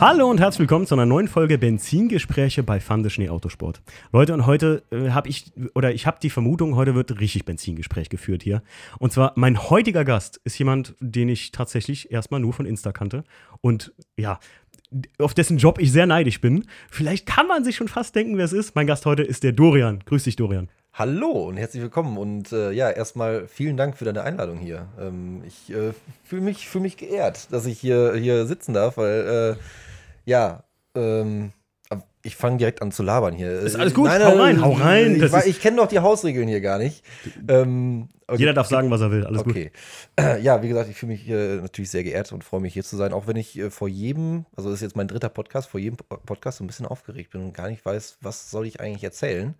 Hallo und herzlich willkommen zu einer neuen Folge Benzingespräche bei Fande Schnee Autosport. Leute, und heute äh, habe ich, oder ich habe die Vermutung, heute wird richtig Benzingespräch geführt hier. Und zwar mein heutiger Gast ist jemand, den ich tatsächlich erstmal nur von Insta kannte. Und ja, auf dessen Job ich sehr neidisch bin. Vielleicht kann man sich schon fast denken, wer es ist. Mein Gast heute ist der Dorian. Grüß dich, Dorian. Hallo und herzlich willkommen und äh, ja, erstmal vielen Dank für deine Einladung hier. Ähm, ich äh, fühle mich, fühl mich geehrt, dass ich hier, hier sitzen darf, weil äh, ja, ähm, ich fange direkt an zu labern hier. Ist alles gut, nein, hau rein, hau rein. Ich, ich kenne doch die Hausregeln hier gar nicht. Ähm, okay. Jeder darf sagen, was er will, alles okay. gut. Ja, wie gesagt, ich fühle mich äh, natürlich sehr geehrt und freue mich hier zu sein, auch wenn ich äh, vor jedem, also das ist jetzt mein dritter Podcast, vor jedem Podcast so ein bisschen aufgeregt bin und gar nicht weiß, was soll ich eigentlich erzählen.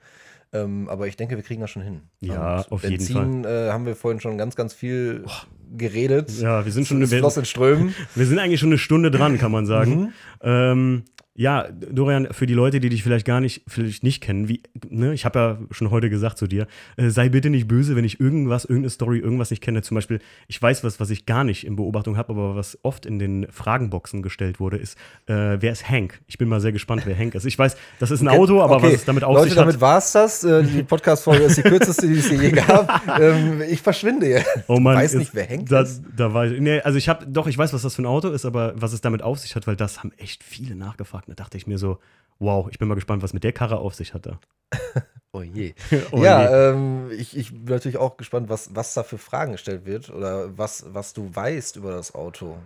Ähm, aber ich denke, wir kriegen das schon hin. Ja, und auf Benzin, jeden Fall. Äh, haben wir vorhin schon ganz, ganz viel oh. geredet. Ja, wir sind schon eine, Floss in Strömen. Wir sind eigentlich schon eine Stunde dran, kann man sagen. Mhm. Ähm, ja, Dorian, für die Leute, die dich vielleicht gar nicht, vielleicht nicht kennen, wie, ne, ich habe ja schon heute gesagt zu dir, äh, sei bitte nicht böse, wenn ich irgendwas, irgendeine Story, irgendwas nicht kenne. Zum Beispiel, ich weiß was, was ich gar nicht in Beobachtung habe, aber was oft in den Fragenboxen gestellt wurde, ist, äh, wer ist Hank? Ich bin mal sehr gespannt, wer Hank ist. Ich weiß, das ist ein okay, Auto, aber okay. was es damit auf Leute, sich hat. damit war es das. Äh, die Podcast-Folge ist die kürzeste, die es je gab. Ähm, ich verschwinde jetzt. Oh Mann, ich weiß nicht, wer Hank da, ist. Da war ich, nee, also ich habe, doch, ich weiß, was das für ein Auto ist, aber was es damit auf sich hat, weil das haben echt viele nachgefragt. Da dachte ich mir so, Wow, ich bin mal gespannt, was mit der Karre auf sich hat da. oh je. oh ja, ähm, ich, ich, bin natürlich auch gespannt, was, was da für Fragen gestellt wird oder was, was du weißt über das Auto.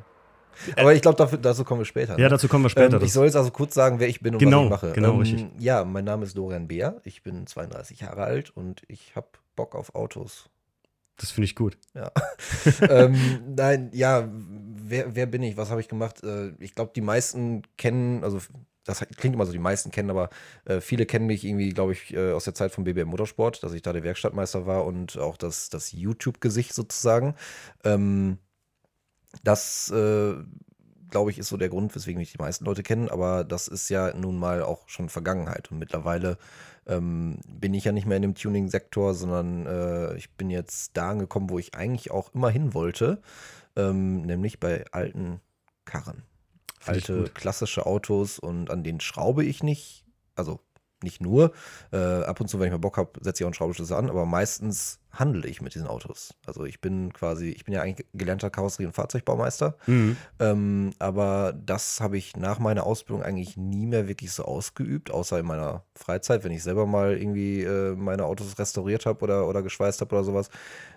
Aber ich glaube, dazu kommen wir später. Ne? Ja, dazu kommen wir später. Ähm, ich soll jetzt also kurz sagen, wer ich bin und genau, was ich mache. Genau, ähm, richtig. Ja, mein Name ist Dorian Beer. Ich bin 32 Jahre alt und ich habe Bock auf Autos. Das finde ich gut. Ja. ähm, nein, ja, wer, wer bin ich? Was habe ich gemacht? Äh, ich glaube, die meisten kennen, also das klingt immer so, die meisten kennen, aber äh, viele kennen mich irgendwie, glaube ich, äh, aus der Zeit von BBM Motorsport, dass ich da der Werkstattmeister war und auch das, das YouTube-Gesicht sozusagen. Ähm, das, äh, glaube ich, ist so der Grund, weswegen mich die meisten Leute kennen, aber das ist ja nun mal auch schon Vergangenheit und mittlerweile ähm, bin ich ja nicht mehr in dem Tuning-Sektor, sondern äh, ich bin jetzt da angekommen, wo ich eigentlich auch immer hin wollte, ähm, nämlich bei alten Karren alte klassische Autos und an denen schraube ich nicht. Also nicht nur. Äh, ab und zu, wenn ich mal Bock habe, setze ich auch einen Schraubenschlüssel an, aber meistens handle ich mit diesen Autos. Also ich bin quasi, ich bin ja eigentlich gelernter Karosserie- und Fahrzeugbaumeister. Mhm. Ähm, aber das habe ich nach meiner Ausbildung eigentlich nie mehr wirklich so ausgeübt, außer in meiner Freizeit, wenn ich selber mal irgendwie äh, meine Autos restauriert habe oder, oder geschweißt habe oder sowas.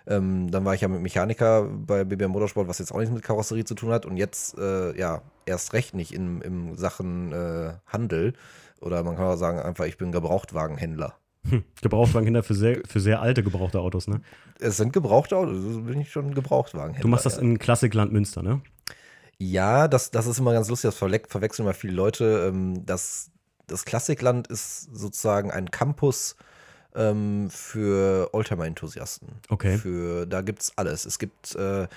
Ähm, dann war ich ja mit Mechaniker bei BBM Motorsport, was jetzt auch nichts mit Karosserie zu tun hat. Und jetzt, äh, ja, erst recht nicht in, in Sachen äh, Handel. Oder man kann auch sagen, einfach, ich bin Gebrauchtwagenhändler. Hm, Gebrauchtwagenhändler für sehr, für sehr alte gebrauchte Autos, ne? Es sind gebrauchte Autos, also bin ich schon Gebrauchtwagenhändler. Du machst das ja. in Klassikland Münster, ne? Ja, das, das ist immer ganz lustig, das verwechseln immer viele Leute. Ähm, das, das Klassikland ist sozusagen ein Campus ähm, für Oldtimer-Enthusiasten. Okay. Für, da gibt es alles. Es gibt äh,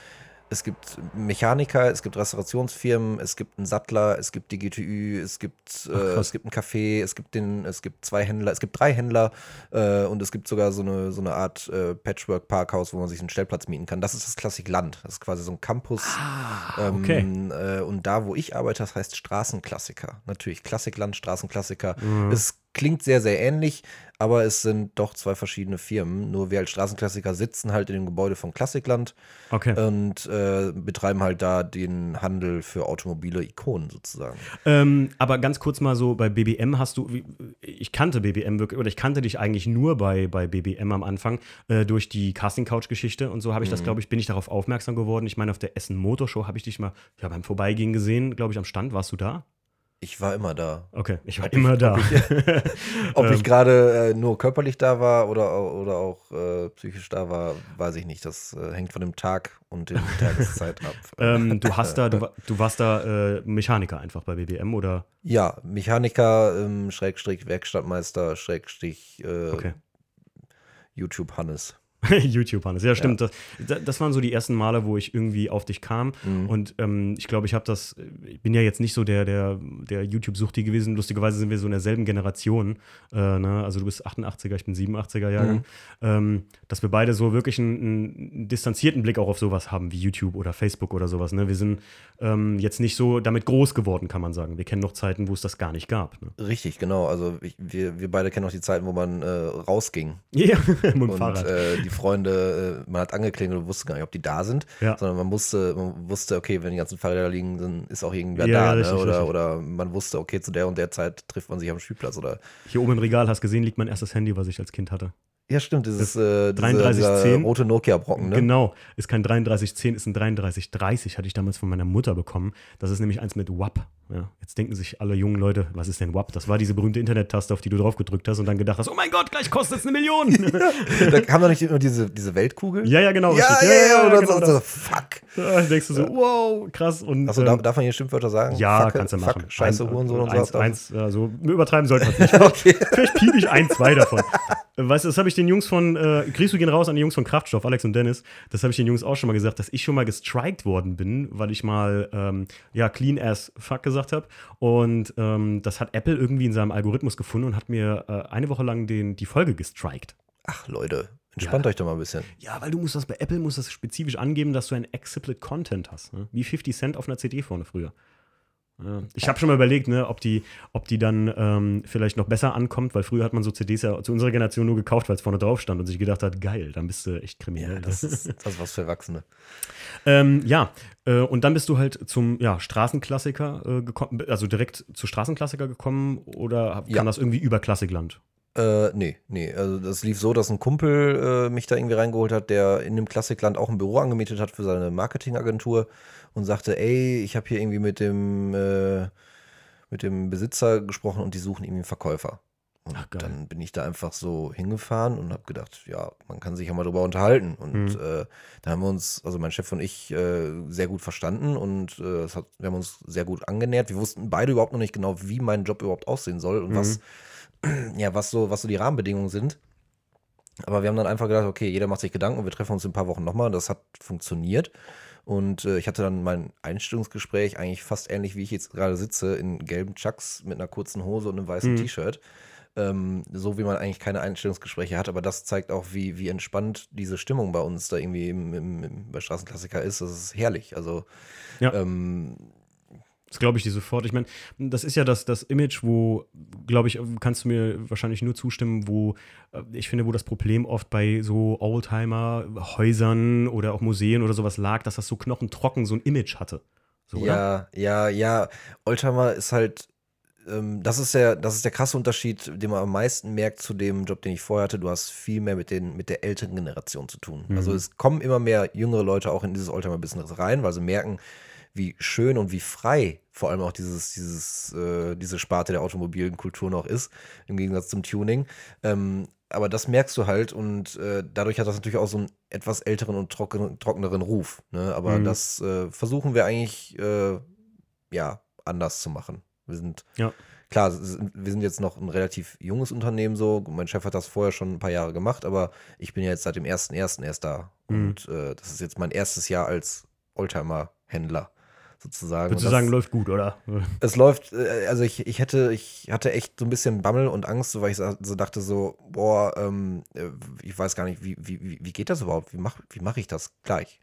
es gibt Mechaniker, es gibt Restaurationsfirmen, es gibt einen Sattler, es gibt die GTÜ, es gibt, äh, es gibt ein Café, es gibt den, es gibt zwei Händler, es gibt drei Händler äh, und es gibt sogar so eine, so eine Art äh, Patchwork-Parkhaus, wo man sich einen Stellplatz mieten kann. Das ist das Klassik Land. Das ist quasi so ein Campus. Ah, okay. Ähm, äh, und da, wo ich arbeite, das heißt Straßenklassiker. Natürlich Klassikland, Straßenklassiker. Mhm. Es klingt sehr, sehr ähnlich, aber es sind doch zwei verschiedene Firmen. Nur wir als Straßenklassiker sitzen halt in dem Gebäude von Klassikland okay. und äh, betreiben halt da den Handel für automobile Ikonen sozusagen. Ähm, aber ganz kurz mal so, bei BBM hast du, ich kannte BBM wirklich, oder ich kannte dich eigentlich nur bei, bei BBM am Anfang äh, durch die Casting-Couch-Geschichte und so habe ich mhm. das, glaube ich, bin ich darauf aufmerksam geworden. Ich meine, auf der Essen Motorshow habe ich dich mal ja, beim Vorbeigehen gesehen, glaube ich, am Stand. Warst du da? Ich war immer da. Okay, ich war immer da. Ob ich, ich gerade äh, nur körperlich da war oder, oder auch äh, psychisch da war, weiß ich nicht. Das äh, hängt von dem Tag und der Tageszeit ab. ähm, du hast da, du, du warst da äh, Mechaniker einfach bei BBM oder? Ja, Mechaniker, ähm, Schrägstrich Werkstattmeister, Schrägstrich äh, okay. YouTube Hannes. YouTube, Hannes. Ja, stimmt. Das, das waren so die ersten Male, wo ich irgendwie auf dich kam. Mhm. Und ähm, ich glaube, ich habe das, ich bin ja jetzt nicht so der, der, der YouTube-Suchti gewesen. Lustigerweise sind wir so in derselben Generation. Äh, ne? Also du bist 88er, ich bin 87er Jahrgang. Mhm. Ähm, dass wir beide so wirklich einen, einen distanzierten Blick auch auf sowas haben wie YouTube oder Facebook oder sowas. Ne? Wir sind ähm, jetzt nicht so damit groß geworden, kann man sagen. Wir kennen noch Zeiten, wo es das gar nicht gab. Ne? Richtig, genau. Also ich, wir, wir beide kennen noch die Zeiten, wo man äh, rausging. Ja, mit dem Und Fahrrad. äh, die Freunde, äh, man hat angeklingelt und wusste gar nicht, ob die da sind, Ja. sondern man wusste, man wusste, okay, wenn die ganzen Fahrräder da liegen, dann ist auch irgendwer Ja, da. richtig, ne? oder, richtig. oder man wusste, okay, zu der und der Zeit trifft man sich am Spielplatz. Oder Hier oben im Regal hast gesehen, liegt mein erstes Handy, was ich als Kind hatte. ja, stimmt, dieses äh, diese, 3310. dieser rote Nokia-Brocken, ne? Genau, ist kein 3310, ist ein 3330, hatte ich damals von meiner Mutter bekommen. Das ist nämlich eins mit WAP. Ja, jetzt denken sich alle jungen Leute, was ist denn WAP? Das war diese berühmte Internet-Taste, auf die du drauf gedrückt hast und dann gedacht hast, oh mein Gott, gleich kostet es eine Million. Da kam doch nicht immer diese, diese Weltkugel? ja, ja, genau. ja, richtig. ja, ja, und dann genau so, so, fuck. Da denkst du so, wow, krass. Und, Achso, ähm, darf, man hier Schimpfwörter sagen? ja, Fuck, kannst du machen. Fuck, Scheiße, Hurensohn und eins, so. eins, also übertreiben sollte man es nicht. Okay. Vielleicht piep ich ein, zwei davon. Äh, Weißt du, das habe ich den Jungs von, äh, Grüße gehen raus an die Jungs von Kraftstoff, Alex und Dennis. Das habe ich den Jungs auch schon mal gesagt, dass ich schon mal gestrikt worden bin, weil ich mal, ähm, ja, clean as fuck gesagt habe. Und ähm, das hat Apple irgendwie in seinem Algorithmus gefunden und hat mir äh, eine Woche lang den, die Folge gestrikt. Ach, Leute, entspannt euch doch mal ein bisschen. Ja, weil du musst das bei Apple musst das spezifisch angeben, dass du ein Explicit Content hast. Ne? Wie 50 Cent auf einer CD vorne früher. Ja. Ich habe schon mal überlegt, ne, ob die, ob die dann ähm, vielleicht noch besser ankommt, weil früher hat man so CDs ja zu unserer Generation nur gekauft, weil es vorne drauf stand und sich gedacht hat, geil, dann bist du echt kriminell. Das ist, das ist was für Erwachsene. ähm, ja, äh, und dann bist du halt zum ja, Straßenklassiker äh, gekommen, also direkt zu Straßenklassiker gekommen oder kam Ja. das irgendwie über Klassikland? Äh, nee, nee. Also das lief so, dass ein Kumpel äh, mich da irgendwie reingeholt hat, der in dem Klassikland auch ein Büro angemietet hat für seine Marketingagentur und sagte, ey, ich habe hier irgendwie mit dem, äh, mit dem Besitzer gesprochen und die suchen irgendwie einen Verkäufer. Und Ach, dann bin ich da einfach so hingefahren und habe gedacht, ja, man kann sich ja mal drüber unterhalten. Und Mhm. äh, da haben wir uns, also mein Chef und ich, äh, sehr gut verstanden und äh, hat, wir haben uns sehr gut angenähert. Wir wussten beide überhaupt noch nicht genau, wie mein Job überhaupt aussehen soll und Mhm. was, ja, was so, was so die Rahmenbedingungen sind. Aber wir haben dann einfach gedacht, okay, jeder macht sich Gedanken und wir treffen uns in ein paar Wochen nochmal. Das hat funktioniert. Und äh, ich hatte dann mein Einstellungsgespräch eigentlich fast ähnlich, wie ich jetzt gerade sitze, in gelben Chucks mit einer kurzen Hose und einem weißen Mhm. T-Shirt. Ähm, so wie man eigentlich keine Einstellungsgespräche hat, aber das zeigt auch, wie, wie entspannt diese Stimmung bei uns da irgendwie im, im, im, bei Straßenklassiker ist. Das ist herrlich. Also, Ja. ähm, Das glaube ich dir sofort. Ich meine, das ist ja das, das Image, wo, glaube ich, kannst du mir wahrscheinlich nur zustimmen, wo äh, ich finde, wo das Problem oft bei so Oldtimer-Häusern oder auch Museen oder sowas lag, dass das so knochentrocken so ein Image hatte. So? Ja, ja, ja. Oldtimer ist halt, ähm, das ist der, das ist der krasse Unterschied, den man am meisten merkt zu dem Job, den ich vorher hatte. Du hast viel mehr mit den, mit der älteren Generation zu tun. Mhm. Also es kommen immer mehr jüngere Leute auch in dieses Oldtimer-Business rein, weil sie merken, wie schön und wie frei vor allem auch dieses, dieses, äh, diese Sparte der automobilen Kultur noch ist, im Gegensatz zum Tuning. Ähm, aber das merkst du halt und äh, dadurch hat das natürlich auch so einen etwas älteren und trocken, trockeneren Ruf. Ne? Aber Mhm. das äh, versuchen wir eigentlich äh, ja anders zu machen. Wir sind Ja. klar, wir sind jetzt noch ein relativ junges Unternehmen so. Mein Chef hat das vorher schon ein paar Jahre gemacht, aber ich bin ja jetzt seit dem 1.1. erst da. Mhm. Und äh, das ist jetzt mein erstes Jahr als Oldtimer-Händler sozusagen. Würdest du sagen, läuft gut, oder? es läuft, äh, also ich, ich hätte, ich hatte echt so ein bisschen Bammel und Angst, weil ich so dachte so, boah, ähm, äh, ich weiß gar nicht, wie, wie, wie wie geht das überhaupt? Wie mache wie mach ich das gleich?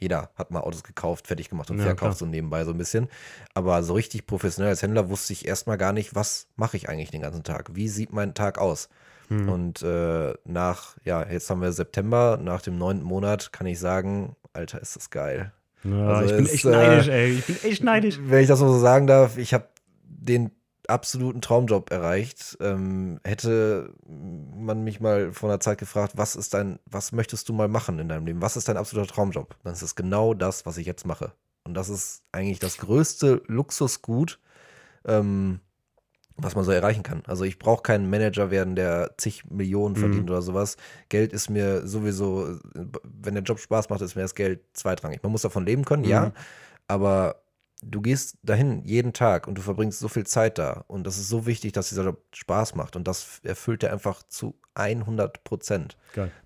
Jeder hat mal Autos gekauft, fertig gemacht und Ja, verkauft klar. so nebenbei so ein bisschen. Aber so richtig professionell als Händler wusste ich erstmal gar nicht, was mache ich eigentlich den ganzen Tag? Wie sieht mein Tag aus? Hm. Und äh, nach, ja, jetzt haben wir September, nach dem neunten Monat kann ich sagen, Alter, ist das geil. Ja, also ich bin echt äh, neidisch, ey. Ich bin echt neidisch. Wenn ich das mal so sagen darf, ich habe den absoluten Traumjob erreicht. Ähm, hätte man mich mal vor einer Zeit gefragt, was ist dein, was möchtest du mal machen in deinem Leben? Was ist dein absoluter Traumjob? Dann ist es genau das, was ich jetzt mache. Und das ist eigentlich das größte Luxusgut, ähm, was man so erreichen kann. Also ich brauche keinen Manager werden, der zig Millionen Mhm. verdient oder sowas. Geld ist mir sowieso, wenn der Job Spaß macht, ist mir das Geld zweitrangig. Man muss davon leben können, ja, Mhm. aber du gehst dahin jeden Tag und du verbringst so viel Zeit da und das ist so wichtig, dass dieser Job Spaß macht und das erfüllt dir einfach zu 100 Prozent.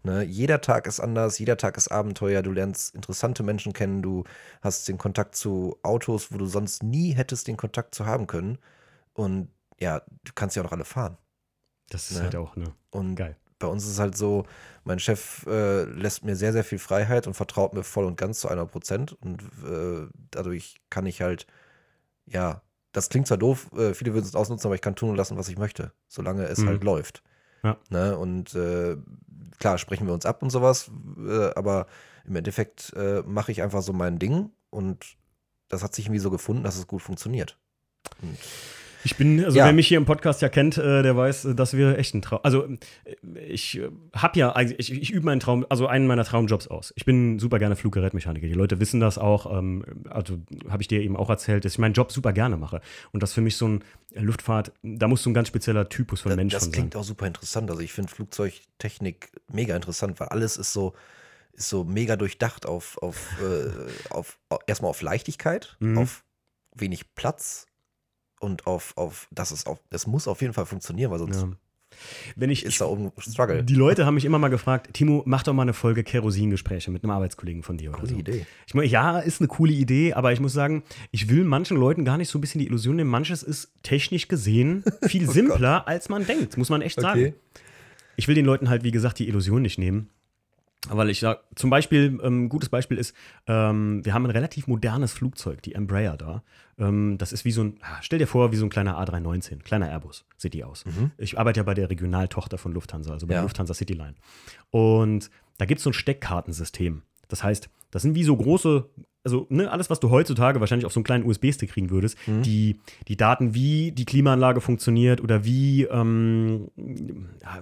Ne? Jeder Tag ist anders, jeder Tag ist Abenteuer, du lernst interessante Menschen kennen, du hast den Kontakt zu Autos, wo du sonst nie hättest den Kontakt zu haben können und ja, du kannst ja auch noch alle fahren. Das ist Ne? halt auch, ne? Und Geil. bei uns ist es halt so, mein Chef äh, lässt mir sehr, sehr viel Freiheit und vertraut mir voll und ganz zu 100 Prozent. Und äh, dadurch kann ich halt, ja, das klingt zwar doof, äh, viele würden es ausnutzen, aber ich kann tun und lassen, was ich möchte, solange es Mhm. halt läuft. Ja. Ne? Und äh, klar, sprechen wir uns ab und sowas, äh, aber im Endeffekt äh, mache ich einfach so mein Ding und das hat sich irgendwie so gefunden, dass es gut funktioniert. Und Ich bin, also Ja. wer mich hier im Podcast ja kennt, äh, der weiß, äh, das wäre echt ein Traum. Also äh, ich habe ja, ich, ich übe meinen Traum, also einen meiner Traumjobs aus. Ich bin super gerne Fluggerätmechaniker. Die Leute wissen das auch. Ähm, also habe ich dir eben auch erzählt, dass ich meinen Job super gerne mache. Und das für mich so ein Luftfahrt, da musst du ein ganz spezieller Typus von Da- Mensch das sein. klingt auch super interessant. Also ich finde Flugzeugtechnik mega interessant, weil alles ist so, ist so mega durchdacht auf, auf, äh, auf, auf erstmal auf Leichtigkeit, Mhm. auf wenig Platz und auf, auf das ist auf, das muss auf jeden Fall funktionieren, weil sonst Ja. Wenn ich, ist da oben Struggle. die Leute haben mich immer mal gefragt, Timo, mach doch mal eine Folge Kerosingespräche mit einem Arbeitskollegen von dir oder Coole so. Idee. Ich meine, ja, ist eine coole Idee, aber ich muss sagen, ich will manchen Leuten gar nicht so ein bisschen die Illusion nehmen. Manches ist technisch gesehen viel simpler, als man denkt, muss man echt sagen. Ich will den Leuten halt, wie gesagt, die Illusion nicht nehmen. Weil ich sage, zum Beispiel, ähm, ein gutes Beispiel ist, ähm, wir haben ein relativ modernes Flugzeug, die Embraer da. Ähm, das ist wie so ein, ah, stell dir vor, wie so ein kleiner A319, kleiner Airbus, sieht die aus. Ich arbeite ja bei der Regionaltochter von Lufthansa, also bei Ja. der Lufthansa Cityline. Und da gibt es so ein Steckkartensystem. Das heißt, das sind wie so große, also ne, alles, was du heutzutage wahrscheinlich auf so einen kleinen USB-Stick kriegen würdest, die, die Daten, wie die Klimaanlage funktioniert oder wie ähm,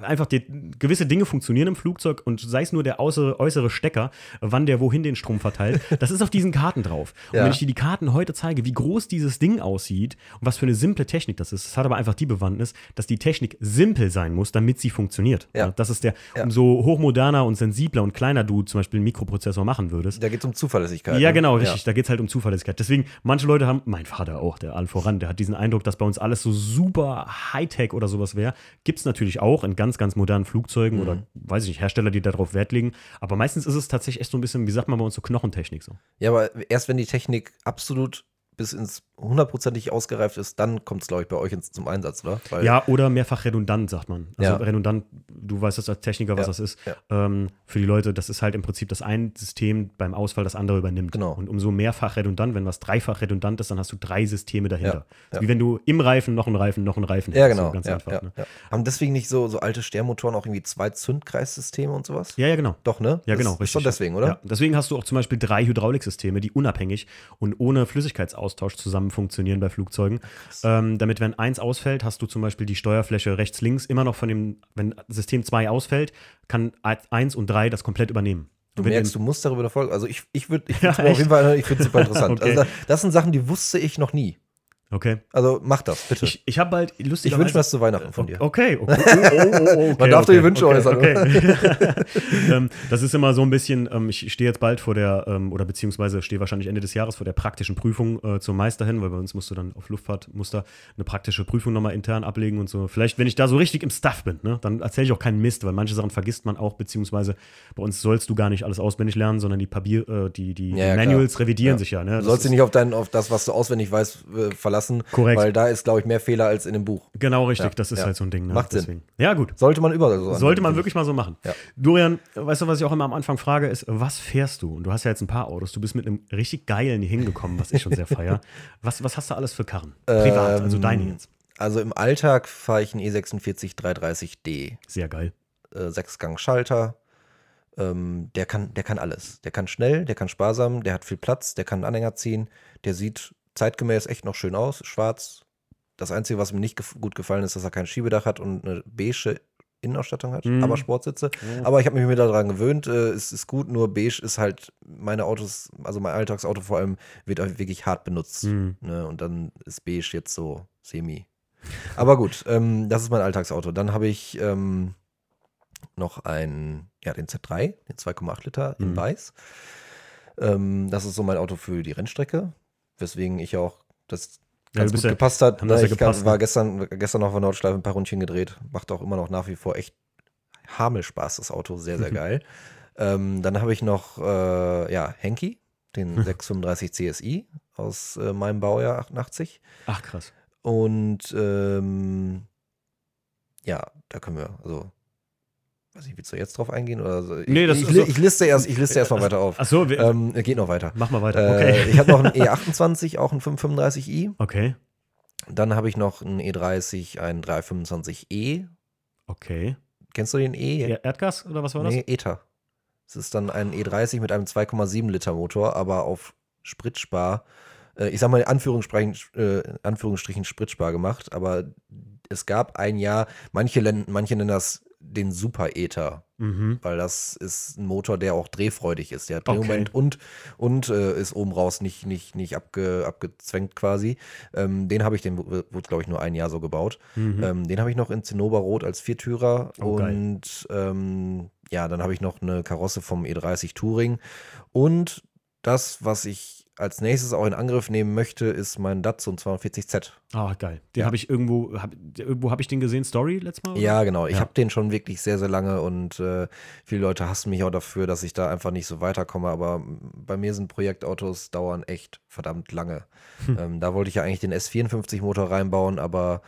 einfach die, gewisse Dinge funktionieren im Flugzeug und sei es nur der äußere, äußere Stecker, wann der wohin den Strom verteilt, das ist auf diesen Karten drauf. Und Ja. wenn ich dir die Karten heute zeige, wie groß dieses Ding aussieht und was für eine simple Technik das ist, das hat aber einfach die Bewandtnis, dass die Technik simpel sein muss, damit sie funktioniert. Ja. Das ist der, Ja. umso hochmoderner und sensibler und kleiner du zum Beispiel einen Mikroprozessor machen würdest, Da geht es um Zuverlässigkeit. ja, ne? genau, richtig. Da geht es halt um Zuverlässigkeit. Deswegen, manche Leute haben, mein Vater auch, der allen voran, der hat diesen Eindruck, dass bei uns alles so super Hightech oder sowas wäre. Gibt es natürlich auch in ganz, ganz modernen Flugzeugen Mhm. oder, weiß ich nicht, Hersteller, die darauf Wert legen. Aber meistens ist es tatsächlich echt so ein bisschen, wie sagt man bei uns, so Knochentechnik so. Ja, aber erst wenn die Technik absolut bis ins hundertprozentig ausgereift ist, dann kommt es, glaube ich, bei euch ins, zum Einsatz, oder? Weil, Ja, oder mehrfach redundant, sagt man. Also Ja. redundant, du weißt das als Techniker, was Ja, das ist. ja. Ähm, für die Leute, das ist halt im Prinzip das ein System beim Ausfall das andere übernimmt. Genau. Und umso mehrfach redundant, wenn was dreifach redundant ist, dann hast du drei Systeme dahinter. Ja, Das ja. Wie wenn du im Reifen noch einen Reifen, noch einen Reifen Ja, hättest. genau. So ganz ja, einfach. ja, Ne? ja. Haben deswegen nicht so, so alte Sternmotoren auch irgendwie zwei Zündkreissysteme und sowas? Ja, ja, genau. Doch, ne? Ja, Das genau, Ist richtig. schon deswegen, oder? Ja, deswegen hast du auch zum Beispiel drei Hydrauliksysteme, die unabhängig und ohne Flüssigkeitsaustausch zusammen funktionieren bei Flugzeugen. Ähm, damit, wenn eins ausfällt, hast du zum Beispiel die Steuerfläche rechts, links immer noch von dem, wenn System 2 ausfällt, kann 1 und 3 das komplett übernehmen. Du Wenn merkst, du musst darüber eine Folge. Also ich, ich würde, ich Ja, auf jeden Fall, ich finde es super interessant. Okay. Also da, das sind Sachen, die wusste ich noch nie. Okay. Also mach das, bitte. Ich, ich habe bald lustig. Ich wünsche das zu Weihnachten von dir. Okay, okay. Oh, oh, oh, okay Man darf okay, die Wünsche okay, äußern, Okay. ähm, das ist immer so ein bisschen, ähm, ich stehe jetzt bald vor der, ähm, oder beziehungsweise stehe wahrscheinlich Ende des Jahres vor der praktischen Prüfung äh, zum Meister hin, weil bei uns musst du dann auf Luftfahrt, musst da eine praktische Prüfung nochmal intern ablegen und so. Vielleicht, wenn ich da so richtig im Stuff bin, ne, dann erzähle ich auch keinen Mist, weil manche Sachen vergisst man auch, beziehungsweise bei uns sollst du gar nicht alles auswendig lernen, sondern die Papier, äh, die, die, Ja, ja, die klar. Manuals revidieren Ja. sich ja. Ne? Du Das sollst dich nicht auf, dein, auf das, was du auswendig weißt, äh, verlassen. Korrekt. Weil da ist, glaube ich, mehr Fehler als in dem Buch. Genau richtig, Ja, das ist ja. halt so ein Ding. Ne? Macht Sinn. Deswegen. Ja, gut. Sollte man überall so Sollte man wirklich mal so machen. Ja. Dorian, weißt du, was ich auch immer am Anfang frage, ist, was fährst du? Und du hast ja jetzt ein paar Autos. Du bist mit einem richtig geilen hier hingekommen, was ich schon sehr feier. Was, was hast du alles für Karren? Privat, also Ähm, deine jetzt. Also im Alltag fahre ich einen E E46 330D. Sehr geil. Äh, Sechsgang-Schalter. Ähm, der, kann, der kann alles. Der kann schnell, der kann sparsam, der hat viel Platz, der kann einen Anhänger ziehen. Der sieht zeitgemäß echt noch schön aus. Schwarz. Das Einzige, was mir nicht gef gut gefallen ist, dass er kein Schiebedach hat und eine beige Innenausstattung hat, Mhm. aber Sportsitze. Aber ich habe mich mir daran gewöhnt. Äh, es ist gut, nur beige ist halt meine Autos, also mein Alltagsauto vor allem, wird auch wirklich hart benutzt. Mhm. Ne? Und dann ist beige jetzt so semi. Aber gut, ähm, das ist mein Alltagsauto. Dann habe ich ähm, noch ein, ja, den Z3, den 2,8 Liter in Mhm. weiß. Ähm, das ist so mein Auto für die Rennstrecke. Weswegen ich auch das Ja, ganz du gut ja- gepasst hat. ja ich gepasst, war ne? gestern, gestern auf der Nordschleife ein paar Rundchen gedreht. Macht auch immer noch nach wie vor echt Hamelspaß, das Auto. Sehr, sehr geil. ähm, dann habe ich noch, äh, ja, Henky, den 635 CSI aus äh, meinem Baujahr 88. Ach, krass. Und ähm, ja, da können wir, also, weiß nicht, willst du jetzt drauf eingehen? Oder so? Nee, das ich, ist so- ich, ich liste erst, ich liste erst mal weiter auf. Ach so, wir, Ähm, geht noch weiter. mach mal weiter. Äh, Okay. Ich habe noch einen E28, auch einen 535i. okay. Dann habe ich noch einen E30, einen 325e. Okay. Kennst du den E? Ja, Erdgas oder was war das? nee, ETA. Es ist dann ein E30 mit einem 2,7 Liter Motor, aber auf Spritspar. Äh, ich sag mal in Anführungsstrichen, äh, in Anführungsstrichen Spritspar gemacht, aber es gab ein Jahr, manche, len- manche nennen das den Super ETA, Mhm. weil das ist ein Motor, der auch drehfreudig ist. Der hat Okay. Drehmoment und, und äh, ist oben raus nicht, nicht, nicht abge, abgezwängt quasi. Ähm, den habe ich, den wurde, glaube ich, nur ein Jahr so gebaut. Mhm. Ähm, den habe ich noch in Zinnoberrot als Viertürer. Oh, und ähm, ja, dann habe ich noch eine Karosse vom E30 Touring. Und das, was ich als nächstes auch in Angriff nehmen möchte, ist mein Datsun 240Z. Ah, geil. Den Ja. habe ich irgendwo, hab, irgendwo habe ich den gesehen, Story letztes Mal? oder? Ja, genau. Ich Ja. habe den schon wirklich sehr, sehr lange und äh, viele Leute hassen mich auch dafür, dass ich da einfach nicht so weiterkomme. Aber bei mir sind Projektautos dauern echt verdammt lange. Hm. Ähm, da wollte ich ja eigentlich den S54-Motor reinbauen, aber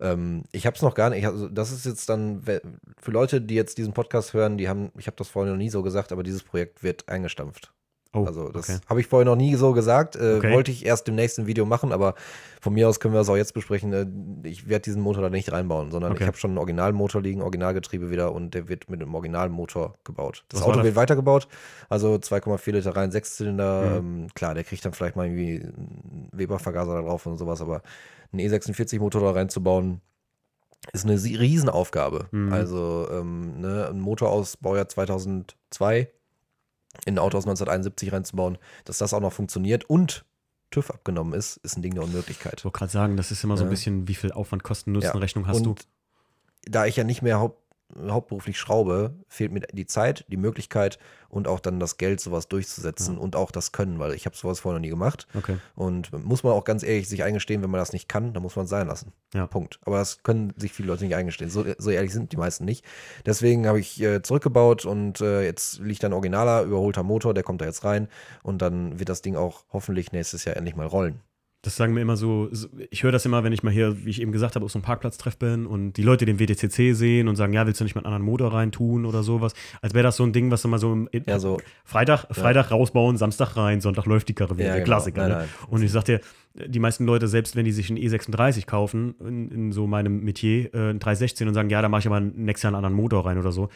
ähm, ich habe es noch gar nicht. Also das ist jetzt dann für Leute, die jetzt diesen Podcast hören, die haben, ich habe das vorhin noch nie so gesagt, aber dieses Projekt wird eingestampft. Oh, Also das okay. habe ich vorher noch nie so gesagt. Äh, Okay. Wollte ich erst im nächsten Video machen, aber von mir aus können wir das auch jetzt besprechen. Äh, ich werde diesen Motor da nicht reinbauen, sondern Okay. ich habe schon einen Originalmotor liegen, Originalgetriebe wieder und der wird mit einem Originalmotor gebaut. Das Was Auto das? wird weitergebaut, also 2,4 Liter rein, Sechszylinder. Mhm. Ähm, klar, der kriegt dann vielleicht mal irgendwie einen Weber-Vergaser da drauf und sowas, aber einen E46-Motor da reinzubauen, ist eine Riesenaufgabe. Mhm. Also ähm, ne, ein Motor aus Baujahr 2002 in ein Auto aus 1971 reinzubauen, dass das auch noch funktioniert und TÜV abgenommen ist, ist ein Ding der Unmöglichkeit. Ich wollte gerade sagen, das ist immer so ein bisschen, wie viel Aufwand, Kosten, Nutzen. Rechnung hast und da ich ja nicht mehr haupt, hauptberuflich schraube, fehlt mir die Zeit, die Möglichkeit und auch dann das Geld, sowas durchzusetzen und auch das Können, weil ich habe sowas vorher noch nie gemacht. Okay. Und muss man auch ganz ehrlich sich eingestehen, wenn man das nicht kann, dann muss man es sein lassen. Ja. Punkt. Aber das können sich viele Leute nicht eingestehen. So, so ehrlich sind die meisten nicht. Deswegen habe ich äh, zurückgebaut und äh, jetzt liegt ein originaler, überholter Motor, der kommt da jetzt rein und dann wird das Ding auch hoffentlich nächstes Jahr endlich mal rollen. Das sagen mir immer so, ich höre das immer, wenn ich mal hier, wie ich eben gesagt habe, auf so einem Parkplatztreff bin und die Leute den WTCC sehen und sagen, ja, willst du nicht mal einen anderen Motor reintun oder sowas? Als wäre das so ein Ding, was du mal so im, Ja, so. Freitag, Freitag rausbauen, Samstag rein, Sonntag läuft die Karre wieder. Ja, genau. Klassiker. Nein, ne? nein. Und ich sag dir, die meisten Leute, selbst wenn die sich einen E36 kaufen, in, in so meinem Metier, äh, einen 316 und sagen, ja, da mache ich aber nächstes Jahr einen anderen Motor rein oder so.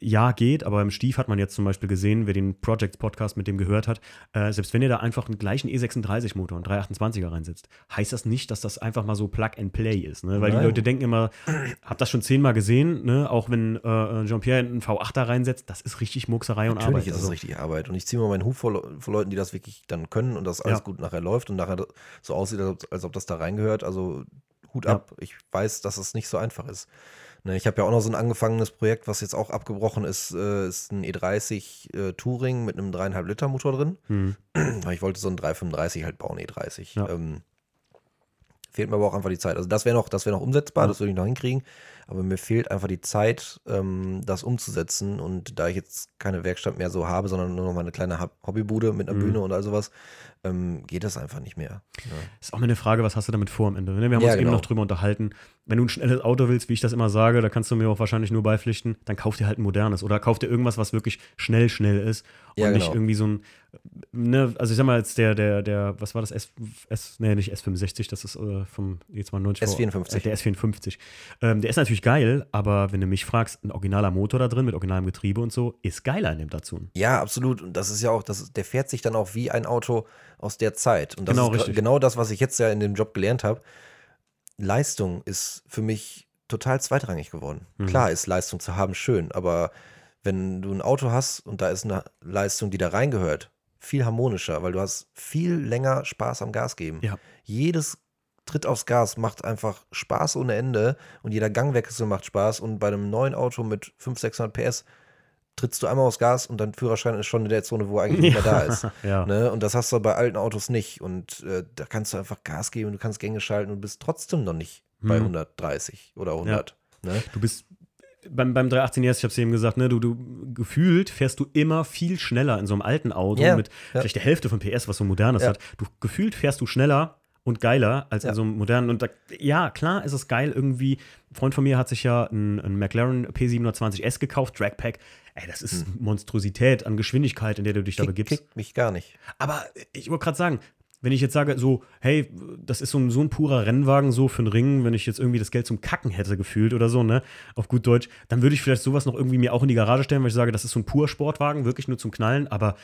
Ja, geht, aber im Stief hat man jetzt zum Beispiel gesehen, wer den Project-Podcast mit dem gehört hat, äh, selbst wenn ihr da einfach einen gleichen E36-Motor und 328er reinsetzt, heißt das nicht, dass das einfach mal so Plug and Play ist. Ne? Weil die Nein. Leute denken immer, hab das schon zehnmal gesehen, ne? auch wenn äh, Jean-Pierre einen V8 da reinsetzt, das ist richtig Muckserei und Natürlich Arbeit. ist es Also, richtig Arbeit. Und ich ziehe mal meinen Hut vor, vor Leuten, die das wirklich dann können und das alles Ja. gut nachher läuft und nachher so aussieht, als ob, als ob das da reingehört. Also Hut Ja. ab. Ich weiß, dass es nicht so einfach ist. Ne, ich habe ja auch noch so ein angefangenes Projekt, was jetzt auch abgebrochen ist, äh, ist ein E30 äh, Touring mit einem 3,5 Liter Motor drin. hm. Ich wollte so einen 335 halt bauen, E30. Ja. Ähm, fehlt mir aber auch einfach die Zeit. Also das wäre noch, das wäre noch umsetzbar, Ja. das würde ich noch hinkriegen. Aber mir fehlt einfach die Zeit, ähm, das umzusetzen. Und da ich jetzt keine Werkstatt mehr so habe, sondern nur noch meine kleine Hab- Hobbybude mit einer Mhm. Bühne und all sowas, ähm, geht das einfach nicht mehr. Ja. Ist auch mal eine Frage, was hast du damit vor am Ende? ne? Wir haben Ja, uns eben genau. noch drüber unterhalten. Wenn du ein schnelles Auto willst, wie ich das immer sage, da kannst du mir auch wahrscheinlich nur beipflichten, dann kauf dir halt ein modernes oder kauf dir irgendwas, was wirklich schnell, schnell ist und Ja, nicht genau. irgendwie so ein, ne, also ich sag mal jetzt der, der, der, was war das, S, S nee, nicht S65, das ist äh, vom E92. S54. Äh, der S54. Ähm, der ist natürlich geil, aber wenn du mich fragst, ein originaler Motor da drin mit originalem Getriebe und so, ist geiler in dem dazu. Ja, absolut. Und das ist ja auch, das, der fährt sich dann auch wie ein Auto aus der Zeit. Und das Genau, ist richtig. genau das, was ich jetzt ja in dem Job gelernt habe. Leistung ist für mich total zweitrangig geworden. Mhm. Klar ist Leistung zu haben schön, aber wenn du ein Auto hast und da ist eine Leistung, die da reingehört, viel harmonischer, weil du hast viel länger Spaß am Gas geben. Ja. Jedes Tritt aufs Gas macht einfach Spaß ohne Ende und jeder Gangwechsel macht Spaß und bei einem neuen Auto mit 500, 600 PS trittst du einmal aufs Gas und dein Führerschein ist schon in der Zone, wo er eigentlich nicht mehr da ist. ja. Ne? Und das hast du bei alten Autos nicht. Und äh, da kannst du einfach Gas geben, du kannst Gänge schalten und bist trotzdem noch nicht bei Hm. 130 oder 100. Ne? Du bist beim, beim 318 ES, ich hab's eben gesagt, ne, du, du gefühlt fährst du immer viel schneller in so einem alten Auto Ja, mit ja. vielleicht der Hälfte von PS, was so modernes Ja. hat. Du gefühlt fährst du schneller und geiler als Ja. in so einem modernen. Und da, ja, klar ist es geil irgendwie. Ein Freund von mir hat sich ja einen, einen McLaren P720S gekauft, Dragpack. Ey, das ist Monstrosität an Geschwindigkeit, in der du dich da Hm. Begibst. kickt mich gar nicht. Aber ich wollte gerade sagen, wenn ich jetzt sage, so, hey, das ist so ein, so ein purer Rennwagen, so für einen Ring, wenn ich jetzt irgendwie das Geld zum Kacken hätte gefühlt oder so, ne, auf gut Deutsch, dann würde ich vielleicht sowas noch irgendwie mir auch in die Garage stellen, weil ich sage, das ist so ein purer Sportwagen, wirklich nur zum Knallen, aber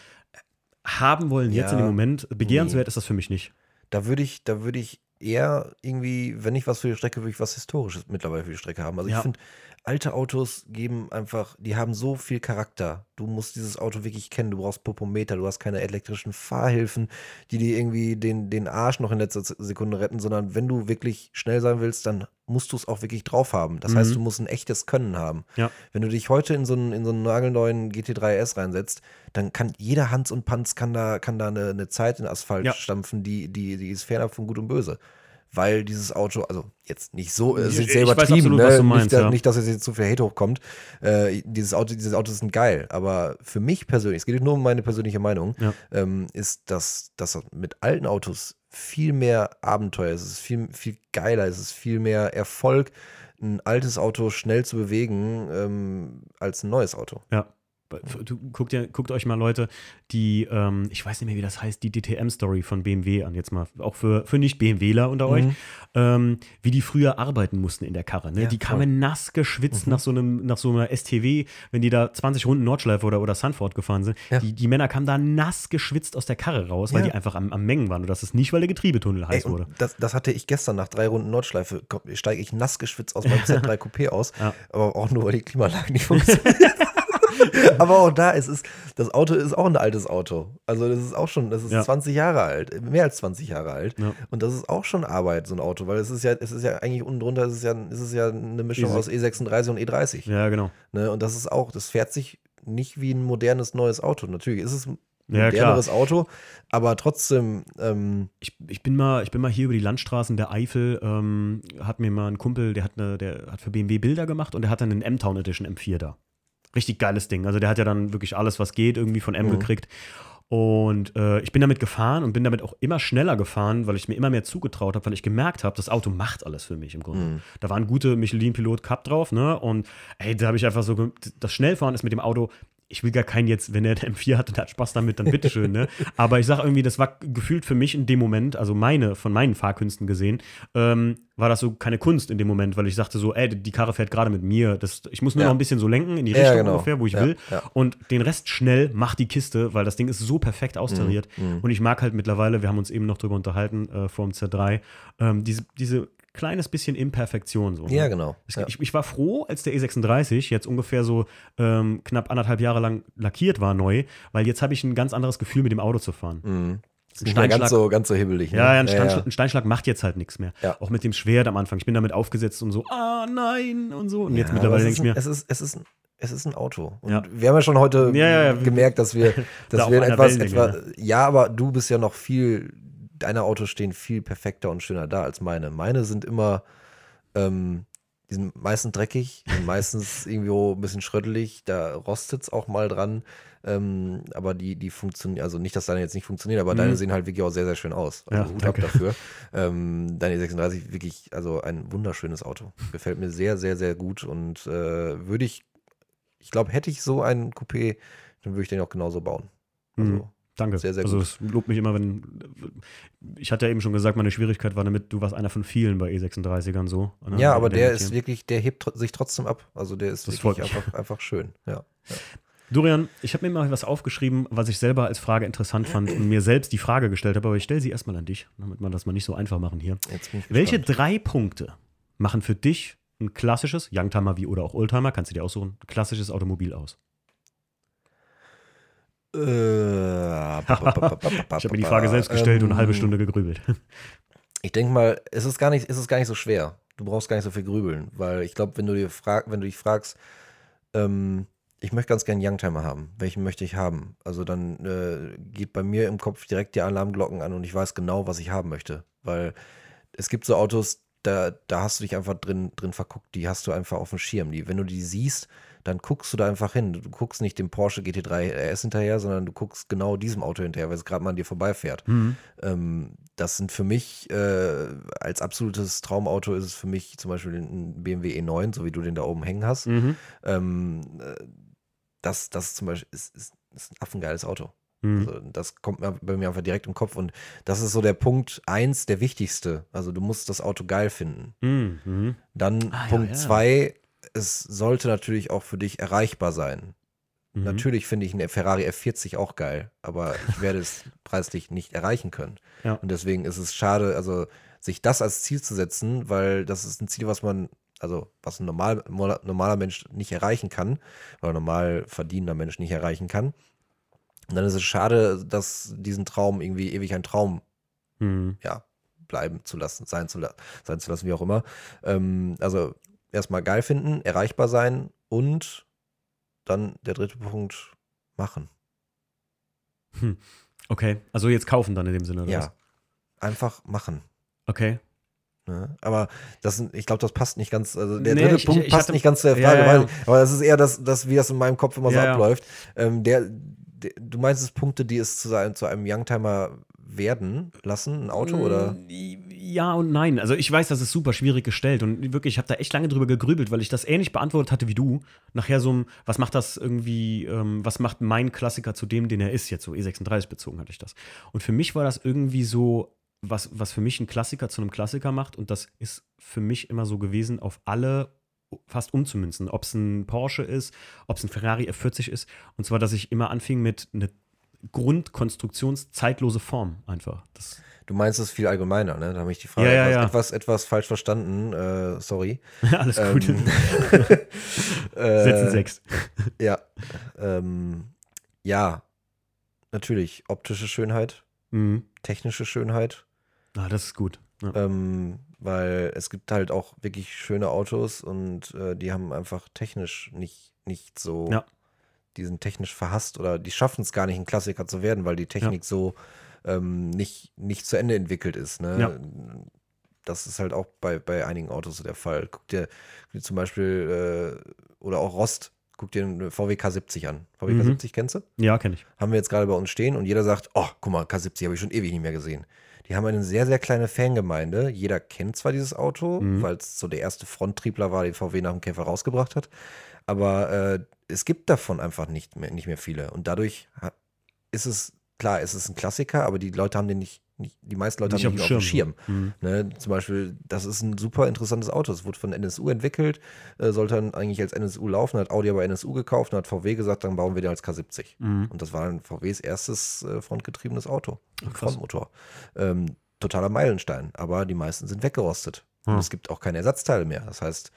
haben wollen jetzt Ja, in dem Moment, begehrenswert ist das für mich nicht. Da würde ich, da würde ich eher irgendwie, wenn ich was für die Strecke, würde ich was Historisches mittlerweile für die Strecke haben. Also Ja. ich finde, alte Autos geben einfach, die haben so viel Charakter. Du musst dieses Auto wirklich kennen. Du brauchst Popometer, du hast keine elektrischen Fahrhilfen, die dir irgendwie den, den Arsch noch in letzter Se- Sekunde retten, sondern wenn du wirklich schnell sein willst, dann musst du es auch wirklich drauf haben. Das heißt, Mhm. du musst ein echtes Können haben. Ja. Wenn du dich heute in so einen, in so einen nagelneuen GT3 S reinsetzt, dann kann jeder Hans und Panz kann da, kann da eine, eine Zeit in Asphalt Ja. stampfen, die, die, die ist fernab von Gut und Böse. Weil dieses Auto, also jetzt nicht so, es Ich- ist sehr übertrieben, absolut, ne? meinst, nicht, ja. nicht, dass jetzt zu viel Hate hochkommt. Äh, dieses Auto, diese Autos sind geil, aber für mich persönlich, es geht nur um meine persönliche Meinung, Ja. ähm, ist, dass, dass mit alten Autos viel mehr Abenteuer ist. Es ist viel, viel geiler, es ist viel mehr Erfolg, ein altes Auto schnell zu bewegen, ähm, als ein neues Auto. Ja. Guckt, ja, guckt euch mal Leute die, ähm, ich weiß nicht mehr, wie das heißt, die DTM-Story von BMW an, jetzt mal auch für, für Nicht-BMWler unter euch, Mhm. ähm, wie die früher arbeiten mussten in der Karre. Ne? Ja, die voll. Mhm. kamen nass geschwitzt nach, so einem, nach so einer STW, wenn die da 20 Runden Nordschleife oder, oder Sunford gefahren sind. Ja. Die, die Männer kamen da nass geschwitzt aus der Karre raus, weil die einfach am, am Mengen waren. Und das ist nicht, weil der Getriebetunnel heiß Ey, wurde. das, das hatte ich gestern nach drei Runden Nordschleife. Steige ich nass geschwitzt aus meinem Z3 Coupé aus. Aber auch nur, weil die Klimaanlage nicht funktioniert. aber auch da ist es, das Auto ist auch ein altes Auto. Also das ist auch schon, das ist Ja. 20 Jahre alt, mehr als 20 Jahre alt. Ja. Und das ist auch schon Arbeit, so ein Auto, weil es ist ja, es ist ja eigentlich unten drunter, es ist ja, es ist ja eine Mischung E6. aus E36 und E30. Ja, genau. Ne? Und das ist auch, das fährt sich nicht wie ein modernes neues Auto. Natürlich ist es ein Ja, klar. moderneres Auto, aber trotzdem, ähm, Ich, ich, bin mal, ich bin mal hier über die Landstraßen der Eifel, ähm, hat mir mal ein Kumpel, der hat, eine, der hat für BMW Bilder gemacht und der hat dann einen M-Town Edition M4 da. Richtig geiles Ding. Also der hat ja dann wirklich alles, was geht, irgendwie von M Mhm. gekriegt. Und äh, ich bin damit gefahren und bin damit auch immer schneller gefahren, weil ich mir immer mehr zugetraut habe, weil ich gemerkt habe, das Auto macht alles für mich im Grunde. Mhm. Da waren gute Michelin-Pilot Cup drauf, ne? Und ey, da habe ich einfach so, das Schnellfahren ist mit dem Auto, ich will gar keinen jetzt, wenn er der M4 hat und hat Spaß damit, dann bitteschön, ne? Aber ich sage irgendwie, das war gefühlt für mich in dem Moment, also meine, von meinen Fahrkünsten gesehen, ähm, war das so keine Kunst in dem Moment, weil ich sagte so, ey, die Karre fährt gerade mit mir. Das, ich muss nur Ja. noch ein bisschen so lenken in die Ja, Richtung genau. ungefähr, wo ich Ja, will. ja. Und den Rest schnell macht die Kiste, weil das Ding ist so perfekt austariert. Mhm, Und ich mag halt mittlerweile, wir haben uns eben noch drüber unterhalten, äh, vor dem Z3, ähm, diese, diese kleines bisschen Imperfektion so. ne? ja, genau. Ich, Ja. ich, ich war froh, als der E36 jetzt ungefähr so ähm, knapp anderthalb Jahre lang lackiert war neu, weil jetzt habe ich ein ganz anderes Gefühl, mit dem Auto zu fahren. Mhm. Nicht mehr ganz Steinschlag, so, ganz so hibbelig. Ne? ja, ja, ein, Steinschlag, ein Steinschlag macht jetzt halt nichts mehr. Ja. Auch mit dem Schwert am Anfang. Ich bin damit aufgesetzt und so, ah nein und so. Und jetzt Ja, mittlerweile denke ich es mir, ist ein- Es ist, es ist, ein- es ist ein Auto. Und Ja. wir haben ja schon heute Ja, ja, ja. gemerkt, dass wir, Da dass auf wir etwas, etwa, ja, aber du bist ja noch viel, deine Autos stehen viel perfekter und schöner da als meine. Meine sind immer, ähm, die sind meistens dreckig, meistens irgendwo ein bisschen schröttelig, da rostet es auch mal dran. Ähm, aber die, die funktionieren, also nicht, dass deine jetzt nicht funktionieren, aber Mhm. deine sehen halt wirklich auch sehr, sehr schön aus. Also Ja, Hut ab danke. dafür. Ähm, deine 36 wirklich, also ein wunderschönes Auto. Gefällt mir sehr, sehr, sehr gut und äh, würde ich, ich glaube, hätte ich so einen Coupé, dann würde ich den auch genauso bauen. Also, Mhm. Danke. Sehr, sehr also gut. es lobt mich immer, wenn. Ich hatte ja eben schon gesagt, meine Schwierigkeit war damit, du warst einer von vielen bei E36ern so. ne, ja, aber der Themen. ist wirklich, der hebt sich trotzdem ab. Also der ist Das wirklich einfach, einfach schön. Ja. Dorian, ich habe mir mal was aufgeschrieben, was ich selber als Frage interessant fand und mir selbst die Frage gestellt habe, aber ich stelle sie erstmal an dich, damit wir das mal nicht so einfach machen hier. Welche drei Punkte machen für dich ein klassisches, Youngtimer wie oder auch Oldtimer, kannst du dir aussuchen, ein klassisches Automobil aus? Äh, Ich habe mir die Frage selbst gestellt und eine halbe Ähm, Stunde gegrübelt. Ich denke mal, es ist gar nicht, es ist gar nicht so schwer. Du brauchst gar nicht so viel grübeln, weil ich glaube, wenn du dir frag, wenn du dich fragst, ähm, ich möchte ganz gerne einen Youngtimer haben. Welchen möchte ich haben? Also dann äh, geht bei mir im Kopf direkt die Alarmglocken an und ich weiß genau, was ich haben möchte. Weil es gibt so Autos, da, da hast du dich einfach drin, drin verguckt, die hast du einfach auf dem Schirm. Die, wenn du die siehst, dann guckst du da einfach hin. Du guckst nicht dem Porsche GT3 RS hinterher, sondern du guckst genau diesem Auto hinterher, weil es gerade mal an dir vorbeifährt. Mhm. Ähm, das sind für mich, äh, als absolutes Traumauto ist es für mich zum Beispiel ein BMW E9, so wie du den da oben hängen hast. Mhm. Ähm, äh, das, das zum Beispiel ist, ist, ist ein affengeiles Auto. Mhm. Also das kommt mir bei mir einfach direkt im Kopf und das ist so der Punkt eins, der wichtigste. Also du musst das Auto geil finden. Mhm. Mhm. Dann Ah, ja, Punkt ja. zwei, es sollte natürlich auch für dich erreichbar sein. Mhm. Natürlich finde ich einen Ferrari F40 auch geil, aber ich werde es preislich nicht erreichen können. Ja. Und deswegen ist es schade, also sich das als Ziel zu setzen, weil das ist ein Ziel, was man, also was ein normal, normaler Mensch nicht erreichen kann, oder normal verdienender Mensch nicht erreichen kann. Und dann ist es schade, dass diesen Traum irgendwie ewig ein Traum Mhm. ja, bleiben zu lassen, sein zu, la sein zu lassen, wie auch immer. Ähm, also erstmal geil finden, erreichbar sein und dann der dritte Punkt machen. Okay, also jetzt kaufen dann in dem Sinne, oder was? Ja, einfach machen. Okay. Ne? Aber das, ich glaube, das passt nicht ganz. Also der Nee, dritte ich- Punkt ich passt hatte- nicht ganz zu der Ja, Frage, ja, ja. aber das ist eher das, das, wie das in meinem Kopf immer so Ja, ja. abläuft. Ähm, der, der, du meinst es Punkte, die es zu, zu einem Youngtimer werden lassen, ein Auto oder? Ja und nein. Also ich weiß, das ist super schwierig gestellt und wirklich, ich habe da echt lange drüber gegrübelt, weil ich das ähnlich beantwortet hatte wie du. Nachher so, ein, was macht das irgendwie, ähm, was macht mein Klassiker zu dem, den er ist, jetzt so E36 bezogen hatte ich das. Und für mich war das irgendwie so, was, was für mich ein Klassiker zu einem Klassiker macht und das ist für mich immer so gewesen, auf alle fast umzumünzen. Ob es ein Porsche ist, ob es ein Ferrari F40 ist. Und zwar, dass ich immer anfing mit einer Grundkonstruktionszeitlose Form einfach. Das, Du meinst es viel allgemeiner, ne? Da habe ich die Frage Ja, ja, etwas, ja. Etwas, etwas falsch verstanden. Äh, sorry. alles gut. Ähm, äh, Setzen sechs. Ja. Ähm, ja, natürlich. Optische Schönheit, Mhm. technische Schönheit. Ah, das ist gut. Ähm, weil es gibt halt auch wirklich schöne Autos und äh, die haben einfach technisch nicht, nicht so, Ja. Die sind technisch verhasst oder die schaffen es gar nicht, ein Klassiker zu werden, weil die Technik so ähm, nicht, nicht zu Ende entwickelt ist. Ne? Ja. Das ist halt auch bei, bei einigen Autos so der Fall. Guck dir, zum Beispiel, äh, oder auch Rost, guck dir einen VW K70 an. VW Mhm. K70 kennst du? Ja, kenne ich. haben wir jetzt gerade bei uns stehen und jeder sagt, oh, guck mal, K70 habe ich schon ewig nicht mehr gesehen. Die haben eine sehr, sehr kleine Fangemeinde. Jeder kennt zwar dieses Auto, Mhm. weil es so der erste Fronttriebler war, den VW nach dem Käfer rausgebracht hat. Aber äh, es gibt davon einfach nicht mehr, nicht mehr viele. Und dadurch ist es, klar, es ist ein Klassiker, aber die Leute haben den nicht, nicht die meisten Leute Nicht haben den nicht auf dem Schirm. Mhm. Ne, zum Beispiel, das ist ein super interessantes Auto. Es wurde von NSU entwickelt, äh, sollte dann eigentlich als NSU laufen, hat Audi aber NSU gekauft und hat VW gesagt, dann bauen wir den als K70. Mhm. Und das war dann VWs erstes äh, frontgetriebenes Auto, Ach. Frontmotor. Ähm, totaler Meilenstein, aber die meisten sind weggerostet. Und Ah. es gibt auch keine Ersatzteile mehr. Das heißt,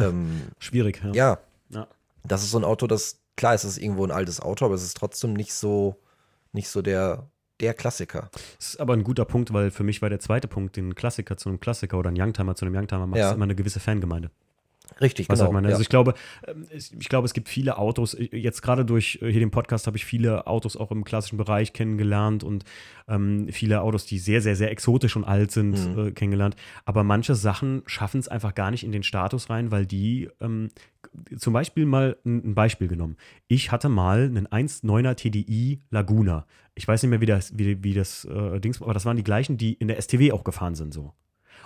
ähm, Schwierig, ja. ja, Ja. Das ist so ein Auto, das, klar, es ist irgendwo ein altes Auto, aber es ist trotzdem nicht so, nicht so der, der Klassiker. Das ist aber ein guter Punkt, weil für mich war der zweite Punkt, den Klassiker zu einem Klassiker oder einen Youngtimer zu einem Youngtimer macht, Ja. ist immer eine gewisse Fangemeinde. Richtig, Was genau. meine? ja. Also ich glaube, ähm, ich glaube, es gibt viele Autos, jetzt gerade durch äh, hier den Podcast habe ich viele Autos auch im klassischen Bereich kennengelernt und ähm, viele Autos, die sehr, sehr, sehr exotisch und alt sind, Mhm. äh, kennengelernt. Aber manche Sachen schaffen es einfach gar nicht in den Status rein, weil die ähm, zum Beispiel mal ein ein Beispiel genommen. Ich hatte mal einen 1.9er TDI Laguna. Ich weiß nicht mehr, wie das, wie, wie das äh, Dings, aber das waren die gleichen, die in der STW auch gefahren sind so.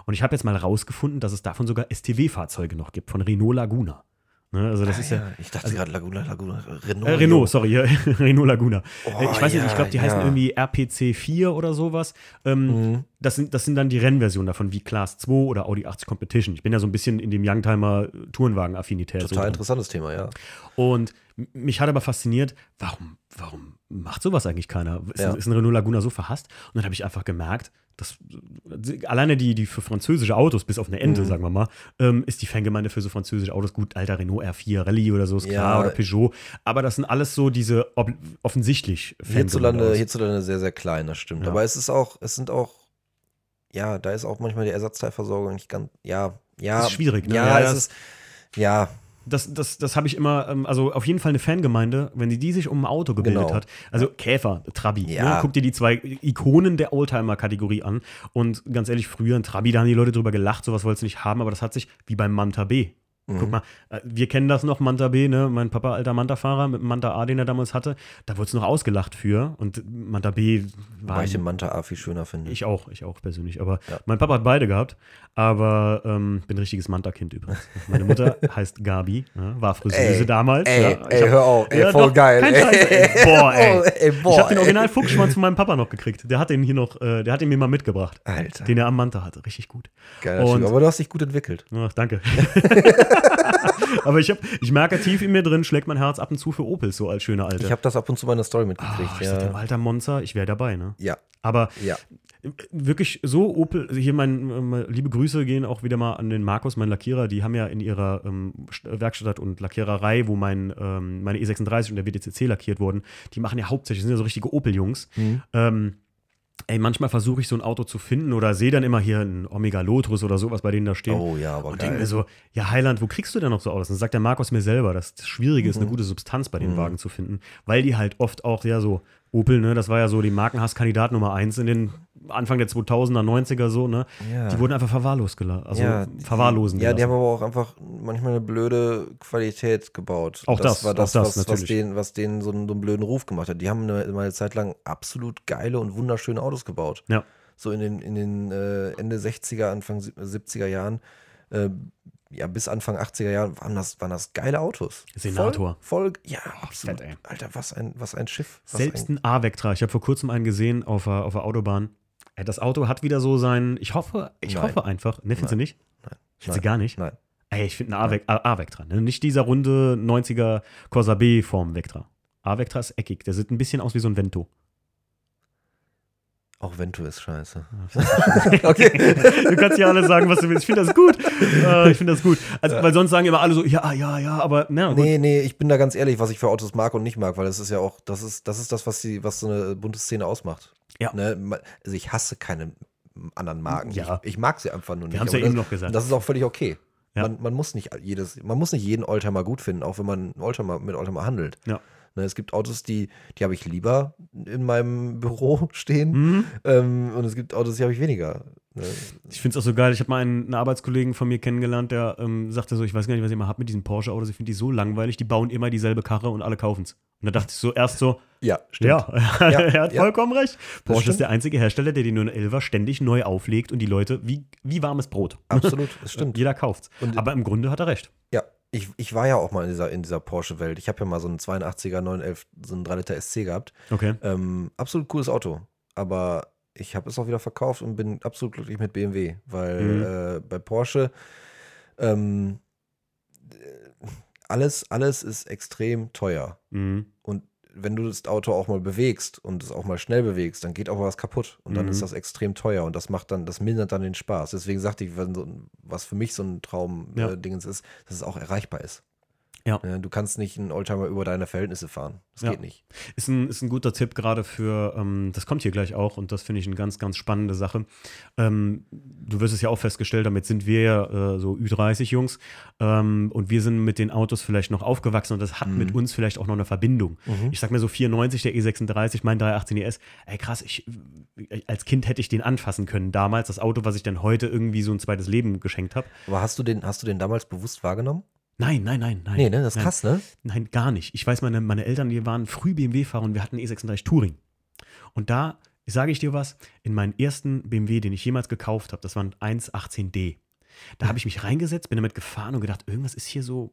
Und ich habe jetzt mal rausgefunden, dass es davon sogar STW-Fahrzeuge noch gibt, von Renault Laguna. Ne, also das Ah, ist ja, ja, ich dachte gerade Laguna, Laguna, Renault. äh, Renault, sorry, ja, Renault Laguna. Oh, Äh, ich weiß nicht, ich ja, glaube, die ja. heißen irgendwie RPC 4 oder sowas. Ähm, Mhm. das, sind, das sind dann die Rennversionen davon, wie Class 2 oder Audi 80 Competition. Ich bin ja so ein bisschen in dem Youngtimer Tourenwagen-Affinität. so Total drin. interessantes Thema, ja. Und mich hat aber fasziniert, warum, warum macht sowas eigentlich keiner? Ist, Ja. ist ein Renault Laguna so verhasst? Und dann habe ich einfach gemerkt, dass äh, alleine die, die für französische Autos, bis auf eine Ente, Mhm. sagen wir mal, ähm, ist die Fangemeinde für so französische Autos gut. Alter Renault R4 Rallye oder so ist Ja. klar oder Peugeot. Aber das sind alles so diese offensichtlich Hierzulande, hierzulande sehr, sehr klein, das stimmt. Ja. Aber es ist auch, es sind auch, ja, da ist auch manchmal die Ersatzteilversorgung nicht ganz, ja, ja. Das ist schwierig, ne? Ja, Ja, es ist, ja, das, das, das habe ich immer, ähm, also auf jeden Fall eine Fangemeinde, wenn die, die sich um ein Auto gebildet Genau. hat. Also Käfer, Trabi. Ja. Ne? Guck dir die zwei Ikonen der Oldtimer-Kategorie an. Und ganz ehrlich, früher ein Trabi, da haben die Leute drüber gelacht, sowas wolltest du nicht haben, aber das hat sich wie beim Manta B. Mhm. Guck mal, äh, wir kennen das noch, Manta B, ne? Mein Papa, alter Manta-Fahrer mit dem Manta A, den er damals hatte, da wurde es noch ausgelacht für. Und Manta B war. Weil ich den Manta A viel schöner finde. Ich auch, ich auch persönlich. Aber Ja. mein Papa hat beide gehabt. Aber ähm, bin ein richtiges Manta-Kind übrigens. Meine Mutter heißt Gabi, ja, war Friseuse Ey, damals. ey, ja. Ich ey, hab- hör auf, ey, Ja, voll doch, geil. kein ey. Scheiß, ey. Boah, ey. Oh, ey boah, ich habe den original Fuchsschwanz von meinem Papa noch gekriegt. Der hat den hier noch, äh, der hat den mir mal mitgebracht. Alter, Den er am Manta hatte. Richtig gut. geiler und-. Aber du hast dich gut entwickelt. Ach, danke. Aber ich, hab, ich merke tief in mir drin, schlägt mein Herz ab und zu für Opel so als schöner Alter. Ich habe das ab und zu bei einer Story Ah, mitgekriegt. sag, ja. alter Monster, ich wäre dabei, ne? ja, Aber ja. Wirklich so Opel, also hier mein, ähm, liebe Grüße gehen auch wieder mal an den Markus, meinen Lackierer, die haben ja in ihrer ähm, St- Werkstatt und Lackiererei, wo mein, ähm, meine E36 und der WDCC lackiert wurden, die machen ja hauptsächlich, sind ja so richtige Opel-Jungs. Mhm. Ähm, ey, manchmal versuche ich so ein Auto zu finden oder sehe dann immer hier ein Omega Lotus oder sowas bei denen da stehen. Oh ja, aber Und denke mir so, ja, Heiland, wo kriegst du denn noch so Autos? Und dann sagt der Markus mir selber, dass das Schwierige ist, eine Mhm. gute Substanz bei den Wagen zu finden, weil die halt oft auch, ja, so, Opel, ne, das war ja so die Markenhasskandidat Nummer eins in den Anfang der 2000er, 90er so, ne? Ja. Die wurden einfach verwahrlost gelassen, also ja, verwahrlosen Ja, die haben aber auch einfach manchmal eine blöde Qualität gebaut. Auch das, war das, das, was, was, denen, was denen so einen, so einen blöden Ruf gemacht hat. Die haben eine, eine Zeit lang absolut geile und wunderschöne Autos gebaut. Ja. So in den, in den äh, Ende 60er, Anfang sieb- 70er Jahren, äh, ja, bis Anfang 80er Jahren waren das, waren das geile Autos. Senator. Voll, voll ja, absolut. fett, ey. Alter, was ein, was ein Schiff. Was Selbst ein, ein A-Vectra, ich habe vor kurzem einen gesehen auf der, auf der Autobahn. Das Auto hat wieder so sein, ich hoffe, ich Nein. hoffe einfach, ne, findest du nicht? Nein. Findest du gar nicht? Nein. Ey, ich finde einen A-Vectra, ne? nicht dieser runde 90er Corsa B-Form Vectra. A-Vectra ist eckig, der sieht ein bisschen aus wie so ein Vento. Auch Vento ist scheiße. okay. Du kannst ja alles sagen, was du willst. Ich finde das gut. Äh, ich finde das gut. Also, Weil sonst sagen immer alle so, ja, ja, ja, aber na. Nee, nee, ich bin da ganz ehrlich, was ich für Autos mag und nicht mag, weil das ist ja auch, das ist, das ist das, was die, was so eine bunte Szene ausmacht. Ja. Ne? Also ich hasse keine anderen Marken. Ja. Ich, ich mag sie einfach nur nicht. haben's ja Aber eben das, noch gesagt. Das ist auch völlig okay. Ja. Man, man muss nicht jedes, man muss nicht jeden Oldtimer gut finden, auch wenn man Oldtimer, mit Oldtimer handelt. Ja. Ne, es gibt Autos, die, die habe ich lieber in meinem Büro stehen. Mhm. Ähm, und es gibt Autos, die habe ich weniger. Ne? Ich finde es auch so geil. Ich habe mal einen, einen Arbeitskollegen von mir kennengelernt, der ähm, sagte so, ich weiß gar nicht, was ich immer habe mit diesen Porsche-Autos. Ich finde die so langweilig, die bauen immer dieselbe Karre und alle kaufen es. Und da dachte ich so erst so, Ja, stimmt. ja, er hat ja. vollkommen recht. Porsche stimmt. ist der einzige Hersteller, der die 911er ständig neu auflegt und die Leute wie, wie warmes Brot. Absolut, das stimmt. Jeder kauft's. Und- Aber im Grunde hat er recht. Ja, ich, ich war ja auch mal in dieser, in dieser Porsche-Welt. Ich habe ja mal so einen 82er 911, so einen 3 Liter SC gehabt. Okay. Ähm, absolut cooles Auto. Aber ich habe es auch wieder verkauft und bin absolut glücklich mit BMW, weil Mhm. äh, bei Porsche ähm, äh, alles, alles ist extrem teuer. Mhm. Und wenn du das Auto auch mal bewegst und es auch mal schnell bewegst, dann geht auch mal was kaputt. Und dann Mhm. ist das extrem teuer und das macht dann, das mindert dann den Spaß. Deswegen sagte ich, wenn so, was für mich so ein Traum Ja. äh, ist, dass es auch erreichbar ist. Ja. Du kannst nicht einen Oldtimer über deine Verhältnisse fahren. Das Ja. geht nicht. Ist ein, ist ein guter Tipp gerade für, ähm, das kommt hier gleich auch und das finde ich eine ganz, ganz spannende Sache. Ähm, du wirst es ja auch festgestellt, damit sind wir ja äh, so Ü30-Jungs ähm, und wir sind mit den Autos vielleicht noch aufgewachsen und das hat Mhm. mit uns vielleicht auch noch eine Verbindung. Ich sag mir so 94, der E36, mein 318 ES, ey krass, ich, als Kind hätte ich den anfassen können damals, das Auto, was ich dann heute irgendwie so ein zweites Leben geschenkt habe. Aber hast du den, hast du den damals bewusst wahrgenommen? Nein, nein, nein, nein. Nee, ne? Das ist nein. krass, ne? Nein, gar nicht. Ich weiß, meine, meine Eltern, die waren früh BMW-Fahrer und wir hatten E36 Touring. Und da sage ich dir was, in meinen ersten BMW, den ich jemals gekauft habe, das war ein 118D. Da habe ich mich reingesetzt, bin damit gefahren und gedacht, irgendwas ist hier so,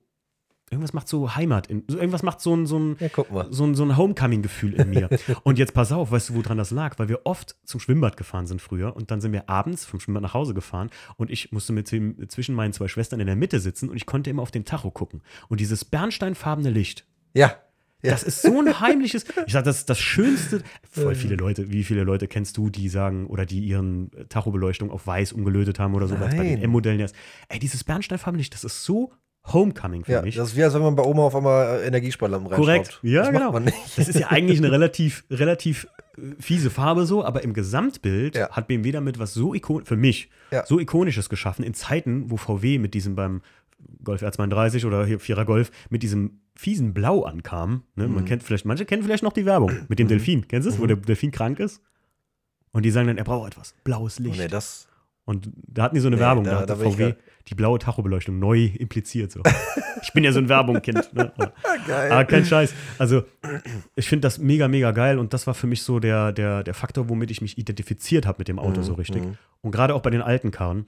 irgendwas macht so Heimat, in, so- irgendwas macht so ein, so ein, Ja, so ein, so ein Homecoming-Gefühl in mir. und jetzt pass auf, weißt du, woran das lag? Weil wir oft zum Schwimmbad gefahren sind früher und dann sind wir abends vom Schwimmbad nach Hause gefahren und ich musste mit dem, zwischen meinen zwei Schwestern in der Mitte sitzen und ich konnte immer auf den Tacho gucken. Und dieses bernsteinfarbene Licht, Ja. Ja. das ist so ein heimliches. Ich sag, das ist das Schönste. Voll viele Leute, wie viele Leute kennst du, die sagen oder die ihren Tachobeleuchtung auf weiß umgelötet haben oder so, weil es bei den. M-Modellen ist. Ey, dieses bernsteinfarbene Licht, das ist so Homecoming für Ja, mich. das ist wie, als wenn man bei Oma auf einmal äh, Energiesparlampen Korrekt. reinschraubt. Ja, das genau. Das ist ja eigentlich eine relativ, relativ äh, fiese Farbe so, aber im Gesamtbild Ja. hat BMW damit was so ikon für mich Ja. so ikonisches geschaffen in Zeiten, wo VW mit diesem beim Golf R32 oder hier Vierer Golf mit diesem fiesen Blau ankam. Ne? Man kennt vielleicht, manche kennen vielleicht noch die Werbung mit dem Delfin. Kennst du es, wo der Delfin krank ist? Und die sagen dann, er braucht etwas. Blaues Oh, Licht. nee, das. Und da hatten die so eine Nee, Werbung, da- da, hat da der bin ich VW die blaue Tachobeleuchtung neu impliziert. So. ich bin ja so ein Werbungkind. Ne? Geil. Aber kein Scheiß. Also, ich finde das mega, mega geil und das war für mich so der, der, der Faktor, womit ich mich identifiziert habe mit dem Auto Mhm, so richtig. Und gerade auch bei den alten Karren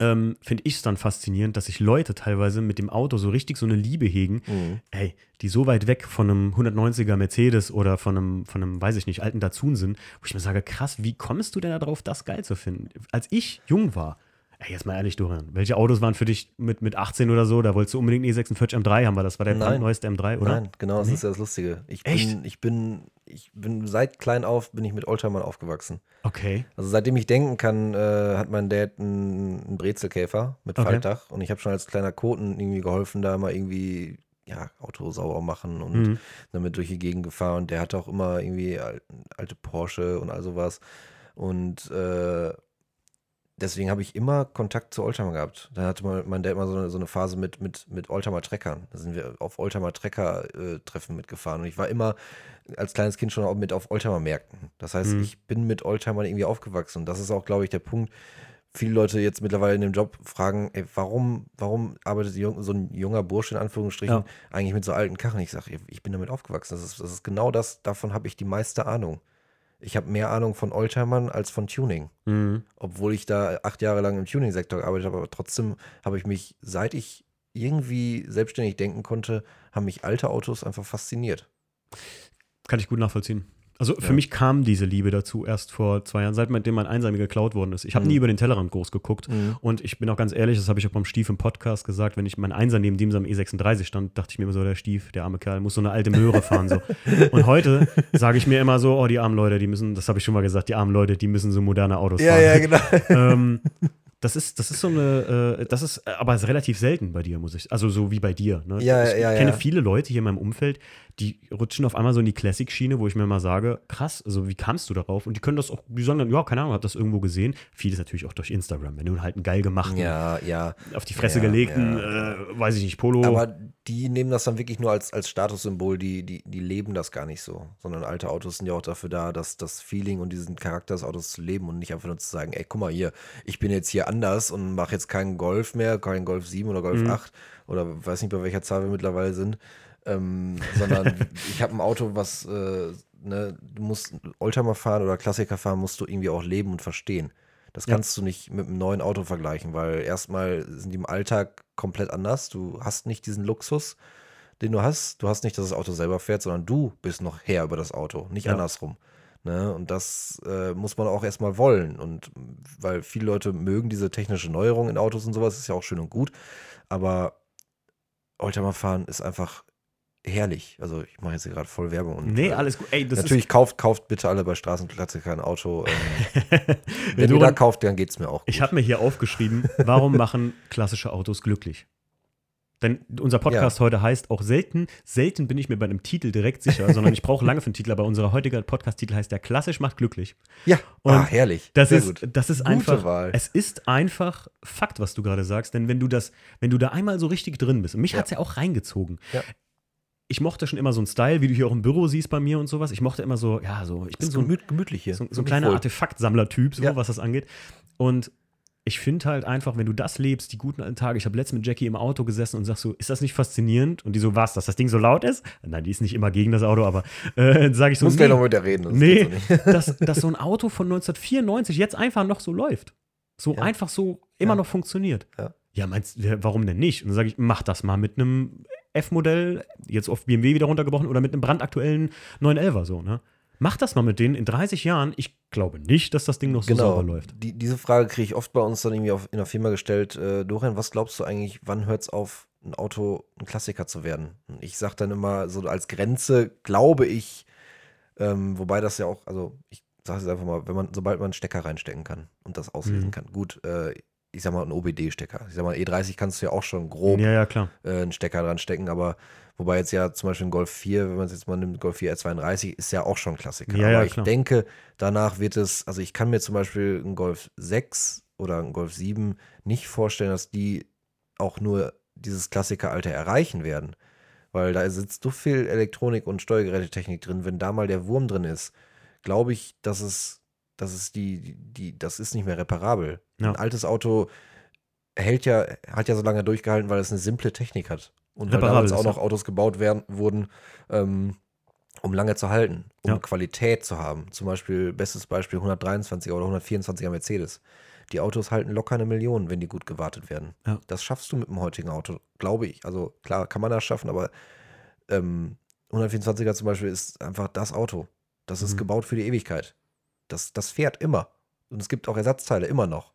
ähm, finde ich es dann faszinierend, dass sich Leute teilweise mit dem Auto so richtig so eine Liebe hegen, Mhm. ey, die so weit weg von einem 190er Mercedes oder von einem, von einem, weiß ich nicht, alten Datsun sind, wo ich mir sage, krass, wie kommst du denn darauf, das geil zu finden? Als ich jung war, ey, jetzt mal ehrlich, Dorian, welche Autos waren für dich mit, mit 18 oder so? Da wolltest du unbedingt einen E46 M3 haben, weil das war der brandneueste M3, oder? Nein, genau, das Nee? ist ja das Lustige. Ich Echt? bin, ich bin, ich bin seit klein auf bin ich mit Oldtimern aufgewachsen. Okay. Also seitdem ich denken kann, äh, hat mein Dad einen, einen Brezelkäfer mit Okay. Faltdach und ich habe schon als kleiner Koten irgendwie geholfen, da mal irgendwie ja, Auto sauber machen und Mhm. damit durch die Gegend gefahren. Und der hatte auch immer irgendwie al- alte Porsche und all sowas. Und äh, deswegen habe ich immer Kontakt zu Oldtimer gehabt. Dann hatte mal, mein Dad mal so eine, so eine Phase mit, mit, mit Oldtimer-Treckern. Da sind wir auf Oldtimer-Trecker-Treffen mitgefahren. Und ich war immer als kleines Kind schon auch mit auf Oldtimer-Märkten. Das heißt, Mhm. ich bin mit Oldtimern irgendwie aufgewachsen. Und das ist auch, glaube ich, der Punkt. Viele Leute jetzt mittlerweile in dem Job fragen, ey, warum, warum arbeitet so ein junger Bursche in Anführungsstrichen Ja. eigentlich mit so alten Karren? Ich sage, ich bin damit aufgewachsen. Das ist, das ist genau das, davon habe ich die meiste Ahnung. Ich habe mehr Ahnung von Oldtimern als von Tuning. Mhm. Obwohl ich da acht Jahre lang im Tuning-Sektor gearbeitet habe, aber trotzdem habe ich mich, seit ich irgendwie selbstständig denken konnte, haben mich alte Autos einfach fasziniert. Kann ich gut nachvollziehen. Also für Ja. mich kam diese Liebe dazu erst vor zwei Jahren, seitdem mein Einsamer geklaut worden ist. Ich habe Mhm. nie über den Tellerrand groß geguckt. Und ich bin auch ganz ehrlich, das habe ich auch beim Stief im Podcast gesagt, wenn ich mein Einser neben dem am E36 stand, dachte ich mir immer so, der Stief, der arme Kerl, muss so eine alte Möhre fahren. So. Und heute sage ich mir immer so, oh, die armen Leute, die müssen, das habe ich schon mal gesagt, die armen Leute, die müssen so moderne Autos fahren. genau. ähm, das ist, das ist so eine, äh, das ist aber ist relativ selten bei dir, muss ich, also so wie bei dir. Ne? Ja, ich ja, kenne ja. viele Leute hier in meinem Umfeld, die rutschen auf einmal so in die Classic-Schiene, wo ich mir mal sage, krass, also wie kamst du darauf? Und die können das auch, die sagen dann, ja, keine Ahnung, hab das irgendwo gesehen. Vieles natürlich auch durch Instagram, wenn du halt einen geil gemachten, Ja, ja. auf die Fresse Ja, gelegten. Äh, weiß ich nicht, Polo. Aber die nehmen das dann wirklich nur als, als Statussymbol, die, die, die leben das gar nicht so. Sondern alte Autos sind ja auch dafür da, dass das Feeling und diesen Charakter des Autos zu leben und nicht einfach nur zu sagen, ey, guck mal hier, ich bin jetzt hier anders und mache jetzt keinen Golf mehr, keinen Golf 7 oder Golf 8 oder weiß nicht, bei welcher Zahl wir mittlerweile sind. Ähm, sondern ich habe ein Auto, was, äh, ne, du musst Oldtimer fahren oder Klassiker fahren, musst du irgendwie auch leben und verstehen. Das Ja. kannst du nicht mit einem neuen Auto vergleichen, weil erstmal sind die im Alltag komplett anders. Du hast nicht diesen Luxus, den du hast. Du hast nicht, dass das Auto selber fährt, sondern du bist noch Herr über das Auto, nicht Ja. andersrum. Ne? Und das äh, muss man auch erstmal wollen. Und weil viele Leute mögen diese technische Neuerung in Autos und sowas, ist ja auch schön und gut. Aber Oldtimer fahren ist einfach herrlich. Also ich mache jetzt hier gerade voll Werbung. Und, nee, äh, alles gut. Ey, Natürlich kauft, kauft bitte alle bei Straßenklassiker ein Auto. Ähm, ist, wenn du ihr da kauft, dann geht es mir auch gut. Ich habe mir hier aufgeschrieben, warum machen klassische Autos glücklich? Denn unser Podcast heute heißt auch selten, selten bin ich mir bei einem Titel direkt sicher, sondern ich brauche lange für einen Titel, aber unser heutiger Podcast-Titel heißt Der klassisch macht glücklich. ja, Und ah, herrlich. Das Sehr ist, gut. das ist Gute einfach, Wahl. es ist einfach Fakt, was du gerade sagst, denn wenn du das, wenn du da einmal so richtig drin bist, und mich Ja. hat es ja auch reingezogen. Ja. Ich mochte schon immer so einen Style, wie du hier auch im Büro siehst bei mir und sowas. Ich mochte immer so, ja, so, ich bin so gemüt, gemütlich hier. so, so ein kleiner. Artefaktsammler-Typ, so, Ja. was das angeht. Und ich finde halt einfach, wenn du das lebst, die guten alten Tage. Ich habe letztens mit Jackie im Auto gesessen und sag so, ist das nicht faszinierend? Und die so, was, dass das Ding so laut ist? Nein, die ist nicht immer gegen das Auto, aber äh, sage ich so, Muss nee, noch mit der reden. das nee, so dass, dass so ein Auto von 1994 jetzt einfach noch so läuft. So Ja. einfach so immer Ja. noch funktioniert. Ja. Ja, meinst du, warum denn nicht? Und dann sage ich, mach das mal mit einem F-Modell, jetzt auf BMW wieder runtergebrochen, oder mit einem brandaktuellen 911er so, ne? Mach das mal mit denen in 30 Jahren. Ich glaube nicht, dass das Ding noch so Genau. sauber läuft. Die, diese Frage kriege ich oft bei uns dann irgendwie auf, in der Firma gestellt. Äh, Dorian, was glaubst du eigentlich, wann hört es auf, ein Auto ein Klassiker zu werden? Und ich sage dann immer so als Grenze, glaube ich, ähm, wobei das ja auch, also ich sage es einfach mal, wenn man, sobald man einen Stecker reinstecken kann und das auslesen Mhm. kann. Gut, äh, ich sag mal, ein OBD-Stecker. Ich sag mal, E30 kannst du ja auch schon grob Ja, ja, klar. äh, einen Stecker dran stecken, aber wobei jetzt ja zum Beispiel ein Golf 4, wenn man es jetzt mal nimmt, Golf 4 R32, ist ja auch schon ein Klassiker. Ja, aber ich denke, danach wird es, also ich kann mir zum Beispiel einen Golf 6 oder einen Golf 7 nicht vorstellen, dass die auch nur dieses Klassikeralter erreichen werden, weil da sitzt so viel Elektronik und Steuergerätetechnik drin, wenn da mal der Wurm drin ist, glaube ich, dass es, dass es die, die, das ist nicht mehr reparabel. Ja. Ein altes Auto hält ja, hat ja so lange durchgehalten, weil es eine simple Technik hat. Und weil damals auch ist, noch. Autos gebaut werden, wurden, ähm, um lange zu halten, um Ja. Qualität zu haben. Zum Beispiel, bestes Beispiel 123er oder 124er Mercedes. Die Autos halten locker eine Million, wenn die gut gewartet werden. Ja. Das schaffst du mit dem heutigen Auto, glaube ich. Also klar kann man das schaffen, aber ähm, 124er zum Beispiel ist einfach das Auto. Das ist Mhm. gebaut für die Ewigkeit. Das, das fährt immer. Und es gibt auch Ersatzteile immer noch.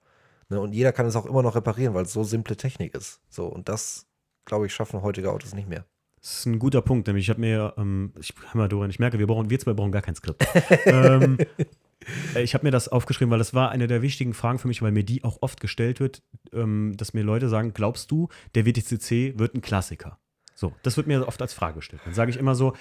Ne? Und jeder kann es auch immer noch reparieren, weil es so simple Technik ist. So, und das, glaube ich, schaffen heutige Autos nicht mehr. Das ist ein guter Punkt, nämlich ich habe mir, ähm, ich, hör mal, Dorian, ich merke, wir brauchen, wir zwei brauchen gar kein Skript. ähm, äh, ich habe mir das aufgeschrieben, weil das war eine der wichtigen Fragen für mich, weil mir die auch oft gestellt wird, ähm, dass mir Leute sagen, glaubst du, der WTCC wird ein Klassiker? So, das wird mir oft als Frage gestellt. Dann sage ich immer so,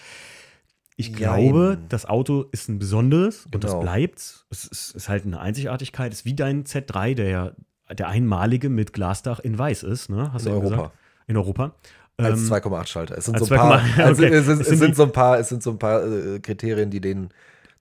ich glaube, das Auto ist ein besonderes und das Genau. bleibt. Es ist, ist halt eine Einzigartigkeit. Es ist wie dein Z3, der ja der einmalige mit Glasdach in weiß ist, ne? Hast In du Europa. gesagt? In Europa. Als Ähm, 2,8 Schalter. Es sind so ein paar, 2,8, okay. es, sind so ein paar, es sind so ein paar äh, Kriterien, die den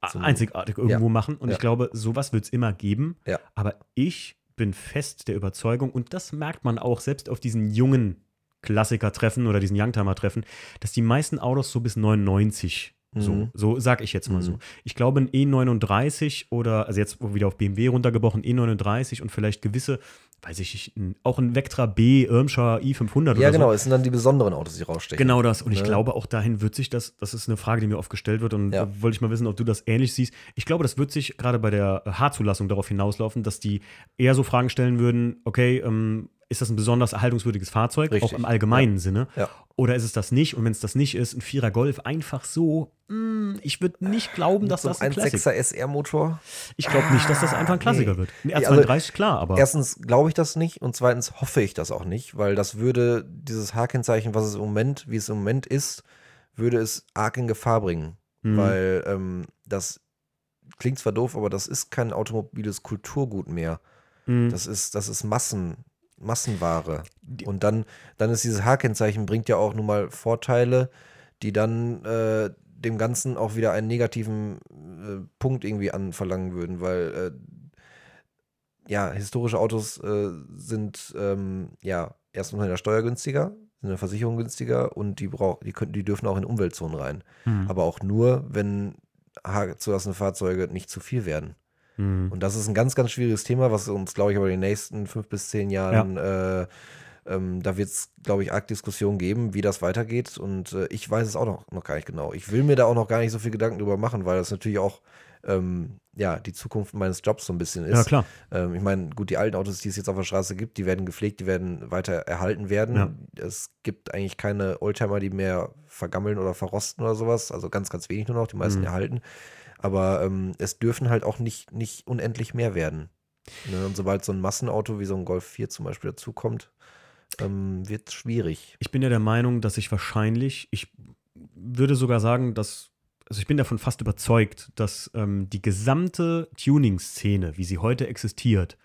einzigartig irgendwo machen. Und Ja. ich glaube, sowas wird es immer geben. Ja. Aber ich bin fest der Überzeugung, und das merkt man auch selbst auf diesen jungen Klassiker-Treffen oder diesen Youngtimer-Treffen, dass die meisten Autos so bis 99 so, Mhm. so sag ich jetzt mal Mhm. so. Ich glaube, ein E39 oder, also jetzt wieder auf BMW runtergebrochen, E39 und vielleicht gewisse, weiß ich nicht, auch ein Vectra B, Irmscher i500 Ja, oder genau, so. es sind dann die besonderen Autos, die rausstechen. Genau das. Und ich Ne? glaube, auch dahin wird sich das, das ist eine Frage, die mir oft gestellt wird und Ja. da wollte ich mal wissen, ob du das ähnlich siehst. Ich glaube, das wird sich gerade bei der H-Zulassung darauf hinauslaufen, dass die eher so Fragen stellen würden, okay, ähm, ist das ein besonders erhaltungswürdiges Fahrzeug, Richtig. auch im allgemeinen Sinne? Ja. Oder ist es das nicht? Und wenn es das nicht ist, ein Vierer Golf einfach so, mh, ich würde nicht glauben, dass so das ein ein Klassiker 1.6er SR-Motor. Ich glaube nicht, dass das einfach ein Klassiker nee. wird. Ein Also, R32, klar, aber Erstens glaube ich das nicht und zweitens hoffe ich das auch nicht, weil das würde dieses H-Kennzeichen, was es im Moment, wie es im Moment ist, würde es arg in Gefahr bringen. Mhm. Weil ähm, das klingt zwar doof, aber das ist kein automobiles Kulturgut mehr. mh, Das ist, das ist Massen, Massenware. Und dann, dann ist dieses H-Kennzeichen bringt ja auch nun mal Vorteile, die dann äh, dem Ganzen auch wieder einen negativen äh, Punkt irgendwie anverlangen würden, weil äh, ja, historische Autos äh, sind ähm, ja erstmal in der Steuer günstiger, sind in der Versicherung günstiger und die brauch, die können, die dürfen auch in Umweltzonen rein. mh, Aber auch nur, wenn H-zulassene Fahrzeuge nicht zu viel werden. Mh. Und das ist ein ganz, ganz schwieriges Thema, was uns, glaube ich, aber in den nächsten fünf bis zehn Jahren, äh, ähm, da wird es, glaube ich, arg Diskussionen geben, wie das weitergeht. Und äh, ich weiß es auch noch, noch gar nicht genau. Ich will mir da auch noch gar nicht so viel Gedanken drüber machen, weil das natürlich auch ähm, ja, die Zukunft meines Jobs so ein bisschen ist. ja, klar. Ähm, ich meine, gut, die alten Autos, die es jetzt auf der Straße gibt, die werden gepflegt, die werden weiter erhalten werden. Ja. Es gibt eigentlich keine Oldtimer, die mehr vergammeln oder verrosten oder sowas. Also ganz, ganz wenig nur noch, die meisten Mhm. erhalten. Aber ähm, es dürfen halt auch nicht, nicht unendlich mehr werden. Ne? Und sobald so ein Massenauto wie so ein Golf 4 zum Beispiel dazukommt, ähm, wird es schwierig. Ich bin ja der Meinung, dass ich wahrscheinlich, ich würde sogar sagen, dass, also ich bin davon fast überzeugt, dass ähm, die gesamte Tuning-Szene, wie sie heute existiert,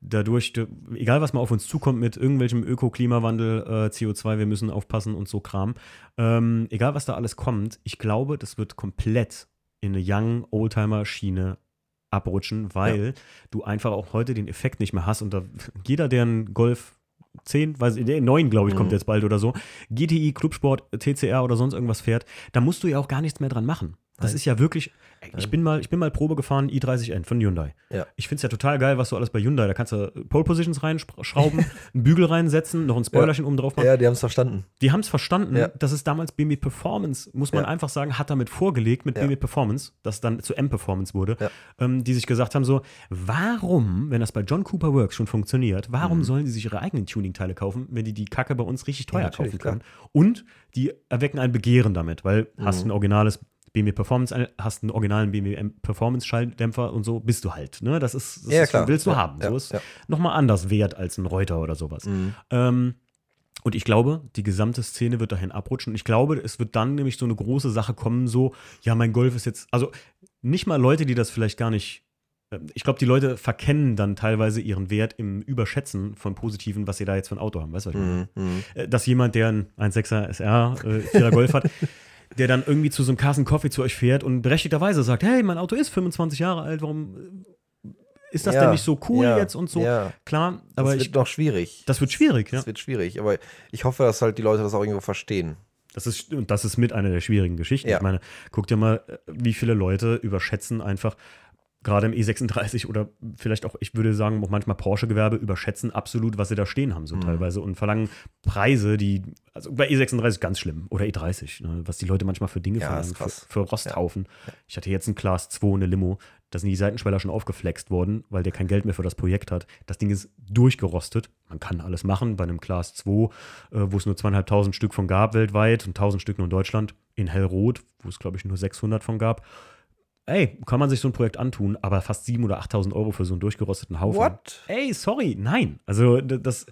dadurch, egal was mal auf uns zukommt mit irgendwelchem Öko-Klimawandel, äh, CO2, wir müssen aufpassen und so Kram, ähm, egal was da alles kommt, ich glaube, das wird komplett in eine Young Oldtimer-Schiene abrutschen, weil du einfach auch heute den Effekt nicht mehr hast und da jeder, der einen Golf 10, weiß ich, der 9, glaube ich, kommt Mhm. jetzt bald oder so, GTI, Clubsport, TCR oder sonst irgendwas fährt, da musst du ja auch gar nichts mehr dran machen. Das Nein. ist ja wirklich, ich Nein. bin mal, ich bin mal Probe gefahren, i30N von Hyundai. Ja. Ich finde es ja total geil, was du alles bei Hyundai, da kannst du Pole Positions reinschrauben, einen Bügel reinsetzen, noch ein Spoilerchen oben drauf machen. Ja, die haben es verstanden. Die haben es verstanden, Ja. dass es damals BMW Performance, muss man Ja. einfach sagen, hat damit vorgelegt mit Ja. BMW Performance, das dann zu M-Performance wurde, Ja. ähm, die sich gesagt haben: so, warum, wenn das bei John Cooper Works schon funktioniert, warum Mhm. sollen die sich ihre eigenen Tuning-Teile kaufen, wenn die die Kacke bei uns richtig Ja, teuer kaufen können? Und die erwecken ein Begehren damit, weil hast Mhm. ein originales BMW Performance, hast einen originalen BMW Performance Schalldämpfer und so bist du halt. Ne? Das ist, das Ja, ist, klar. willst du Ja, haben. ja, so ist ja. nochmal anders wert als ein Reuter oder sowas. Mhm. Ähm, und ich glaube, die gesamte Szene wird dahin abrutschen. Und ich glaube, es wird dann nämlich so eine große Sache kommen, so, ja, mein Golf ist jetzt, also nicht mal Leute, die das vielleicht gar nicht ähm, ich glaube, die Leute verkennen dann teilweise ihren Wert im Überschätzen von Positiven, was sie da jetzt für ein Auto haben. Weißt du, was ich meine? Mhm. Äh, Dass jemand, der ein 1,6er SR, äh, 4er Golf hat, der dann irgendwie zu so einem Carson Coffee zu euch fährt und berechtigterweise sagt, hey, mein Auto ist 25 Jahre alt, warum äh, ist das Ja, denn nicht so cool ja, jetzt und so? ja. Klar, Aber das ich, wird noch schwierig. das wird schwierig, ja. Das wird schwierig. Aber ich hoffe, dass halt die Leute das auch irgendwo verstehen. Das ist, und das ist mit einer der schwierigen Geschichten. Ja. Ich meine, guck dir mal, äh, wie viele Leute überschätzen einfach, gerade im E36 oder vielleicht auch, ich würde sagen, auch manchmal Porsche-Gewerbe überschätzen absolut, was sie da stehen haben, so Mhm. teilweise und verlangen Preise, die, also bei E36 ganz schlimm oder E30, ne, was die Leute manchmal für Dinge Ja, verlangen, für, für Rosthaufen. Ich hatte jetzt ein Class 2, eine Limo, da sind die Seitenschweller schon aufgeflext worden, weil der kein Geld mehr für das Projekt hat. Das Ding ist durchgerostet. Man kann alles machen bei einem Class 2, äh, wo es nur zweieinhalbtausend Stück von gab weltweit und tausend Stück nur in Deutschland. In Hellrot, wo es glaube ich nur 600 von gab. Ey, kann man sich so ein Projekt antun, aber fast 7.000 oder 8.000 Euro für so einen durchgerosteten Haufen. What? Ey, sorry, nein. Also das,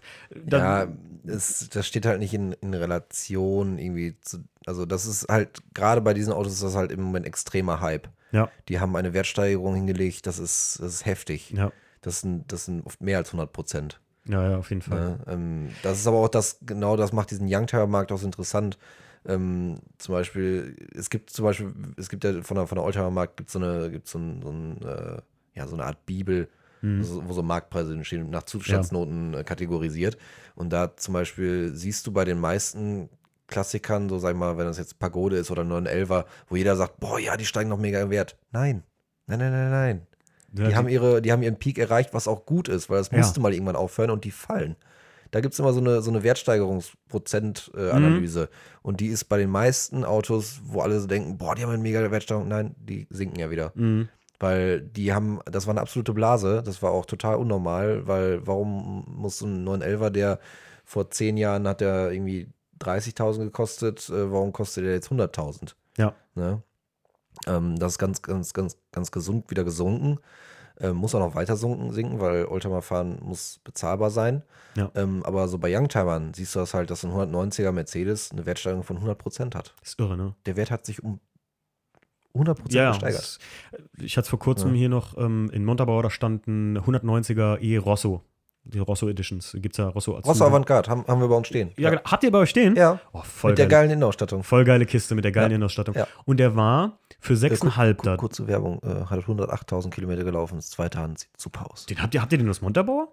da, ja, es, das steht halt nicht in, in Relation irgendwie zu. Also, das ist halt, gerade bei diesen Autos ist das halt im Moment extremer Hype. ja, Die haben eine Wertsteigerung hingelegt, das ist, das ist heftig. ja, Das sind, das sind oft mehr als 100 Prozent. ja, ja, auf jeden Fall. Ne? Ähm, das ist aber auch das, genau das macht diesen Youngtimer-Markt auch so interessant. Ähm, zum Beispiel, es gibt zum Beispiel, es gibt ja von der, von der Oldtimer-Markt gibt so eine, gibt so, ein, so, ein, äh, ja, so eine Art Bibel, Mhm. wo, wo so Marktpreise stehen, nach Zustandsnoten äh, kategorisiert. Und da zum Beispiel siehst du bei den meisten Klassikern, so sag ich mal, wenn das jetzt Pagode ist oder 911er, wo jeder sagt, boah, ja, die steigen noch mega im Wert. Nein, nein, nein, nein, nein. Ja, Die haben, ihre, die haben ihren Peak erreicht, was auch gut ist, weil das Ja. musste mal irgendwann aufhören und die fallen. Da gibt es immer so eine, so eine Wertsteigerungsprozent-Analyse. Und die ist bei den meisten Autos, wo alle so denken, boah, die haben eine mega Wertsteigerung. Nein, die sinken ja wieder. Mhm. Weil die haben, das war eine absolute Blase. Das war auch total unnormal, weil warum muss so ein 911er, der vor zehn Jahren hat der irgendwie 30.000 gekostet, äh, warum kostet der jetzt 100.000? Ja. Ne? Ähm, das ist ganz, ganz, ganz, ganz gesund wieder gesunken. Ähm, muss auch noch weiter sunken, sinken, weil Oldtimer fahren muss bezahlbar sein. Ja. Ähm, aber so bei Youngtimern siehst du das halt, dass ein 190er Mercedes eine Wertsteigerung von 100% hat. Ist irre, ne? Der Wert hat sich um 100% Ja, gesteigert. das- ich hatte es vor kurzem Ja. hier noch ähm, in Montabaur, da stand ein 190er E Rosso. Die Rosso Editions. Gibt es ja Rosso Azubi. Rosso Avantgarde haben, haben wir bei uns stehen. Ja, genau. Habt ihr bei euch stehen? Ja, Oh, voll mit der geil. geilen Innenausstattung. Voll geile Kiste mit der geilen Ja. Innenausstattung. Ja. Und der war für Äh, kur- 6,5 kur- da. Kurze Werbung, äh, hat 108.000 Kilometer gelaufen, ist Hand, sieht super aus. Den habt ihr, habt ihr den aus Montabaur?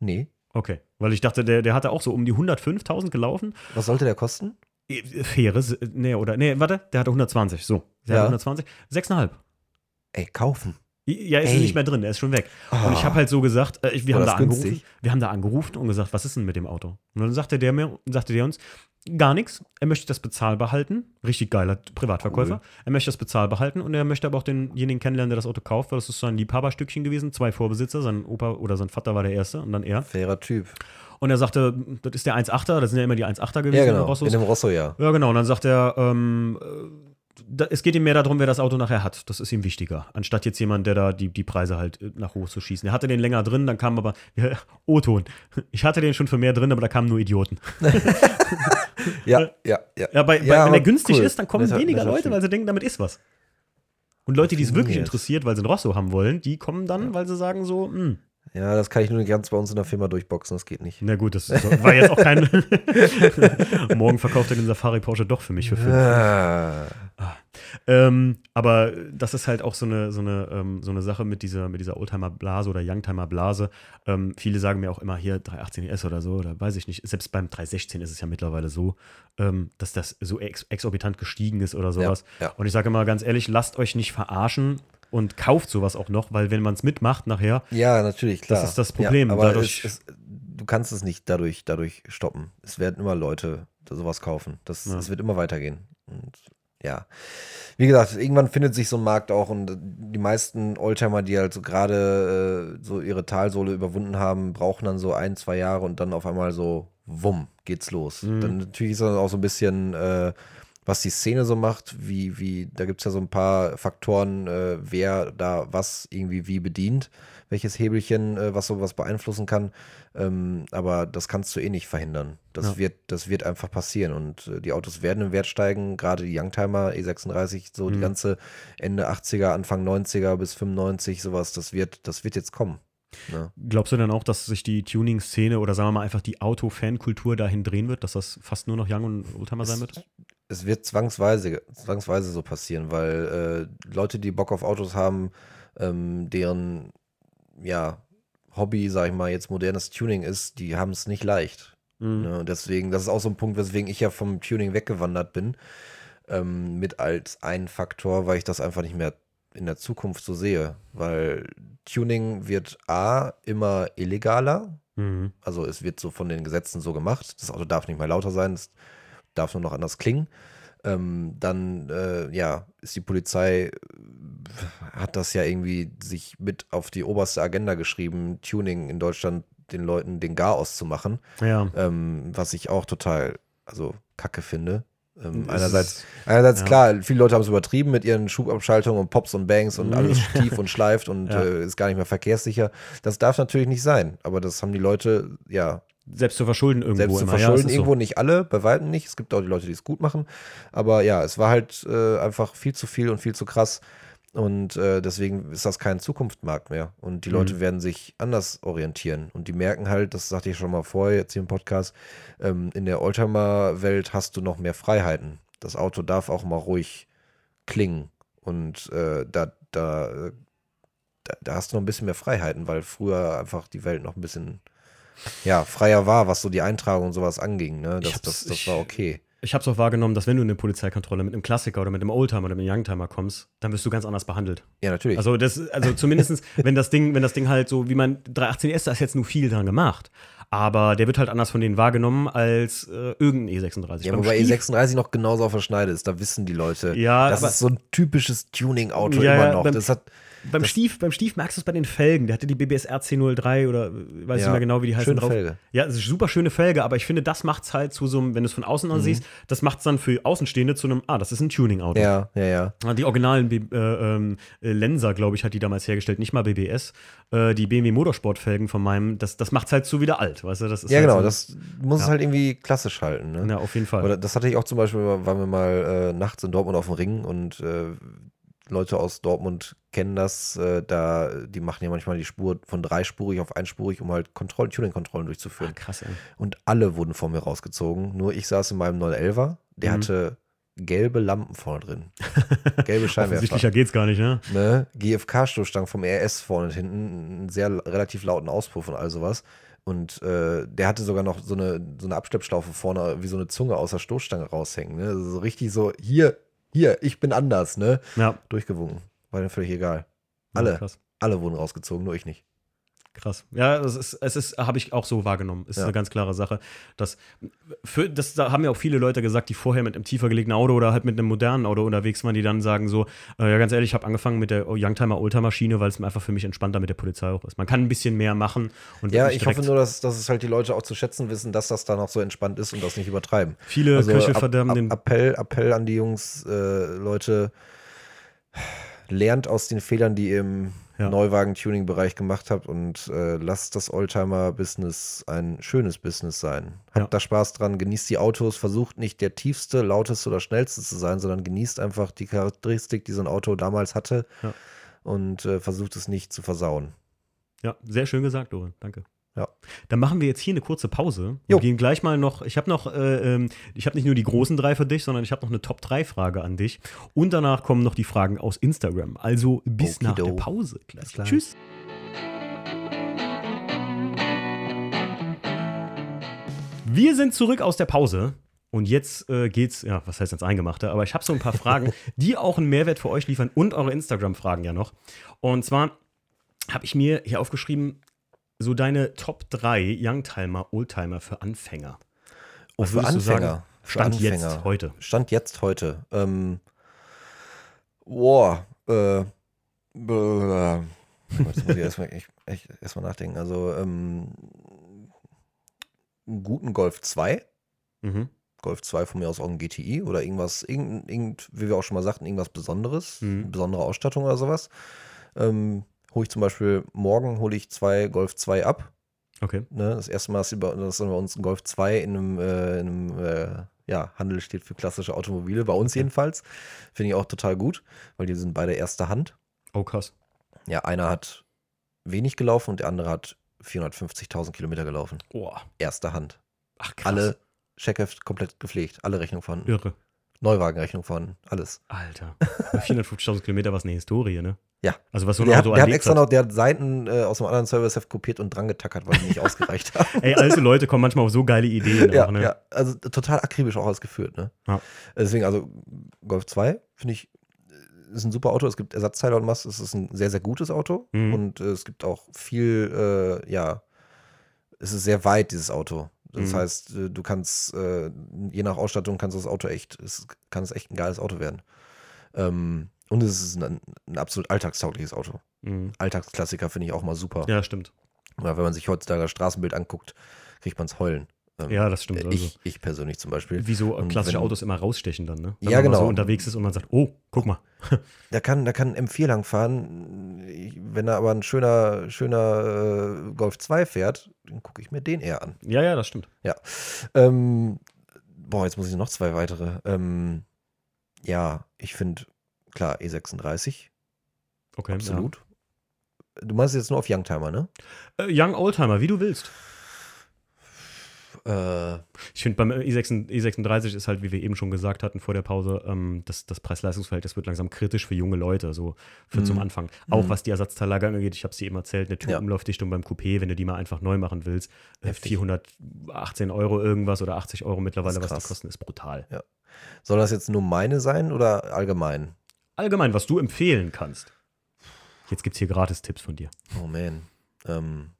Nee, Okay. Weil ich dachte, der, der hatte auch so um die 105.000 gelaufen. was sollte der kosten? Äh, Faires, äh, nee, oder, nee, warte, der hatte 120, so. Der Ja. hatte 120, 6,5. Ey, kaufen. Ja, ist Ey. nicht mehr drin, er ist schon weg. Und Ah. ich habe halt so gesagt, äh, wir War haben da angerufen, günstig? wir haben da angerufen und gesagt, was ist denn mit dem Auto? Und dann sagte der mir, sagte der uns, gar nichts. Er möchte das bezahlbar halten. Richtig geiler Privatverkäufer. Cool. Er möchte das bezahlbar halten und er möchte aber auch denjenigen kennenlernen, der das Auto kauft, weil das ist sein Liebhaberstückchen gewesen. Zwei Vorbesitzer, sein Opa oder sein Vater war der erste und dann er. Fairer Typ. Und er sagte, das ist der 1,8er, das sind ja immer die 1,8er gewesen Ja, genau. In dem Rosso, ja. Ja, genau. Und dann sagt er, ähm, äh, da, es geht ihm mehr darum, wer das Auto nachher hat. Das ist ihm wichtiger. Anstatt jetzt jemand, der da die, die Preise halt äh, nach hoch zu schießen. Er hatte den länger drin, dann kam aber, ja, O-Ton. Ich hatte den schon für mehr drin, aber da kamen nur Idioten. Ja, ja, ja. Ja, bei, bei, Ja, wenn aber günstig cool. ist, dann kommen Netter- weniger Leute, weil sie denken, damit ist was. Und Leute, die es wirklich Raffiniert. interessiert, weil sie ein Rosso haben wollen, die kommen dann, weil sie sagen so, hm, Ja, das kann ich nur ganz bei uns in der Firma durchboxen, das geht nicht. na gut, das war jetzt auch kein. Morgen verkauft er den Safari Porsche doch für mich für fünf. Ah, Ähm, aber das ist halt auch so eine, so eine, ähm, so eine Sache mit dieser, mit dieser Oldtimer-Blase oder Youngtimer-Blase. Ähm, viele sagen mir auch immer hier 318S oder so, oder weiß ich nicht. Selbst beim 316 ist es ja mittlerweile so, ähm, dass das so ex exorbitant gestiegen ist oder sowas. Ja, ja. Und ich sage immer ganz ehrlich, lasst euch nicht verarschen und kauft sowas auch noch, weil wenn man es mitmacht nachher, ja, natürlich, klar. ist das Problem. Ja, aber Dadurch- es, es, du kannst es nicht dadurch, dadurch stoppen. Es werden immer Leute sowas kaufen. Das, Ja. Es wird immer weitergehen. Und ja, wie gesagt, irgendwann findet sich so ein Markt auch und die meisten Oldtimer, die halt so gerade äh, so ihre Talsohle überwunden haben, brauchen dann so ein, zwei Jahre und dann auf einmal so, wumm, geht's los. Mhm. Dann natürlich ist das auch so ein bisschen äh, was die Szene so macht, wie, wie, da gibt es ja so ein paar Faktoren, äh, wer da was irgendwie wie bedient, welches Hebelchen, äh, was sowas beeinflussen kann. Ähm, aber das kannst du eh nicht verhindern. Das, Ja. wird, das wird einfach passieren und äh, die Autos werden im Wert steigen, gerade die Youngtimer E36, so die Mhm. ganze Ende 80er, Anfang 90er bis 95, sowas, das wird, das wird jetzt kommen. Ne? Glaubst du dann auch, dass sich die Tuning-Szene oder sagen wir mal einfach die Auto-Fan-Kultur dahin drehen wird, dass das fast nur noch Young und Oldtimer sein wird? es wird zwangsweise, zwangsweise so passieren, weil äh, Leute, die Bock auf Autos haben, ähm, deren ja, Hobby, sag ich mal, jetzt modernes Tuning ist, die haben es nicht leicht. Mhm. Ne? Und deswegen, das ist auch so ein Punkt, weswegen ich ja vom Tuning weggewandert bin, ähm, mit als ein Faktor, weil ich das einfach nicht mehr in der Zukunft so sehe. Weil Tuning wird A immer illegaler, Mhm. also es wird so von den Gesetzen so gemacht. Das Auto darf nicht mehr lauter sein, es darf nur noch anders klingen. Ähm, dann, äh, ja, ist die Polizei, äh, hat das ja irgendwie sich mit auf die oberste Agenda geschrieben, Tuning in Deutschland den Leuten den Garaus zu machen, Ja. ähm, was ich auch total, also kacke finde. Ähm, einerseits, einerseits ja. klar, viele Leute haben es übertrieben mit ihren Schubabschaltungen und Pops und Bangs und Mhm. alles stief und schleift und Ja. äh, ist gar nicht mehr verkehrssicher. Das darf natürlich nicht sein, aber das haben die Leute, ja, Selbst zu verschulden irgendwo selbst zu immer. verschulden, ja, irgendwo so. nicht alle, bei weitem nicht. Es gibt auch die Leute, die es gut machen. Aber ja, es war halt äh, einfach viel zu viel und viel zu krass. Und äh, deswegen ist das kein Zukunftsmarkt mehr. Und die Mhm. Leute werden sich anders orientieren. Und die merken halt, das sagte ich schon mal vorher jetzt hier im Podcast, ähm, in der Oldtimer-Welt hast du noch mehr Freiheiten. Das Auto darf auch mal ruhig klingen. Und äh, da, da, äh, da, da hast du noch ein bisschen mehr Freiheiten, weil früher einfach die Welt noch ein bisschen ja, freier war, was so die Eintragung und sowas anging. Ne? Das, das, das war okay. Ich habe es auch wahrgenommen, dass wenn du in eine Polizeikontrolle mit einem Klassiker oder mit einem Oldtimer oder mit einem Youngtimer kommst, dann wirst du ganz anders behandelt. Ja, natürlich. Also das, also zumindestens, wenn das Ding, wenn das Ding halt so, wie man 318S, da ist jetzt nur viel dran gemacht. Aber der wird halt anders von denen wahrgenommen als äh, irgendein E36. ja, Beim wobei Stief- E36 noch genauso auf der Schneide ist, da wissen die Leute. Ja, das ist so ein typisches Tuning-Auto Ja, immer noch. beim- Das hat, Beim das- Stief, beim Stief merkst du es bei den Felgen. Der hatte die BBS RC03 oder weiß Ja, nicht mehr genau, wie die heißen schöne drauf. Felge. Ja, es ist super schöne Felge, aber ich finde, das macht es halt zu so einem, wenn du es von außen Mhm. ansiehst, das macht es dann für Außenstehende zu einem, ah, das ist ein Tuning-Auto. ja, ja, ja. Ah, Die originalen B äh, ähm, äh, Lenser, glaube ich, hat die damals hergestellt, nicht mal BBS. Äh, die BMW Motorsportfelgen von meinem, das, das macht es halt so wieder alt, weißt du? Das ist Ja, halt genau. So, Das muss es Ja. halt irgendwie klassisch halten. Ne? ja, auf jeden Fall. Oder das hatte ich auch zum Beispiel, waren wir mal äh, nachts in Dortmund auf dem Ring und äh, Leute aus Dortmund kennen das. Äh, da, die machen ja manchmal die Spur von dreispurig auf einspurig, um halt Kontroll Tuning-Kontrollen durchzuführen. ah, krass, ey. Und alle wurden vor mir rausgezogen. Nur ich saß in meinem 911er, der Mhm. hatte gelbe Lampen vorne drin. Gelbe Scheinwerfer. Offensichtlicher geht's gar nicht, ne? Ne? GFK-Stoßstangen vom RS vorne und hinten, einen sehr relativ lauten Auspuff und all sowas. Und äh, der hatte sogar noch so eine, so eine Abschleppschlaufe vorne, wie so eine Zunge aus der Stoßstange raushängen. Ne? Also so richtig so, hier, hier, ich bin anders, ne? Ja. Durchgewunken. War mir völlig egal. Ja, Alle, Krass. alle wurden rausgezogen, nur ich nicht. Krass. Ja, es ist, es ist habe ich auch so wahrgenommen. Ist Ja. eine ganz klare Sache. Das, für, das da haben ja auch viele Leute gesagt, die vorher mit einem tiefer gelegenen Auto oder halt mit einem modernen Auto unterwegs waren, die dann sagen so, äh, ja ganz ehrlich, ich habe angefangen mit der Youngtimer Oldtimer Schiene, weil es mir einfach für mich entspannter mit der Polizei auch ist. Man kann ein bisschen mehr machen und Ja, ich hoffe nur, dass, dass es halt die Leute auch zu schätzen wissen, dass das da noch so entspannt ist und das nicht übertreiben. viele Also Köche Ab- verderben Ab- den Appell, Appell an die Jungs, äh, Leute, lernt aus den Fehlern, die im Ja. Neuwagen-Tuning-Bereich gemacht habt und äh, lasst das Oldtimer-Business ein schönes Business sein. Habt Ja. da Spaß dran, genießt die Autos, versucht nicht der tiefste, lauteste oder schnellste zu sein, sondern genießt einfach die Charakteristik, die so ein Auto damals hatte Ja. und äh, versucht es nicht zu versauen. Ja, sehr schön gesagt, Dorin. Danke. Ja. Dann machen wir jetzt hier eine kurze Pause Jo. und gehen gleich mal noch. Ich habe noch, äh, ähm, ich habe nicht nur die großen drei für dich, sondern ich habe noch eine Top 3 Frage an dich. Und danach kommen noch die Fragen aus Instagram. Also bis nach der Okido. Pause. Gleich. Tschüss. Wir sind zurück aus der Pause. Und jetzt äh, geht's, ja, was heißt jetzt Eingemachte, aber ich habe so ein paar Fragen, die auch einen Mehrwert für euch liefern und eure Instagram-Fragen ja noch. Und zwar habe ich mir hier aufgeschrieben, so deine Top 3 Youngtimer, Oldtimer für Anfänger. Oh, für würdest du sagen? Anfänger. Für Stand jetzt, Anfänger. heute. Stand jetzt heute. Ähm, boah, äh, bläh. Jetzt muss ich erstmal echt, echt erstmal nachdenken. Also, ähm, einen guten Golf 2, Mhm. Golf 2 von mir aus auch ein GTI oder irgendwas, irgend, irgend, wie wir auch schon mal sagten, irgendwas Besonderes, Mhm. besondere Ausstattung oder sowas. Ähm, hole ich zum Beispiel, morgen hole ich zwei Golf 2 ab. Okay. Ne? Das erste Mal, dass, über, dass bei uns ein Golf 2 in einem, äh, in einem äh, ja, Handel steht für klassische Automobile, bei uns jedenfalls. Finde ich auch total gut, weil die sind beide erster Hand. Oh, krass. Ja, einer hat wenig gelaufen und der andere hat 450.000 Kilometer gelaufen. Oh. Erster Hand. Ach, krass. Alle Checkheft komplett gepflegt, alle Rechnung vorhanden, Irre. Neuwagenrechnung vorhanden, alles. Alter. Bei 450.000 Kilometer war es eine Historie, ne? Ja. Also was so ein der hat, Auto der hat extra hat. noch, der hat Seiten äh, aus einem anderen Service kopiert und dran getackert, weil die nicht ausgereicht haben. Ey, alte Leute kommen manchmal auf so geile Ideen ja, auch, ne? ja, also total akribisch auch ausgeführt, ne? Ja. Deswegen, also Golf 2 finde ich ist ein super Auto. Es gibt Ersatzteile und was. Es ist ein sehr, sehr gutes Auto. Mhm. Und äh, es gibt auch viel, äh, ja, es ist sehr weit, dieses Auto. Das Mhm. heißt, äh, du kannst, äh, je nach Ausstattung kannst du das Auto echt, es kann es echt ein geiles Auto werden. Ähm, und es ist ein, ein absolut alltagstaugliches Auto. Mhm. Alltagsklassiker finde ich auch mal super. Ja, stimmt. Weil wenn man sich heutzutage das Straßenbild anguckt, kriegt man es heulen. Ähm, Ja, das stimmt. Also, ich, ich persönlich zum Beispiel. wie so und klassische wenn- Autos immer rausstechen dann, ne? Ja, man mal genau. so unterwegs ist und man sagt, oh, guck mal. Da kann, da kann ein M4 langfahren. Ich- Wenn da aber ein schöner, schöner äh, Golf 2 fährt, dann gucke ich mir den eher an. Ja, ja, das stimmt. Ähm, boah, jetzt muss ich noch zwei weitere. Ähm, ja, ich finde, klar, E36, Okay. absolut. Du meinst jetzt nur auf Youngtimer, ne? Ja. Äh, Young Oldtimer, wie du willst. Äh, Ich finde, beim E6, E36 ist halt, wie wir eben schon gesagt hatten vor der Pause, ähm, das, das Preis-Leistungsverhältnis wird langsam kritisch für junge Leute, so für Mhm. zum Anfang. Auch Mhm. was die Ersatzteillager angeht, ich habe es dir eben erzählt, eine Ja. Türumlaufdichtung beim Coupé, wenn du die mal einfach neu machen willst, äh, Heftig. 418 Euro irgendwas oder 80 Euro mittlerweile, was die kosten, ist brutal. soll das jetzt nur meine sein oder allgemein? Allgemein, was du empfehlen kannst. Jetzt gibt es hier Gratis-Tipps von dir. Oh man. Ähm,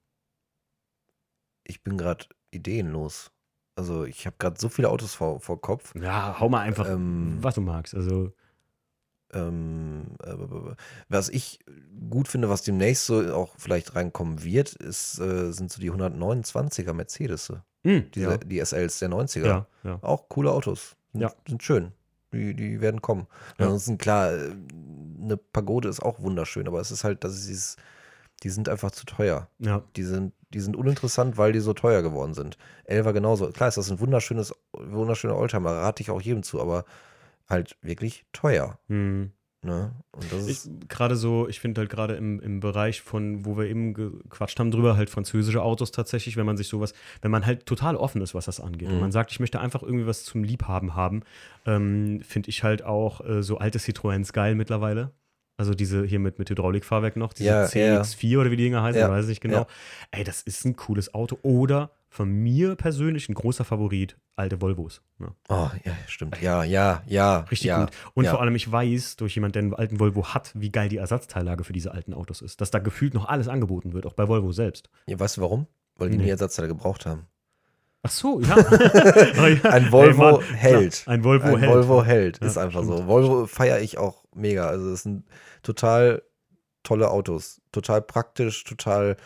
ich bin gerade ideenlos. Also ich habe gerade so viele Autos vor, vor Kopf. Ja, hau mal einfach, Ähm, was du magst. Also, Ähm, äh, was ich gut finde, was demnächst so auch vielleicht reinkommen wird, ist, äh, sind so die 129er Mercedes. mh, Diese, ja, Die SLs der 90er. ja, ja. Auch coole Autos. Sind, Ja. sind schön. Die, die werden kommen. Ansonsten, klar, äh, eine Pagode ist auch wunderschön, aber es ist halt, dass dieses, die sind einfach zu teuer. ja. Die sind, die sind uninteressant, weil die so teuer geworden sind. Elva genauso. Klar ist das ein wunderschönes, wunderschöner Oldtimer, rate ich auch jedem zu, aber halt wirklich teuer. Hm. Ne? Und das Ich, ist, gerade so, ich finde halt gerade im, im Bereich von, wo wir eben gequatscht haben drüber, halt französische Autos tatsächlich, wenn man sich sowas, wenn man halt total offen ist, was das angeht. Und Mhm. man sagt, ich möchte einfach irgendwie was zum Liebhaben haben, ähm, finde ich halt auch äh, so alte Citroëns geil mittlerweile. Also diese hier mit, mit Hydraulikfahrwerk noch, diese Ja, ja. CX4 oder wie die Dinger heißen, Ja, ich weiß nicht genau. ja. Ey, das ist ein cooles Auto. Oder von mir persönlich ein großer Favorit, alte Volvos. Ne? oh, ja, stimmt. Ja, ja, ja. Richtig ja, gut. Und ja. vor allem, ich weiß durch jemanden, der einen alten Volvo hat, wie geil die Ersatzteillage für diese alten Autos ist. Dass da gefühlt noch alles angeboten wird, auch bei Volvo selbst. Ja, weißt du warum? Weil die Nee. nie Ersatzteile gebraucht haben. Ach so, ja. Oh ja. Ein Volvo Mann, hält. Ein Volvo Ein hält. Volvo hält, Ja, ist einfach so. Volvo feiere ich auch mega. Also das sind total tolle Autos. Total praktisch, total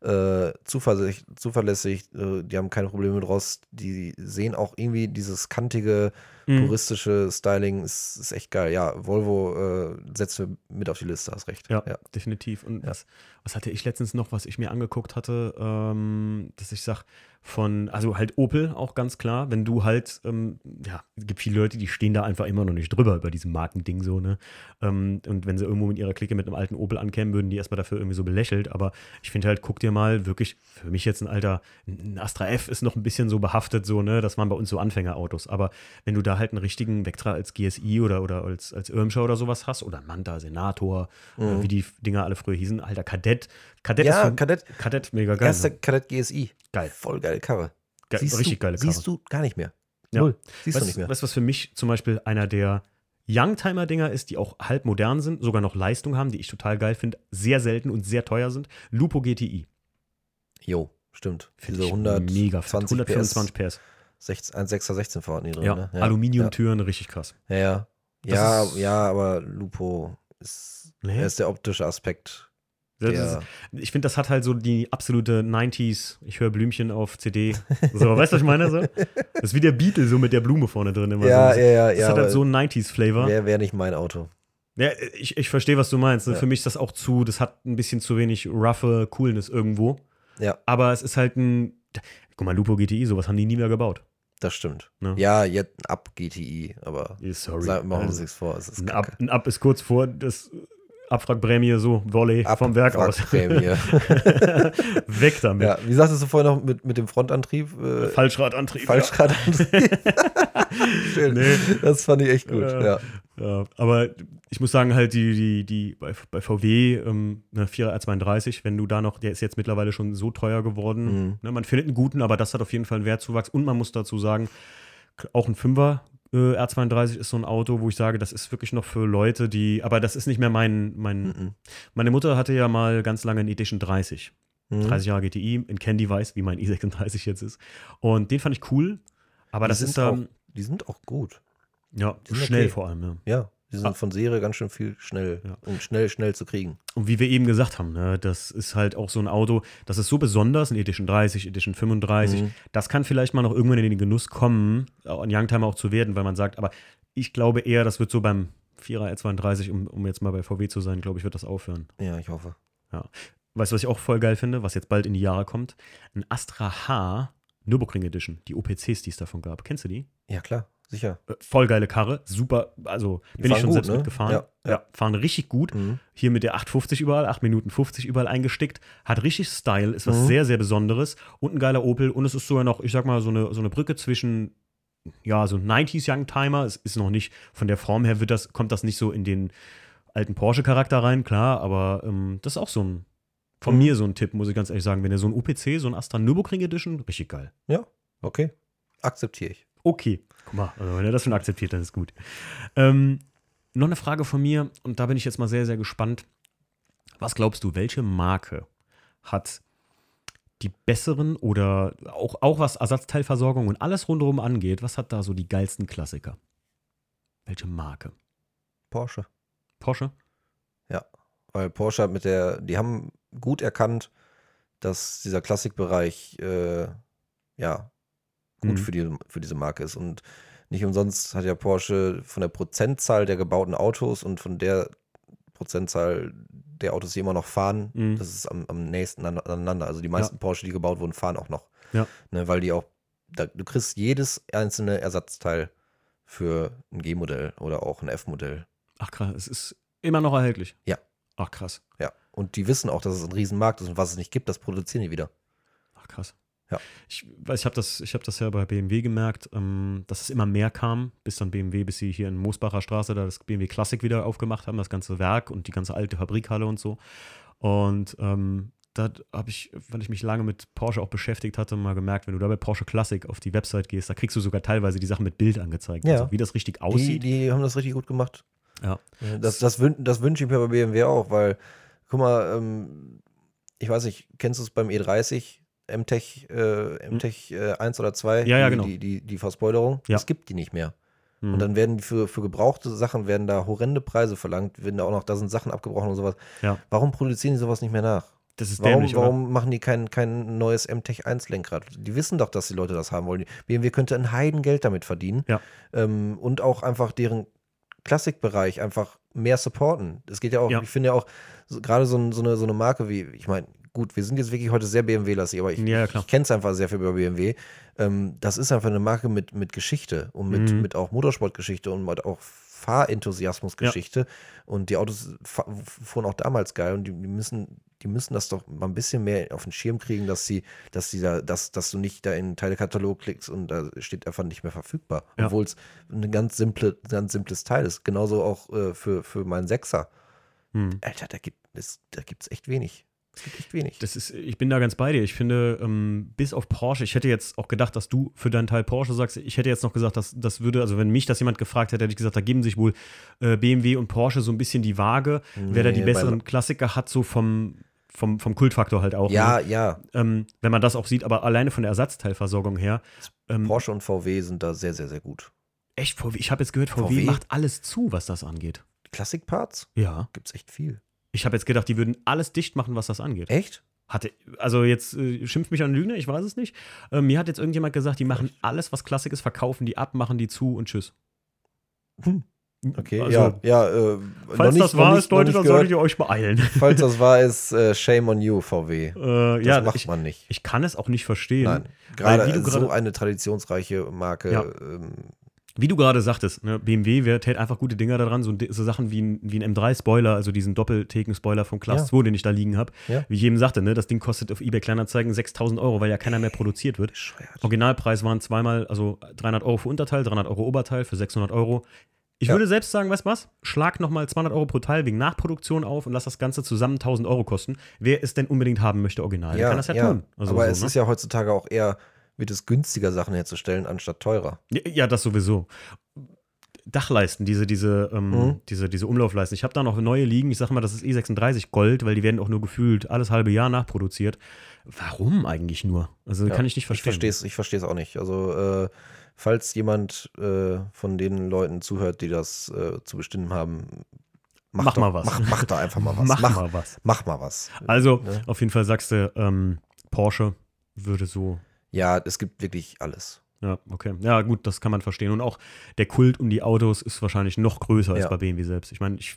äh, zuverlässig. Äh, die haben keine Probleme mit Rost. Die sehen auch irgendwie dieses kantige, Mhm. puristische Styling. Ist, ist echt geil. Ja, Volvo äh, setzt mit auf die Liste, hast recht. Ja, ja. definitiv. Und Ja. was, was hatte ich letztens noch, was ich mir angeguckt hatte, ähm, dass ich sag, von, also halt Opel auch ganz klar, wenn du halt, ähm, ja, es gibt viele Leute, die stehen da einfach immer noch nicht drüber über diesem Markending so, ne? Ähm, und wenn sie irgendwo mit ihrer Clique mit einem alten Opel ankämen, würden die erstmal dafür irgendwie so belächelt. Aber ich finde halt, guck dir mal wirklich, für mich jetzt ein alter, ein Astra F ist noch ein bisschen so behaftet, so, ne? Das waren bei uns so Anfängerautos. Aber wenn du da halt einen richtigen Vectra als GSI oder, oder als, als Irmscher oder sowas hast, oder Manta, Senator, äh, wie die Dinger alle früher hießen, alter Kadett. Kadett Mhm. Ja, ist für, Kadett, Kadett mega geil. erster ne? Kadett GSI. Geil. Voll geile Karre. Ge Siehst richtig du, geile Karre. Siehst du gar nicht mehr. Ja. Null. Siehst du Weißt nicht mehr. weißt du, was für mich zum Beispiel einer der Youngtimer-Dinger ist, die auch halb modern sind, sogar noch Leistung haben, die ich total geil finde, sehr selten und sehr teuer sind? Lupo GTI. Jo, stimmt. Finde ich 100, mega fett. 125 PS. 16, 1,6er 16 verordnet drin. Ja, ne? Aluminiumtüren, richtig krass. Ja, ja. Ja, ja, ja, aber Lupo ist, Nee? ist der optische Aspekt. Der- ist, ich finde, das hat halt so die absolute 90s, ich höre Blümchen auf CD. So, weißt du, was ich meine? So? Das ist wie der Beatle, so mit der Blume vorne drin. Immer Ja, so. ja, ja, Das ja, hat halt so einen 90s-Flavor. Wäre wär nicht mein Auto. Ja, ich, ich verstehe, was du meinst. Ne? Ja. Für mich ist das auch zu, das hat ein bisschen zu wenig roughe Coolness irgendwo. Ja. Aber es ist halt ein, guck mal, Lupo GTI, sowas haben die nie mehr gebaut. Das stimmt. Ne? Ja, jetzt ein Up GTI, aber Yeah, Sorry. sag, machen wir uns Also, nichts vor. Es ist ein. Ab, ein Ab ist kurz vor, das Abwrackprämie, so, Volley vom Werk aus. Weg damit. ja, wie sagtest du vorhin noch mit, mit dem Frontantrieb? Äh, Falschradantrieb. Falschradantrieb. Schön. Nee. Das fand ich echt gut. Ja. Ja. Ja, aber ich muss sagen, halt die, die, die bei, bei VW, ähm, ne, 4er R32, wenn du da noch, der ist jetzt mittlerweile schon so teuer geworden. Mhm. Ne, man findet einen guten, aber das hat auf jeden Fall einen Wertzuwachs. Und man muss dazu sagen, auch ein 5er äh, R32 ist so ein Auto, wo ich sage, das ist wirklich noch für Leute, die, aber das ist nicht mehr mein, mein Mhm. meine Mutter hatte ja mal ganz lange einen Edition 30. Mhm. 30 Jahre GTI in Candy Weiß, wie mein i36 jetzt ist. Und den fand ich cool, aber Die das ist dann, Die sind auch gut. Ja, schnell okay. vor allem, ja. Ja, die sind Ah. von Serie ganz schön viel schnell Ja. und schnell, schnell zu kriegen. Und wie wir eben gesagt haben, ne, das ist halt auch so ein Auto, das ist so besonders, ein Edition 30, Edition 35. Mhm. Das kann vielleicht mal noch irgendwann in den Genuss kommen, auch ein Youngtimer auch zu werden, weil man sagt, aber ich glaube eher, das wird so beim 4er R32, um, um jetzt mal bei VW zu sein, glaube ich, wird das aufhören. Ja, ich hoffe. Weißt du, was ich auch voll geil finde, was jetzt bald in die Jahre kommt? Ein Astra H Nürburgring Edition, die OPCs, die es davon gab. Kennst du die? Ja, klar, sicher. Äh, Voll geile Karre, super, also Die bin ich schon gut, selbst ne? mitgefahren. Ja, ja. fahren richtig gut. Mhm. Hier mit der 850 überall, 8 Minuten 50 überall eingestickt. Hat richtig Style, ist was Mhm. sehr, sehr Besonderes. Und ein geiler Opel. Und es ist sogar noch, ich sag mal, so eine, so eine Brücke zwischen, ja, so 90s Youngtimer. Es ist noch nicht, von der Form her wird das, kommt das nicht so in den alten Porsche-Charakter rein, klar, aber ähm, das ist auch so ein, von Mhm. mir so ein Tipp, muss ich ganz ehrlich sagen. Wenn ihr so ein UPC, so ein Astra Nürburgring Edition, richtig geil. Okay, akzeptiere ich. Okay. Guck mal, also wenn er das schon akzeptiert, dann ist gut. Ähm, noch eine Frage von mir, und da bin ich jetzt mal sehr, sehr gespannt. Was glaubst du, welche Marke hat die besseren oder auch, auch was Ersatzteilversorgung und alles rundherum angeht, was hat da so die geilsten Klassiker? Welche Marke? Porsche. Porsche? Weil Porsche hat mit der, die haben gut erkannt, dass dieser Klassikbereich äh, ja gut Mhm. für, die, für diese Marke ist. Und nicht umsonst hat ja Porsche von der Prozentzahl der gebauten Autos und von der Prozentzahl der Autos, die immer noch fahren, Mhm. das ist am, am nächsten an- aneinander. Also die meisten Porsche, die gebaut wurden, fahren auch noch. Ja. Ne, weil die auch, da, du kriegst jedes einzelne Ersatzteil für ein G-Modell oder auch ein F-Modell. Ach krass, es ist immer noch erhältlich. Ja. Ach krass. Ja. Und die wissen auch, dass es ein Riesenmarkt ist und was es nicht gibt, das produzieren die wieder. Ach krass. Ja. Ich weiß, ich habe das, ich hab das ja bei BMW gemerkt, ähm, dass es immer mehr kam, bis dann BMW, bis sie hier in Moosbacher Straße da das BMW Classic wieder aufgemacht haben, das ganze Werk und die ganze alte Fabrikhalle und so. Und ähm, da habe ich, weil ich mich lange mit Porsche auch beschäftigt hatte, mal gemerkt, wenn du da bei Porsche Classic auf die Website gehst, da kriegst du sogar teilweise die Sachen mit Bild angezeigt, Ja. also, wie das richtig Die, aussieht. die haben das richtig gut gemacht. Ja. Das, das, wün das wünsche ich mir bei BMW auch, weil, guck mal, ähm, ich weiß nicht, kennst du es beim E30? MTech, äh, MTech äh, 1 oder 2? Hm. Ja, ja, die, genau. Die, die, die Verspoilerung? Ja. Es gibt die nicht mehr. Mhm. Und dann werden für, für gebrauchte Sachen werden da horrende Preise verlangt, werden da auch noch, da sind Sachen abgebrochen und sowas. Ja. Warum produzieren die sowas nicht mehr nach? das ist Warum, dämlich, oder? warum machen die kein, kein neues MTech 1 Lenkrad? Die wissen doch, dass die Leute das haben wollen. BMW könnte ein Heidengeld damit verdienen. Ja. Ähm, und auch einfach deren Klassikbereich einfach mehr supporten. Es geht ja auch, Ja. ich finde ja auch, so, gerade so, so, eine, so eine Marke wie, ich meine, gut, wir sind jetzt wirklich heute sehr BMW-lastig, aber ich, Ja, ich kenne es einfach sehr viel über BMW. Ähm, das ist einfach eine Marke mit, mit Geschichte und mit, Mhm. mit auch Motorsportgeschichte und mit auch Fahrenthusiasmusgeschichte. Und die Autos fuhren auch damals geil und die, die müssen, die müssen das doch mal ein bisschen mehr auf den Schirm kriegen, dass sie, dass sie da, dass, dass du nicht da in einen Teilekatalog klickst und da steht einfach nicht mehr verfügbar. Ja. Obwohl es ein ganz simple, ganz simples Teil ist. Genauso auch äh, für, für meinen Sechser. Mhm. Alter, da gibt es da gibt's echt wenig. Es gibt echt wenig. Das ist, ich bin da ganz bei dir. Ich finde, ähm, bis auf Porsche, ich hätte jetzt auch gedacht, dass du für deinen Teil Porsche sagst. Ich hätte jetzt noch gesagt, dass das würde, also wenn mich das jemand gefragt hätte, hätte ich gesagt, da geben sich wohl äh, BMW und Porsche so ein bisschen die Waage. Wer da die Nee, besseren Klassiker hat, so vom, vom, vom Kultfaktor halt auch. ja, Ne? ja. Ähm, wenn man das auch sieht, aber alleine von der Ersatzteilversorgung her. Ähm, Porsche und VW sind da sehr, sehr, sehr gut. echt, VW, ich habe jetzt gehört, VW, VW? macht alles zu, was das angeht. Klassikparts Ja. gibt es echt viel. Ich habe jetzt gedacht, die würden alles dicht machen, was das angeht. Echt? Hatte, also jetzt äh, schimpft mich an Lügner, ich weiß es nicht. Äh, mir hat jetzt irgendjemand gesagt, die machen alles, was Klassik ist, verkaufen die ab, machen die zu und tschüss. Okay, Also, ja, ja. Äh, Falls noch das nicht- wahr ist, nicht- Leute, nicht dann solltet ihr euch beeilen. Falls das wahr ist, äh, shame on you, VW. äh, Das ja, macht ich, man nicht. ich kann es auch nicht verstehen. Nein, gerade so eine traditionsreiche Marke. Ja. Ähm, Wie du gerade sagtest, ne, BMW wer, hält einfach gute Dinger daran, so, so Sachen wie ein, wie ein M3-Spoiler, also diesen Doppeltheken-Spoiler vom Class Ja. 2, den ich da liegen habe. Ja. Wie ich eben sagte, ne, das Ding kostet auf eBay Kleinanzeigen 6000 Euro, weil ja keiner mehr produziert wird. bescheuert. Originalpreis waren zweimal, also 300 Euro für Unterteil, 300 Euro Oberteil für 600 Euro. Ich Ja. würde selbst sagen, weißt du was? Schlag nochmal 200 Euro pro Teil wegen Nachproduktion auf und lass das Ganze zusammen 1000 Euro kosten. Wer es denn unbedingt haben möchte, original, der kann das ja, tun. Also aber so, es ne? ist ja heutzutage auch eher, wird es günstiger, Sachen herzustellen, anstatt teurer. Ja, ja, das sowieso. Dachleisten, diese, diese, ähm, Mhm. diese, diese Umlaufleisten. Ich habe da noch neue liegen. Ich sage mal, das ist E36 Gold, weil die werden auch nur gefühlt alles halbe Jahr nachproduziert. Warum eigentlich nur? Also Ja, kann ich nicht Ich verstehen. verstehe es ich auch nicht. Also, äh, falls jemand äh, von den Leuten zuhört, die das äh, zu bestimmen haben, mach, Mach doch, mal was. Mach, mach da einfach mal was. Mach, mach, mal was. mach mal was. Also, Ne? auf jeden Fall sagst du, ähm, Porsche würde so. Ja, es gibt wirklich alles. Ja, okay. Ja, gut, das kann man verstehen. Und auch der Kult um die Autos ist wahrscheinlich noch größer als Ja. bei BMW selbst. Ich meine, ich,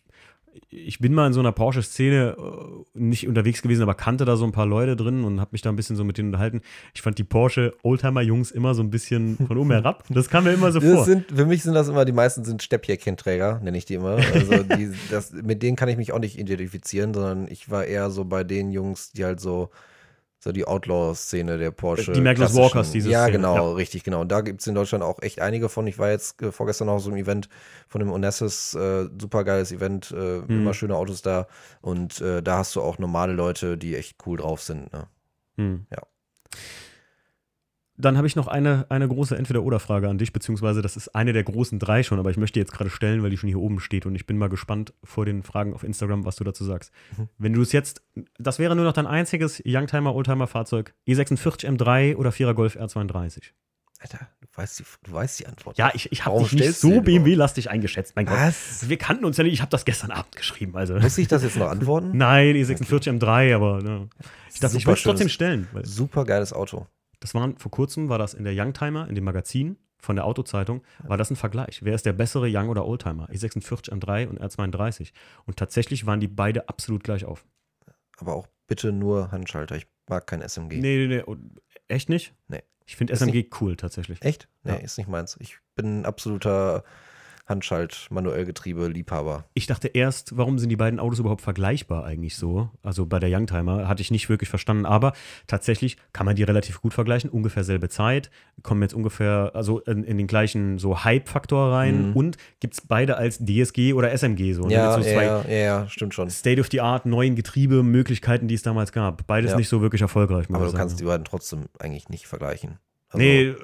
ich bin mal in so einer Porsche-Szene äh, nicht unterwegs gewesen, aber kannte da so ein paar Leute drin und habe mich da ein bisschen so mit denen unterhalten. Ich fand die Porsche-Oldtimer-Jungs immer so ein bisschen von oben herab. Das kam mir immer so Das vor. sind, für mich sind das immer, die meisten sind Steppjäckchenträger, nenne ich die immer. Also die, das, mit denen kann ich mich auch nicht identifizieren, sondern ich war eher so bei den Jungs, die halt so, so die Outlaw-Szene der Porsche. Die klassischen- Walkers, diese Ja, Szene, genau, ja. richtig, genau. Und da gibt es in Deutschland auch echt einige von. Ich war jetzt äh, vorgestern auch so im Event von dem Onassis, äh, super geiles Event, äh, Mhm. immer schöne Autos da. Und äh, da hast du auch normale Leute, die echt cool drauf sind. Ne? Hm. Ja. Dann habe ich noch eine, eine große Entweder-Oder-Frage an dich, beziehungsweise das ist eine der großen drei schon, aber ich möchte die jetzt gerade stellen, weil die schon hier oben steht und ich bin mal gespannt vor den Fragen auf Instagram, was du dazu sagst. Mhm. Wenn du es jetzt, das wäre nur noch dein einziges Youngtimer, Oldtimer-Fahrzeug, E46 M3 oder 4er Golf R32? Alter, du weißt die, du weißt die Antwort. Ja, ich, ich habe dich nicht so? BMW-lastig eingeschätzt, mein Gott. Was? Wir kannten uns ja nicht, ich habe das gestern Abend geschrieben, also. Muss ich das jetzt noch antworten? Nein, E46 M3, aber ne. ich dachte, ich will es trotzdem stellen. Super geiles Auto. Das waren vor kurzem, war das in der Youngtimer, in dem Magazin von der Autozeitung, war das ein Vergleich. Wer ist der bessere Young- oder Oldtimer? E46 M3 und R32. Und tatsächlich waren die beide absolut gleich auf. Aber auch bitte nur Handschalter. Ich mag kein SMG. Nee, nee, nee. Echt nicht? Nee. Ich finde SMG cool tatsächlich. Echt? Nee, Ja. ist nicht meins. Ich bin ein absoluter Handschalt, manuell Getriebe, Liebhaber. Ich dachte erst, warum sind die beiden Autos überhaupt vergleichbar eigentlich so? Also bei der Youngtimer hatte ich nicht wirklich verstanden, aber tatsächlich kann man die relativ gut vergleichen. Ungefähr selbe Zeit, kommen jetzt ungefähr also in, in den gleichen so Hype-Faktor rein Mhm. und gibt es beide als DSG oder SMG so. ne? Ja, so ja, zwei ja, ja, stimmt schon. State of the Art, neuen Getriebemöglichkeiten, die es damals gab. Beides Ja. nicht so wirklich erfolgreich, Aber du sagen. kannst die beiden trotzdem eigentlich nicht vergleichen. Also, nee, äh,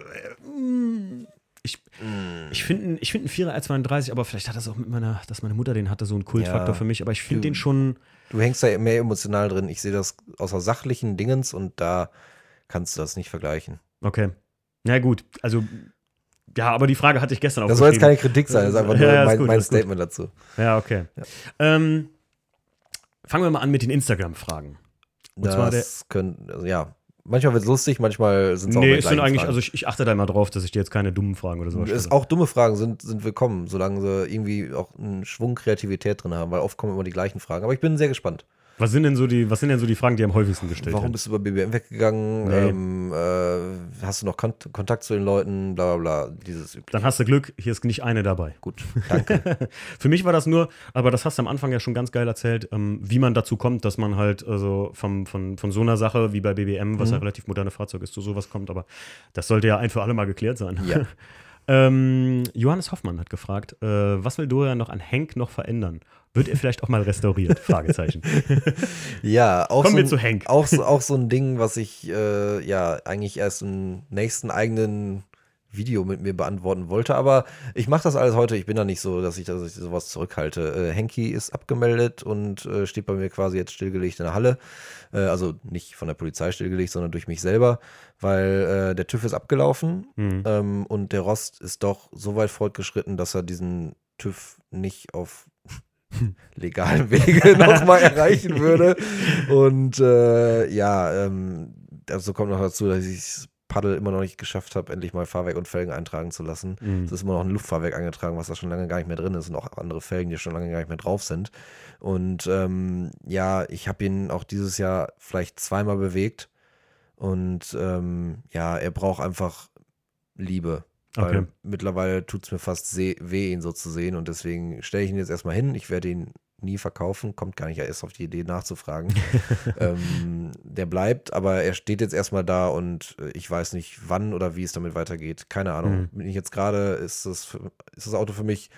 mm, ich, mm, ich finde ich find einen 4er R32, aber vielleicht hat das auch mit meiner, dass meine Mutter den hatte, so einen Kultfaktor Ja. für mich. Aber ich finde den schon, Du hängst da mehr emotional drin. Ich sehe das außer sachlichen Dingens und da kannst du das nicht vergleichen. okay. Na gut, also, ja, aber die Frage hatte ich gestern auch Das soll jetzt keine. Kritik sein, das ist einfach Ja, nur ja, mein, gut, mein gut. Statement dazu. Ja, okay. Ähm, fangen wir mal an mit den Instagram-Fragen. Und zwar der- Das können, also ja, manchmal wird es lustig, manchmal sind es auch Nee, es sind eigentlich, Fragen. also ich, ich achte da immer drauf, dass ich dir jetzt keine dummen Fragen oder sowas Es, stelle. auch dumme Fragen sind, sind willkommen, solange sie irgendwie auch einen Schwung Kreativität drin haben, weil oft kommen immer die gleichen Fragen. Aber ich bin sehr gespannt. Was sind denn so die, was sind denn so die Fragen, die am häufigsten gestellt Warum werden? bist du bei BBM weggegangen? Nee. Ähm, äh, hast du noch Kont Kontakt zu den Leuten? Bla bla bla. Dieses übliche. Dann hast du Glück, hier ist nicht eine dabei. Gut, danke. Für mich war das nur, aber das hast du am Anfang ja schon ganz geil erzählt, ähm, wie man dazu kommt, dass man halt also vom, von, von so einer Sache wie bei BBM, was Mhm. ja relativ moderne Fahrzeug ist, zu sowas kommt. Aber das sollte ja ein für alle Mal geklärt sein. Ja. ähm, Johannes Hoffmann hat gefragt, äh, was will Dorian noch an Hank noch verändern? Wird er vielleicht auch mal restauriert? Fragezeichen. Ja, auch Kommen so, wir ein- zu Hank. Auch auch so ein Ding, was ich äh, ja eigentlich erst im nächsten eigenen Video mit mir beantworten wollte. Aber ich mache das alles heute. Ich bin da nicht so, dass ich, dass ich sowas zurückhalte. Äh, Henki ist abgemeldet und äh, steht bei mir quasi jetzt stillgelegt in der Halle. Äh, also nicht von der Polizei stillgelegt, sondern durch mich selber, weil äh, der TÜV ist abgelaufen Hm. ähm, und der Rost ist doch so weit fortgeschritten, dass er diesen TÜV nicht auf legalen Wege nochmal erreichen würde. Und äh, ja, ähm, dazu kommt noch dazu, dass ich das Paddel immer noch nicht geschafft habe, endlich mal Fahrwerk und Felgen eintragen zu lassen. Mhm. Es ist immer noch ein Luftfahrwerk eingetragen, was da schon lange gar nicht mehr drin ist und auch andere Felgen, die schon lange gar nicht mehr drauf sind. Und ähm, ja, ich habe ihn auch dieses Jahr vielleicht zweimal bewegt. Und ähm, ja, er braucht einfach Liebe. Weil Okay. mittlerweile tut es mir fast weh, ihn so zu sehen. Und deswegen stelle ich ihn jetzt erstmal hin. Ich werde ihn nie verkaufen. Kommt gar nicht erst auf die Idee nachzufragen. ähm, der bleibt, aber er steht jetzt erstmal da und äh, ich weiß nicht, wann oder wie es damit weitergeht. Keine Ahnung. Mhm. Bin ich jetzt gerade, ist das, ist das Auto für mich,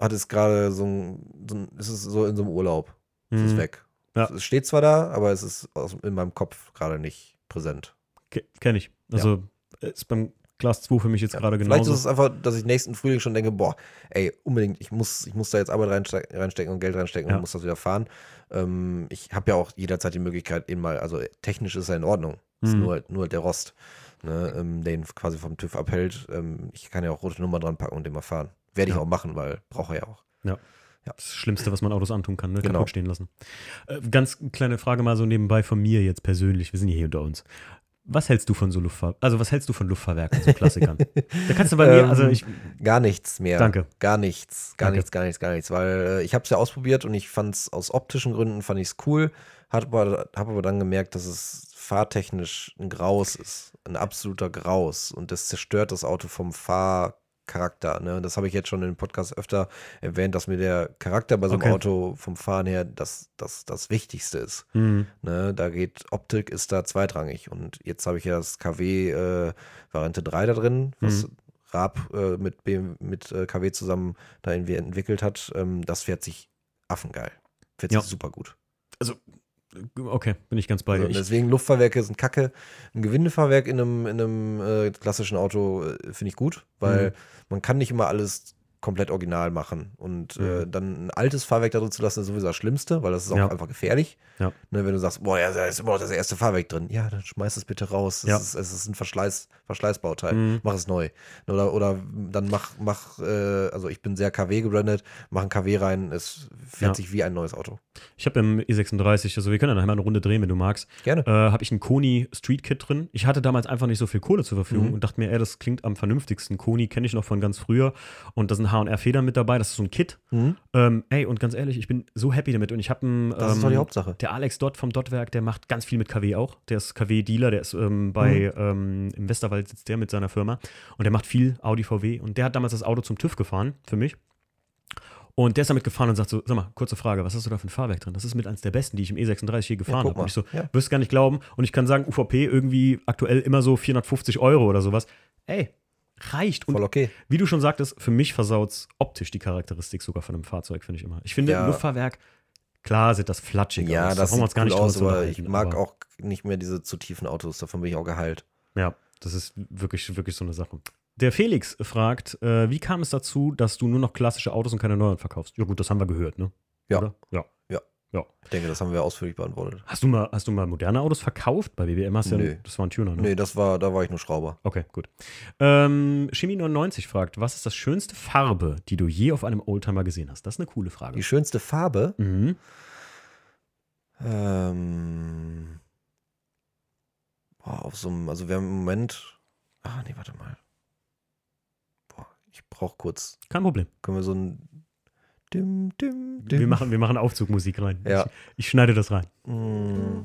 hat es gerade so ein, so ein, ist es so in so einem Urlaub. Es ist Mhm. weg. Ja. Es steht zwar da, aber es ist aus, in meinem Kopf gerade nicht präsent. Ke- Kenn ich. Also ist beim Class 2 für mich jetzt gerade Vielleicht genauso. ist es einfach, dass ich nächsten Frühling schon denke, boah, ey, unbedingt, ich muss, ich muss da jetzt Arbeit reinste reinstecken und Geld reinstecken Ja. und muss das wieder fahren. Ähm, ich habe ja auch jederzeit die Möglichkeit, ihn mal, also technisch ist er in Ordnung. Ist Mhm. nur, halt- nur halt der Rost, ne, ähm, der ihn quasi vom TÜV abhält. Ähm, ich kann ja auch rote Nummer dran packen und den mal fahren. Werde ich Ja. auch machen, weil brauche er ja auch. Das Schlimmste, was man Autos antun kann, ne? Genau. kaputt stehen lassen. Äh, ganz kleine Frage mal so nebenbei von mir jetzt persönlich. Wir sind ja hier unter uns. Was hältst du von so Luftfahr also was hältst du von Luftfahrwerken, so Klassikern? da kannst du bei mir, Ähm, also ich, Gar nichts mehr. Danke. Gar nichts. Gar Danke. nichts, gar nichts, gar nichts. Weil äh, ich habe es ja ausprobiert und ich fand es aus optischen Gründen fand ich es cool. Habe aber, hab aber dann gemerkt, dass es fahrtechnisch ein Graus ist. Ein absoluter Graus. Und das zerstört das Auto vom Fahrcharakter. Ne? Das habe ich jetzt schon im Podcast öfter erwähnt, dass mir der Charakter bei so einem Okay. Auto vom Fahren her das, das, das Wichtigste ist. hm, Ne, da geht Optik ist da zweitrangig. Und jetzt habe ich ja das KW äh, Variante 3 da drin, was Mhm. Raab äh, mit, BM, mit äh, KW zusammen da irgendwie entwickelt hat. Ähm, das fährt sich affengeil. Fährt Ja. sich super gut. Okay, bin ich ganz bei Also, dir. Ich, deswegen Luftfahrwerke sind kacke. Ein Gewindefahrwerk in einem, in einem äh, klassischen Auto äh, finde ich gut, weil Mhm. man kann nicht immer alles komplett original machen. Und äh, Mhm. dann ein altes Fahrwerk da drin zu lassen, ist sowieso das Schlimmste, weil das ist auch Ja. einfach gefährlich. Ja. Ne, wenn du sagst, boah, ja, da ist immer noch das erste Fahrwerk drin. Ja, dann schmeiß es bitte raus. Es, Ja. ist, es ist ein Verschleiß, Verschleißbauteil. Mhm. Mach es neu. Oder, oder dann mach, mach äh, also ich bin sehr KW gebrandet, mach ein KW rein, es fährt sich wie ein neues Auto. ich habe im E36, also wir können ja nachher mal eine Runde drehen, wenn du magst, Gerne. äh, habe ich ein Koni Street Kit drin. Ich hatte damals einfach nicht so viel Kohle zur Verfügung Mhm. und dachte mir, ey, das klingt am vernünftigsten. Koni kenne ich noch von ganz früher und da sind H&R-Federn mit dabei, das ist so ein Kit. Mhm. Ähm, ey, und ganz ehrlich, ich bin so happy damit und ich habe einen Das ist doch die ähm, Hauptsache. Der Alex Dott vom Dottwerk, der macht ganz viel mit KW auch. Der ist KW-Dealer, der ist ähm, bei, ähm, im Westerwald sitzt der mit seiner Firma und der macht viel Audi VW und der hat damals das Auto zum TÜV gefahren für mich. Und der ist damit gefahren und sagt so, sag mal, kurze Frage, was hast du da für ein Fahrwerk drin? Das ist mit eins der besten, die ich im E36 je gefahren guck habe. Und ich so, Ja. wirst gar nicht glauben. Und ich kann sagen, UVP irgendwie aktuell immer so 450 Euro oder sowas. Ey, reicht. Und Voll okay. wie du schon sagtest, für mich versaut optisch die Charakteristik sogar von einem Fahrzeug, finde ich immer. Ich finde, Ja. Luftfahrwerk, klar sieht das flatschig Ja, aus. das brauchen wir sieht cool aus, aber ich mag aber- auch nicht mehr diese zu tiefen Autos. Davon bin ich auch geheilt. Ja, das ist wirklich, wirklich so eine Sache. Der Felix fragt, äh, wie kam es dazu, dass du nur noch klassische Autos und keine neuen verkaufst? Ja gut, das haben wir gehört, ne? Ja. Oder? Ja. Ich denke, das haben wir ausführlich beantwortet. Hast du mal, hast du mal moderne Autos verkauft? Bei BBM hast du ja, das war ein Tuner, ne? Nee, das war, da war ich nur Schrauber. Okay, gut. Ähm, Chemie99 fragt, was ist das schönste Farbe, die du je auf einem Oldtimer gesehen hast? Das ist eine coole Frage. Die schönste Farbe? Mhm. Ähm, boah, auf so einem, also wir haben im Moment. Ah, nee, warte mal. Boah, ich brauch kurz. Kein Problem. Können wir so ein. Dim, dim, dim. Wir machen, wir machen Aufzugmusik rein. Ja. Ich, ich schneide das rein. Mm.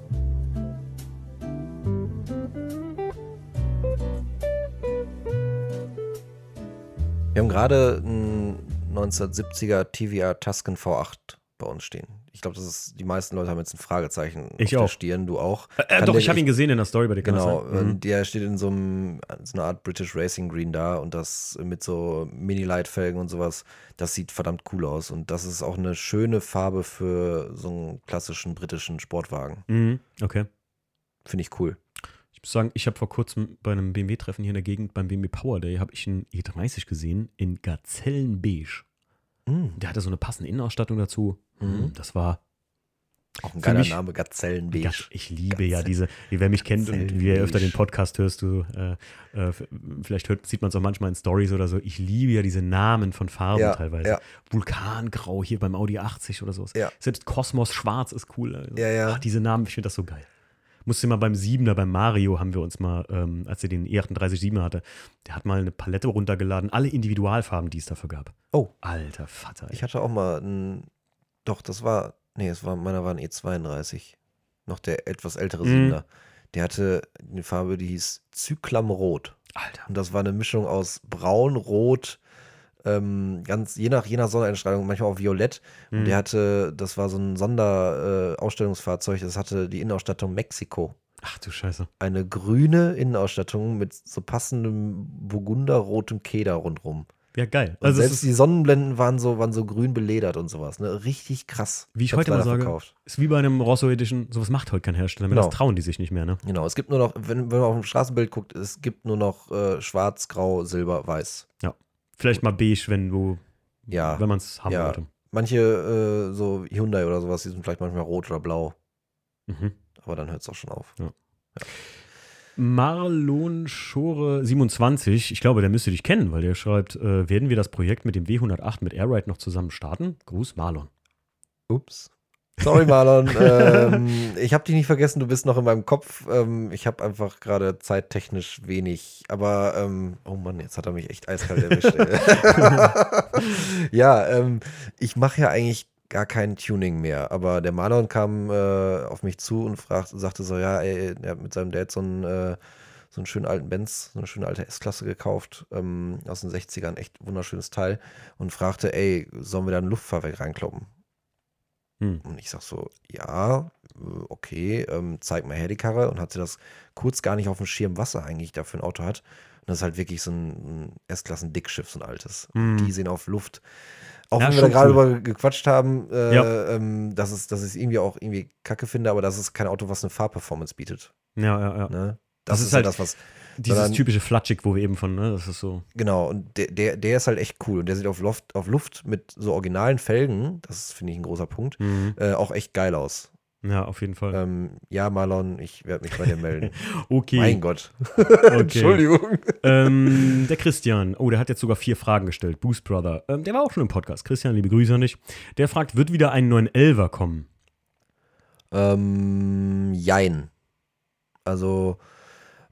Wir haben gerade einen 1970er TVR Tuscan V8 bei uns stehen. Ich glaube, das ist, die meisten Leute haben jetzt ein Fragezeichen Ich auf auch. der Stirn, du auch. Äh, Kann doch, der- ich habe ihn gesehen in der Story bei dir. Genau? Mhm. und der steht in so, einem, so einer Art British Racing Green da und das mit so Mini-Leitfelgen und sowas. Das sieht verdammt cool aus und das ist auch eine schöne Farbe für so einen klassischen britischen Sportwagen. Mhm. Okay. Finde ich cool. Ich muss sagen, ich habe vor kurzem bei einem BMW-Treffen hier in der Gegend, beim BMW Power Day, habe ich einen E30 gesehen in Gazellenbeige. Mm. Der hatte so eine passende Innenausstattung dazu. Mhm. Das war, Auch ein geiler mich- Name, Gazellenbeige. Ich liebe ja diese, wie wer mich kennt und wie er öfter den Podcast hörst, du, äh, äh, vielleicht hört, sieht man es auch manchmal in Stories oder so. Ich liebe ja diese Namen von Farben Ja, teilweise. ja. Vulkangrau hier beim Audi 80 oder sowas. Ja. Selbst Kosmos Schwarz ist cool. Also, Ja, ja. ach, diese Namen, ich finde das so geil. Musste mal beim Siebener, beim Mario haben wir uns mal, ähm, als er den E38 hatte, der hat mal eine Palette runtergeladen, alle Individualfarben, die es dafür gab. Oh, Alter Vater. ich hatte auch mal ein, doch, das war, nee, es war, meiner war ein E32. Noch der etwas ältere Mhm. Siebener. Der hatte eine Farbe, die hieß Zyklamrot. Alter. Und das war eine Mischung aus Braun, Rot, ähm, ganz je nach, je nach Sonneneinstrahlung, manchmal auch Violett. Und Mhm. der hatte, das war so ein Sonderausstellungsfahrzeug, äh, das hatte die Innenausstattung Mexiko. Ach du Scheiße. Eine grüne Innenausstattung mit so passendem burgunderrotem Keder rundrum. Ja, geil. Also selbst die Sonnenblenden waren so, waren so grün beledert und sowas. Ne? Richtig krass. wie ich hab's heute mal sage, verkauft. ist wie bei einem Rosso Edition, sowas macht heute kein Hersteller mehr. Genau. Das trauen die sich nicht mehr, ne? Genau, es gibt nur noch, wenn, wenn man auf dem Straßenbild guckt, es gibt nur noch äh, schwarz, grau, silber, weiß. Vielleicht mal beige, wenn du, Ja, wenn man es haben ja. wollte. Manche, äh, so Hyundai oder sowas, die sind vielleicht manchmal rot oder blau. Mhm. Aber dann hört es auch schon auf. Marlon Schore 27, ich glaube, der müsste dich kennen, weil der schreibt, äh, werden wir das Projekt mit dem W108 mit Airride noch zusammen starten? Gruß Marlon. Ups. Sorry, Marlon. ähm, ich habe dich nicht vergessen, du bist noch in meinem Kopf. Ähm, ich habe einfach gerade zeittechnisch wenig. Aber, ähm, oh Mann, jetzt hat er mich echt eiskalt erwischt. ja, ähm, ich mache ja eigentlich gar kein Tuning mehr. Aber der Marlon kam äh, auf mich zu und fragte, sagte so, ja, ey, er hat mit seinem Dad so einen, äh, so einen schönen alten Benz, so eine schöne alte S-Klasse gekauft, ähm, aus den 60ern, echt wunderschönes Teil. Und fragte, ey, sollen wir da ein Luftfahrwerk reinkloppen? Hm. Und ich sag so, ja, äh, okay, ähm, zeig mal her die Karre und hat sie das kurz gar nicht auf dem Schirm, was er eigentlich da für ein Auto hat. Und das ist halt wirklich so ein, ein S-Klassen-Dickschiff, so ein altes. Mhm. die sehen auf Luft. Auch Ja, wenn wir da gerade cool. über gequatscht haben, äh, Ja. ähm, dass, es, dass ich es irgendwie auch irgendwie kacke finde, aber das ist kein Auto, was eine Fahrperformance bietet. Ja, ja, ja. Ne? Das Das, ist halt- das, was, Dieses sondern- typische Flatschig, wo wir eben von, ne, das ist so. genau, und der, der, der ist halt echt cool. Und der sieht auf Luft, auf Luft mit so originalen Felgen, das finde ich ein großer Punkt, Mhm. äh, auch echt geil aus. Ja, auf jeden Fall. Ähm, ja, Marlon, ich werde mich bei dir melden. Okay. Mein Gott. okay. Entschuldigung. ähm, der Christian, oh, der hat jetzt sogar vier Fragen gestellt. Boost Brother. Ähm, der war auch schon im Podcast. Christian, liebe Grüße an dich. Der fragt, wird wieder ein 911er kommen? Ähm, jein. Also,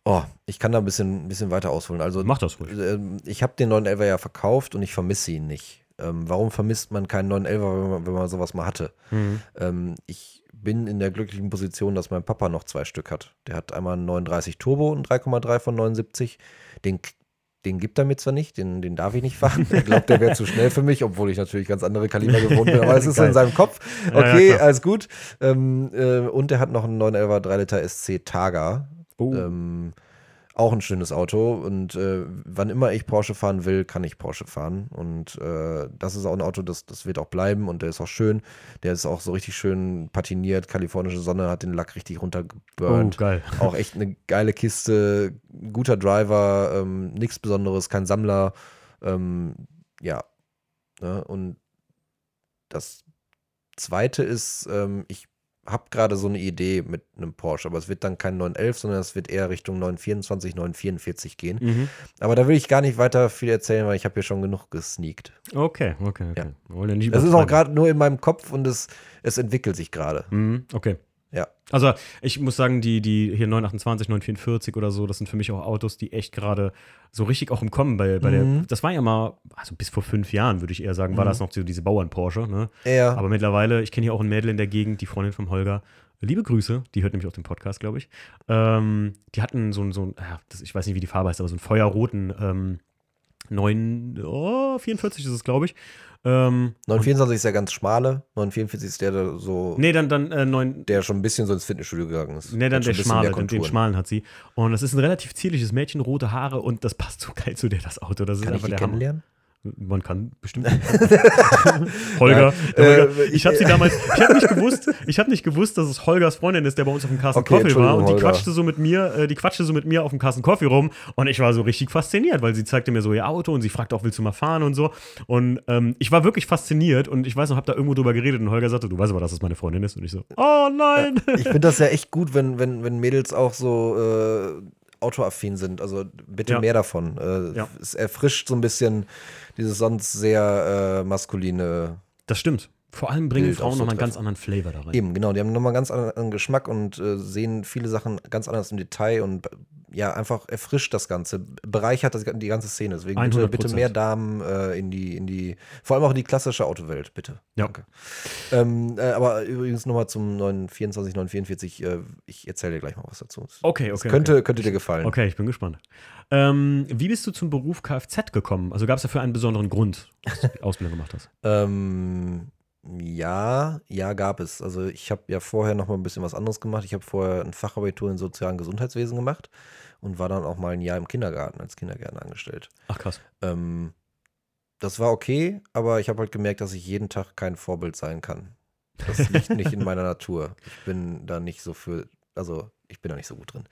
oh, ich kann da ein bisschen, ein bisschen weiter ausholen. Also, Mach das ruhig. ähm, ich habe den 911er ja verkauft und ich vermisse ihn nicht. Ähm, warum vermisst man keinen 911er, wenn man, wenn man sowas mal hatte? Mhm. Ähm, ich bin in der glücklichen Position, dass mein Papa noch zwei Stück hat. Der hat einmal einen 39 Turbo und 3,3 von 79. Den, den gibt er mir zwar nicht, den, den darf ich nicht fahren. Er glaubt, der wäre zu schnell für mich, obwohl ich natürlich ganz andere Kaliber gewohnt bin. Aber es ist Geil. in seinem Kopf. Ja, ja, Okay, klar. alles gut. Ähm, äh, und er hat noch einen 911er 3 Liter SC Targa. Oh. Ähm, auch ein schönes Auto und äh, wann immer ich Porsche fahren will, kann ich Porsche fahren und äh, das ist auch ein Auto, das, das wird auch bleiben und der ist auch schön. Der ist auch so richtig schön patiniert, kalifornische Sonne hat den Lack richtig oh, runtergeburnt. geil. auch echt eine geile Kiste, guter Driver, ähm, nichts Besonderes, kein Sammler. Ähm, ja. Ne? Und das zweite ist, ähm, ich habe gerade so eine Idee mit einem Porsche, aber es wird dann kein 911, sondern es wird eher Richtung 924, 944 gehen. Mhm. Aber da will ich gar nicht weiter viel erzählen, weil ich habe hier schon genug gesneakt. Okay, okay, okay. Ja. Wir wollen ja nicht Das ist auch gerade nur in meinem Kopf und es, es entwickelt sich gerade. Mhm, okay. Ja. Also ich muss sagen, die, die hier 928, 944 oder so, das sind für mich auch Autos, die echt gerade so richtig auch im Kommen bei, bei der, Mhm. das war ja mal, also bis vor fünf Jahren würde ich eher sagen, war Mhm. das noch so diese Bauern-Porsche, ne? Ja, Aber mittlerweile, ich kenne hier auch ein Mädel in der Gegend, die Freundin vom Holger. Liebe Grüße, die hört nämlich auch den Podcast, glaube ich. Ähm, die hatten so ein, so ein ich weiß nicht, wie die Farbe heißt, aber so einen feuerroten ähm, 9, oh, 44 ist es, glaube ich. Ähm, 924 ist der ganz schmale, 944 ist der da so, nee, dann, dann äh, 9, der schon ein bisschen so ins Fitnessstudio gegangen ist. Nee, dann der schmale, den, den schmalen hat sie. Und das ist ein relativ zierliches Mädchen, rote Haare und das passt so geil zu der, das Auto. Das ist Kann ich einfach die der Hammer. Man kann bestimmt. Holger. der Holger. äh, ich habe sie damals, ich habe nicht gewusst, ich habe nicht gewusst, dass es Holgers Freundin ist, der bei uns auf dem Carsten Okay, Coffee war und die Holger. quatschte so mit mir, äh, die quatschte so mit mir auf dem Carsten Coffee rum und ich war so richtig fasziniert, weil sie zeigte mir so ihr Auto und sie fragte auch, willst du mal fahren und so und ähm, ich war wirklich fasziniert und ich weiß noch, habe da irgendwo drüber geredet und Holger sagte, du weißt aber, dass das meine Freundin ist und ich so, oh nein. Ich finde das ja echt gut, wenn, wenn, wenn Mädels auch so äh, autoaffin sind. Also bitte Ja. mehr davon. Äh, Ja. Es erfrischt so ein bisschen dieses sonst sehr äh, maskuline. Das stimmt. Vor allem bringen Bild Frauen nochmal einen ganz anderen Flavor da rein. Eben, genau. Die haben nochmal einen ganz anderen Geschmack und äh, sehen viele Sachen ganz anders im Detail und ja, einfach erfrischt das Ganze, bereichert das, die ganze Szene. Deswegen bitte, 100%. bitte mehr Damen äh, in, die, in die, vor allem auch in die klassische Autowelt, bitte. Ja. Danke. Ähm, äh, aber übrigens nochmal zum 924, 944, äh, ich erzähle dir gleich mal was dazu. Okay, Das okay. könnte, könnte dir gefallen. Okay, ich bin gespannt. Ähm, wie bist du zum Beruf Kfz gekommen? Also gab es dafür einen besonderen Grund, dass du die Ausbildung gemacht hast? Ähm, ja, ja, gab es. Also ich habe ja vorher noch mal ein bisschen was anderes gemacht. Ich habe vorher ein Fachabitur in sozialen Gesundheitswesen gemacht und war dann auch mal ein Jahr im Kindergarten als Kindergärtner angestellt. Ach krass. Ähm, das war okay, aber ich habe halt gemerkt, dass ich jeden Tag kein Vorbild sein kann. Das liegt nicht in meiner Natur. Ich bin da nicht so für, also ich bin da nicht so gut drin.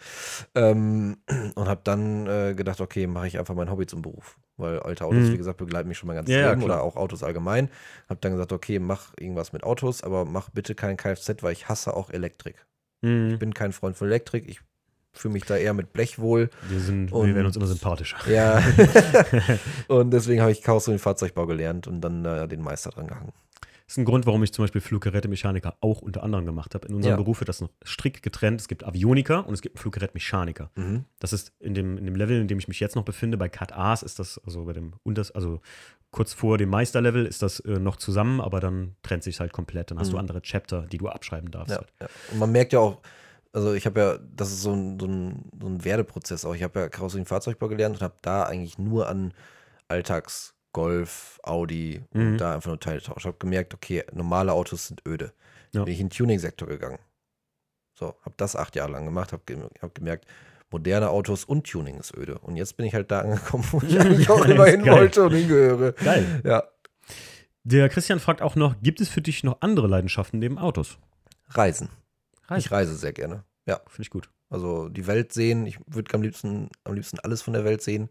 Ähm, und habe dann äh, gedacht, okay, mache ich einfach mein Hobby zum Beruf. Weil alte Autos, Mhm. wie gesagt, begleiten mich schon mein ganzes Ja, ja, Leben klar. oder auch Autos allgemein. Habe dann gesagt, okay, mach irgendwas mit Autos, aber mach bitte kein Kfz, weil ich hasse auch Elektrik. Mhm. Ich bin kein Freund von Elektrik. Ich fühle mich da eher mit Blech wohl. Wir, sind, wir Und- werden uns immer sympathischer. Ja. und deswegen habe ich Karosserie und Fahrzeugbau gelernt und dann äh, den Meister dran gehangen. Das ist ein Grund, warum ich zum Beispiel Fluggerätemechaniker auch unter anderem gemacht habe. In unserem Ja. Beruf wird das noch strikt getrennt. Es gibt Avioniker und es gibt Fluggerätmechaniker. Mhm. Das ist in dem, in dem Level, in dem ich mich jetzt noch befinde, bei Cat A's ist das, also bei dem Unters, also kurz vor dem Meisterlevel ist das äh, noch zusammen, aber dann trennt sich halt komplett. Dann hast du Mhm. andere Chapter, die du abschreiben darfst. Ja, halt. ja. Und man merkt ja auch, also ich habe ja, das ist so ein, so ein, so ein Werdeprozess auch. Ich habe ja Karosserie und Fahrzeugbau gelernt und habe da eigentlich nur an Alltags Golf, Audi und Mhm. da einfach nur Teile tauscht. Ich habe gemerkt, okay, normale Autos sind öde. Ja. Bin ich in den Tuning-Sektor gegangen. So, habe das acht Jahre lang gemacht, habe hab gemerkt, moderne Autos und Tuning ist öde. Und jetzt bin ich halt da angekommen, wo ich eigentlich auch immer hin wollte und hingehöre. Geil. Ja, Der Christian fragt auch noch: Gibt es für dich noch andere Leidenschaften neben Autos? Reisen. Reisen. Ich reise sehr gerne. Ja. Finde ich gut. Also die Welt sehen. Ich würde am liebsten, am liebsten alles von der Welt sehen.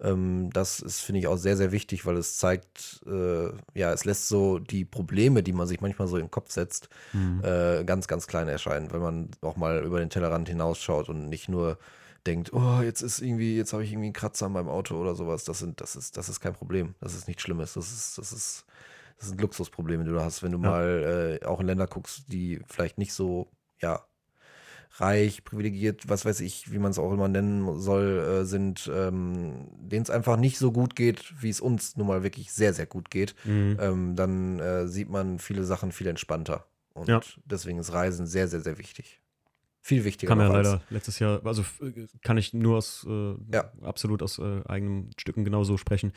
Ähm, das ist, finde ich, auch sehr, sehr wichtig, weil es zeigt, äh, ja, es lässt so die Probleme, die man sich manchmal so im Kopf setzt, Mhm. äh, ganz, ganz klein erscheinen, wenn man auch mal über den Tellerrand hinausschaut und nicht nur denkt, oh, jetzt ist irgendwie, jetzt habe ich irgendwie einen Kratzer an meinem Auto oder sowas. Das sind, das ist, das ist kein Problem. Das ist nichts Schlimmes. Das ist, das ist, das sind Luxusprobleme, die du hast, wenn du Ja. mal äh, auch in Länder guckst, die vielleicht nicht so, ja, reich, privilegiert, was weiß ich, wie man es auch immer nennen soll, äh, sind, ähm, denen es einfach nicht so gut geht, wie es uns nun mal wirklich sehr, sehr gut geht, Mhm. ähm, dann äh, sieht man viele Sachen viel entspannter. Und Ja. deswegen ist Reisen sehr, sehr, sehr wichtig. Viel wichtiger. Kam ja leider letztes Jahr, also f- kann ich nur aus, äh, Ja. absolut aus äh, eigenen Stücken genauso sprechen.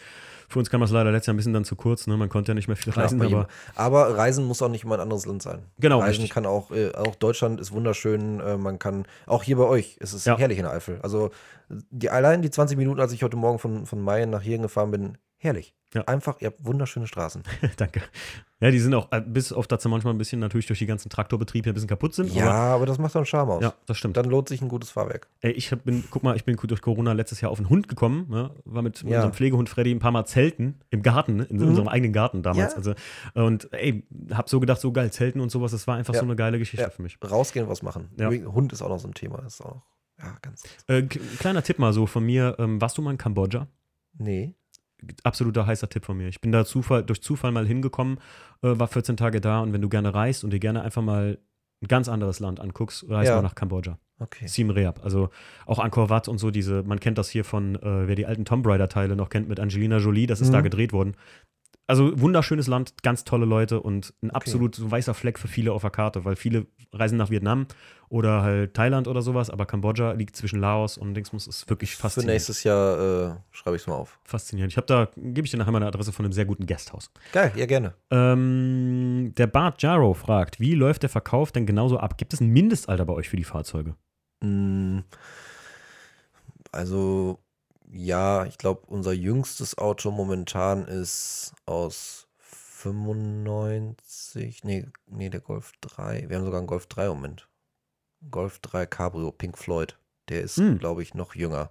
Für uns kam das leider letztes Jahr ein bisschen dann zu kurz, ne? Man konnte ja nicht mehr viel reisen, aber aber Reisen muss auch nicht immer ein anderes Land sein. Genau, Reisen richtig. kann auch, äh, auch Deutschland ist wunderschön. Äh, man kann, auch hier bei euch, es ist Ja. herrlich in der Eifel. Also die, allein die 20 Minuten, als ich heute Morgen von, von Mayen nach hier gefahren bin, herrlich. Ja. Einfach, ihr habt wunderschöne Straßen. danke. Ja, die sind auch, äh, bis auf dass sie manchmal ein bisschen natürlich durch die ganzen Traktorbetriebe ein bisschen kaputt sind. Ja, aber, aber das macht doch einen Charme aus. ja das stimmt. Dann lohnt sich ein gutes Fahrwerk. Ey, ich hab, bin, guck mal, ich bin durch Corona letztes Jahr auf einen Hund gekommen, ne? war mit Ja. unserem Pflegehund Freddy ein paar Mal zelten, im Garten, ne? in Mhm. unserem eigenen Garten damals. Ja. Also, und ey, hab so gedacht, so geil, Zelten und sowas, das war einfach Ja. so eine geile Geschichte für mich. Rausgehen, was machen. Hund ist auch noch so ein Thema. Ist auch ja, ganz. Äh, kleiner Tipp mal so von mir, ähm, warst du mal in Kambodscha? Nee. Absoluter heißer Tipp von mir. Ich bin da Zufall, durch Zufall mal hingekommen, äh, war 14 Tage da und wenn du gerne reist und dir gerne einfach mal ein ganz anderes Land anguckst, reist Ja. mal nach Kambodscha. Okay. Siem Reap. Also auch Angkor Wat und so diese, man kennt das hier von, äh, wer die alten Tomb Raider Teile noch kennt mit Angelina Jolie, das ist Mhm. da gedreht worden. Also wunderschönes Land, ganz tolle Leute und ein absolut so weißer Fleck für viele auf der Karte, weil viele reisen nach Vietnam oder halt Thailand oder sowas, aber Kambodscha liegt zwischen Laos und Dingsmus ist wirklich Für faszinierend. nächstes Jahr äh, schreibe ich es mal auf. Faszinierend. Ich habe da, gebe ich dir nachher mal eine Adresse von einem sehr guten Gasthaus. Geil, ja, gerne. Ähm, der Bart Jaro fragt, wie läuft der Verkauf denn genauso ab? Gibt es ein Mindestalter bei euch für die Fahrzeuge? Mm, Also, ja, ich glaube, unser jüngstes Auto momentan ist aus 95. Nee, nee, der Golf 3. Wir haben sogar einen Golf 3 im Moment. Golf 3 Cabrio, Pink Floyd. Der ist, Hm. glaube ich, noch jünger.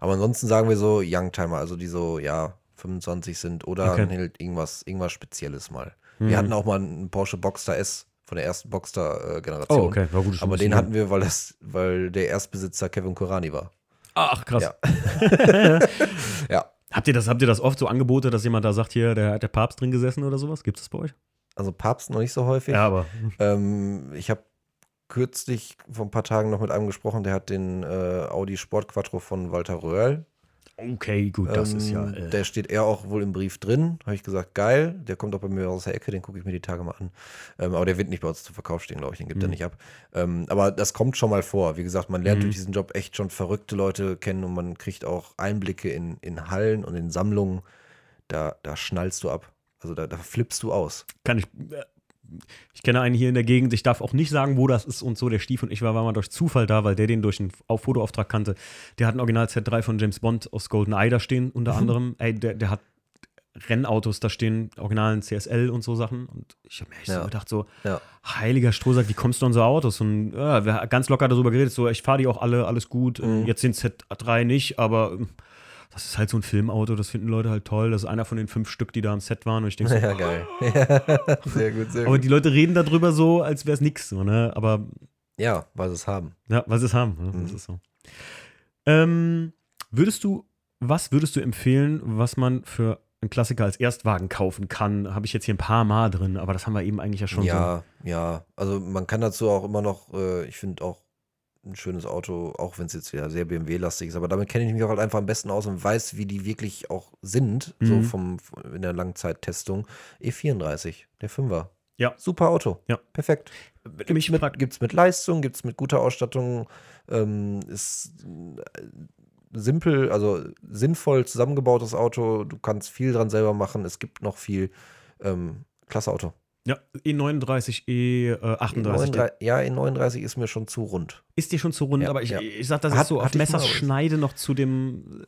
Aber ansonsten sagen wir so Youngtimer, also die so, ja, 25 sind oder Okay. halt irgendwas, irgendwas Spezielles mal. Mhm. Wir hatten auch mal einen Porsche Boxster S von der ersten Oh, Boxster-Generation. okay. War gut, Aber den hatten wir, weil, das, weil der Erstbesitzer Kevin Kurani war. Ach, krass. Ja. Ja. Habt ihr, das, habt ihr das oft so Angebote, dass jemand da sagt, hier, der hat der Papst drin gesessen oder sowas? Gibt es das bei euch? Also Papst noch nicht so häufig. Ja, aber. Ähm, ich habe kürzlich vor ein paar Tagen noch mit einem gesprochen, der hat den äh, Audi Sport Quattro von Walter Röhrl. Okay, gut, das Ähm, ist ja. Äh, Der steht er auch wohl im Brief drin. Habe ich gesagt, geil. Der kommt auch bei mir aus der Ecke, den gucke ich mir die Tage mal an. Ähm, aber der wird nicht bei uns zu Verkauf stehen, glaube ich. Den gibt er Mhm. nicht ab. Ähm, aber das kommt schon mal vor. Wie gesagt, man lernt Mhm. durch diesen Job echt schon verrückte Leute kennen und man kriegt auch Einblicke in, in Hallen und in Sammlungen. Da, da schnallst du ab. Also da, da flippst du aus. kann ich. Ich kenne einen hier in der Gegend, ich darf auch nicht sagen, wo das ist und so. Der Stief und ich war, waren mal durch Zufall da, weil der den durch einen Auf- Fotoauftrag kannte. Der hat ein Original Z3 von James Bond aus GoldenEye da stehen, unter Mhm. anderem. Ey, der, der hat Rennautos da stehen, originalen CSL und so Sachen. Und ich habe mir echt Ja. so gedacht, so, Ja. heiliger Strohsack, wie kommst du an so Autos? Und ja, wir haben ganz locker darüber geredet, so, ich fahre die auch alle, alles gut. Mhm. Jetzt den Z3 nicht, aber das ist halt so ein Filmauto, das finden Leute halt toll. Das ist einer von den fünf Stück, die da am Set waren. Und ich denke so, Ja, geil. Ja, sehr gut, sehr aber gut. die Leute reden darüber so, als wäre es nix, so, ne? Aber Ja, weil sie es haben. ja, was es haben, ne? das Mhm. ist so. Ähm, würdest du, was würdest du empfehlen, was man für einen Klassiker als Erstwagen kaufen kann? Habe ich jetzt hier ein paar Mal drin, aber das haben wir eben eigentlich ja schon ja, ja. Also man kann dazu auch immer noch, äh, ich finde auch ein schönes Auto, auch wenn es jetzt wieder sehr BMW-lastig ist, aber damit kenne ich mich auch halt einfach am besten aus und weiß, wie die wirklich auch sind, so Mhm. vom in der Langzeittestung. E34, der Fünfer. Ja. Super Auto. Ja. Perfekt. so. Mich mit, gibt's mit Leistung, gibt's mit guter Ausstattung, ähm, ist äh, simpel, also sinnvoll zusammengebautes Auto. Du kannst viel dran selber machen. Es gibt noch viel. Ähm, klasse Auto. Ja, E39, E38. E39, ja, E39 ist mir schon zu rund. Ist dir schon zu rund, Ja, aber ich, ja. ich sag das ist so auf Messerschneide noch zu dem,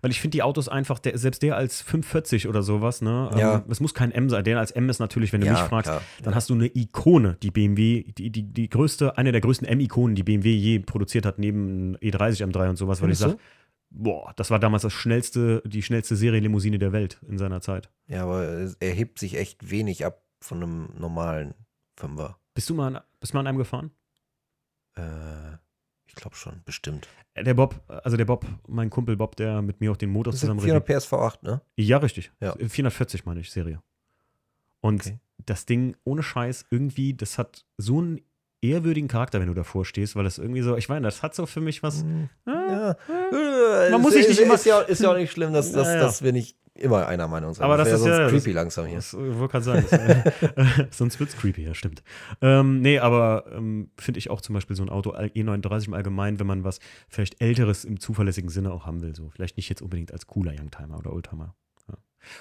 weil ich finde die Autos einfach, der, selbst der als 540 oder sowas, ne? Ja. Ähm, es muss kein M sein. Der als M ist natürlich, wenn du Ja, mich fragst, klar. dann hast du eine Ikone, die BMW, die, die, die größte, eine der größten M-Ikonen, die BMW je produziert hat, neben E30 M3 und sowas, weil ich sage, boah, das war damals das schnellste, die schnellste Serienlimousine der Welt in seiner Zeit. Ja, aber er hebt sich echt wenig ab von einem normalen Fünfer. Bist du mal an, bist du mal an einem gefahren? Äh, ich glaube schon, bestimmt. Äh, Der Bob, also der Bob, mein Kumpel Bob, der mit mir auch den Motor Das zusammen sind 400 PS V8, ne? Ja, richtig. Ja. 440 meine ich, Serie. Und Okay. das Ding ohne Scheiß irgendwie, das hat so einen ehrwürdigen Charakter, wenn du davor stehst, weil das irgendwie so, ich meine, das hat so für mich was. Hm, Ah, Ja. Man Ist- muss sich ist, nicht immer- Ist ja, ist ja auch nicht schlimm, dass, dass, Ja, ja. dass wir nicht immer einer Meinung sind. Aber das wär ist sonst ja- creepy langsam hier. Das äh, wollte gerade sagen. Das, äh, sonst wird's creepy, ja, stimmt. Ähm, nee, aber ähm, finde ich auch zum Beispiel so ein Auto E39 im Allgemeinen, wenn man was vielleicht Älteres im zuverlässigen Sinne auch haben will. So. Vielleicht nicht jetzt unbedingt als cooler Youngtimer oder Oldtimer. Ja.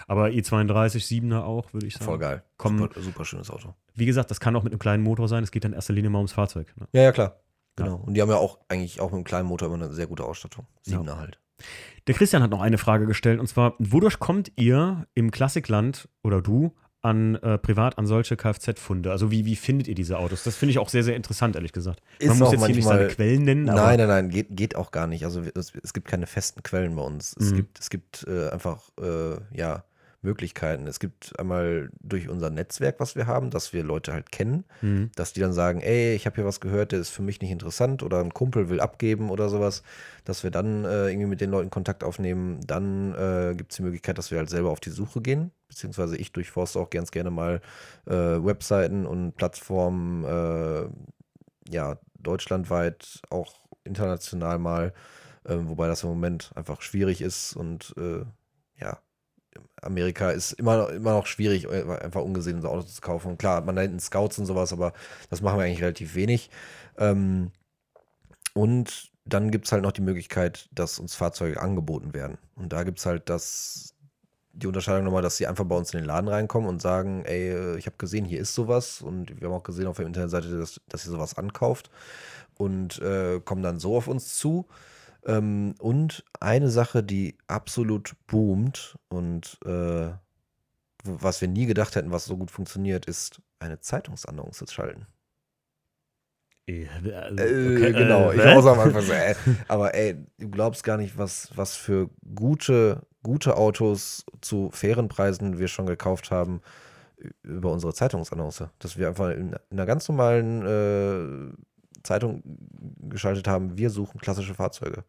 Aber E32, 7er auch, würde ich sagen. Voll geil. Komm. Super, super schönes Auto. Wie gesagt, das kann auch mit einem kleinen Motor sein. Es geht dann in erster Linie mal ums Fahrzeug. Ne? Ja, ja, klar. Ja. Genau. Und die haben ja auch eigentlich auch mit einem kleinen Motor immer eine sehr gute Ausstattung. Siebener halt. Der Christian hat noch eine Frage gestellt und zwar: Wodurch kommt ihr im Klassikland oder du an äh, privat an solche Kfz-Funde? Also, wie, wie findet ihr diese Autos? Das finde ich auch sehr, sehr interessant, ehrlich gesagt. Man Ist muss auch jetzt hier nicht manchmal- seine Quellen nennen, aber Nein, nein, nein, geht, geht auch gar nicht. Also es, es gibt keine festen Quellen bei uns. Es Mhm. gibt, es gibt äh, einfach äh, ja, Möglichkeiten. Es gibt einmal durch unser Netzwerk, was wir haben, dass wir Leute halt kennen, Mhm. dass die dann sagen, ey, ich habe hier was gehört, der ist für mich nicht interessant oder ein Kumpel will abgeben oder sowas, dass wir dann äh, irgendwie mit den Leuten Kontakt aufnehmen. Dann äh, gibt es die Möglichkeit, dass wir halt selber auf die Suche gehen, beziehungsweise ich durchforste auch ganz gerne mal äh, Webseiten und Plattformen, äh, ja, deutschlandweit, auch international mal, äh, wobei das im Moment einfach schwierig ist und äh, ja, Amerika ist immer, immer noch schwierig, äh, einfach ungesehen so Autos zu kaufen. Und klar, man da hinten Scouts und sowas, aber das machen wir eigentlich relativ wenig. Ähm, und dann gibt es halt noch die Möglichkeit, dass uns Fahrzeuge angeboten werden. Und da gibt es halt das, die Unterscheidung nochmal, dass sie einfach bei uns in den Laden reinkommen und sagen, ey, äh, ich habe gesehen, hier ist sowas und wir haben auch gesehen auf der Internetseite, dass, dass ihr sowas ankauft und äh, kommen dann so auf uns zu. Ähm, und eine Sache, die absolut boomt und äh, was wir nie gedacht hätten, was so gut funktioniert, ist eine Zeitungsannonce zu schalten. Äh, Äh, genau, ich äh, auch am Anfang so, ey. Aber ey, du glaubst gar nicht, was, was für gute, gute Autos zu fairen Preisen wir schon gekauft haben über unsere Zeitungsannonce. Dass wir einfach in, in einer ganz normalen äh, Zeitung geschaltet haben, wir suchen klassische Fahrzeuge.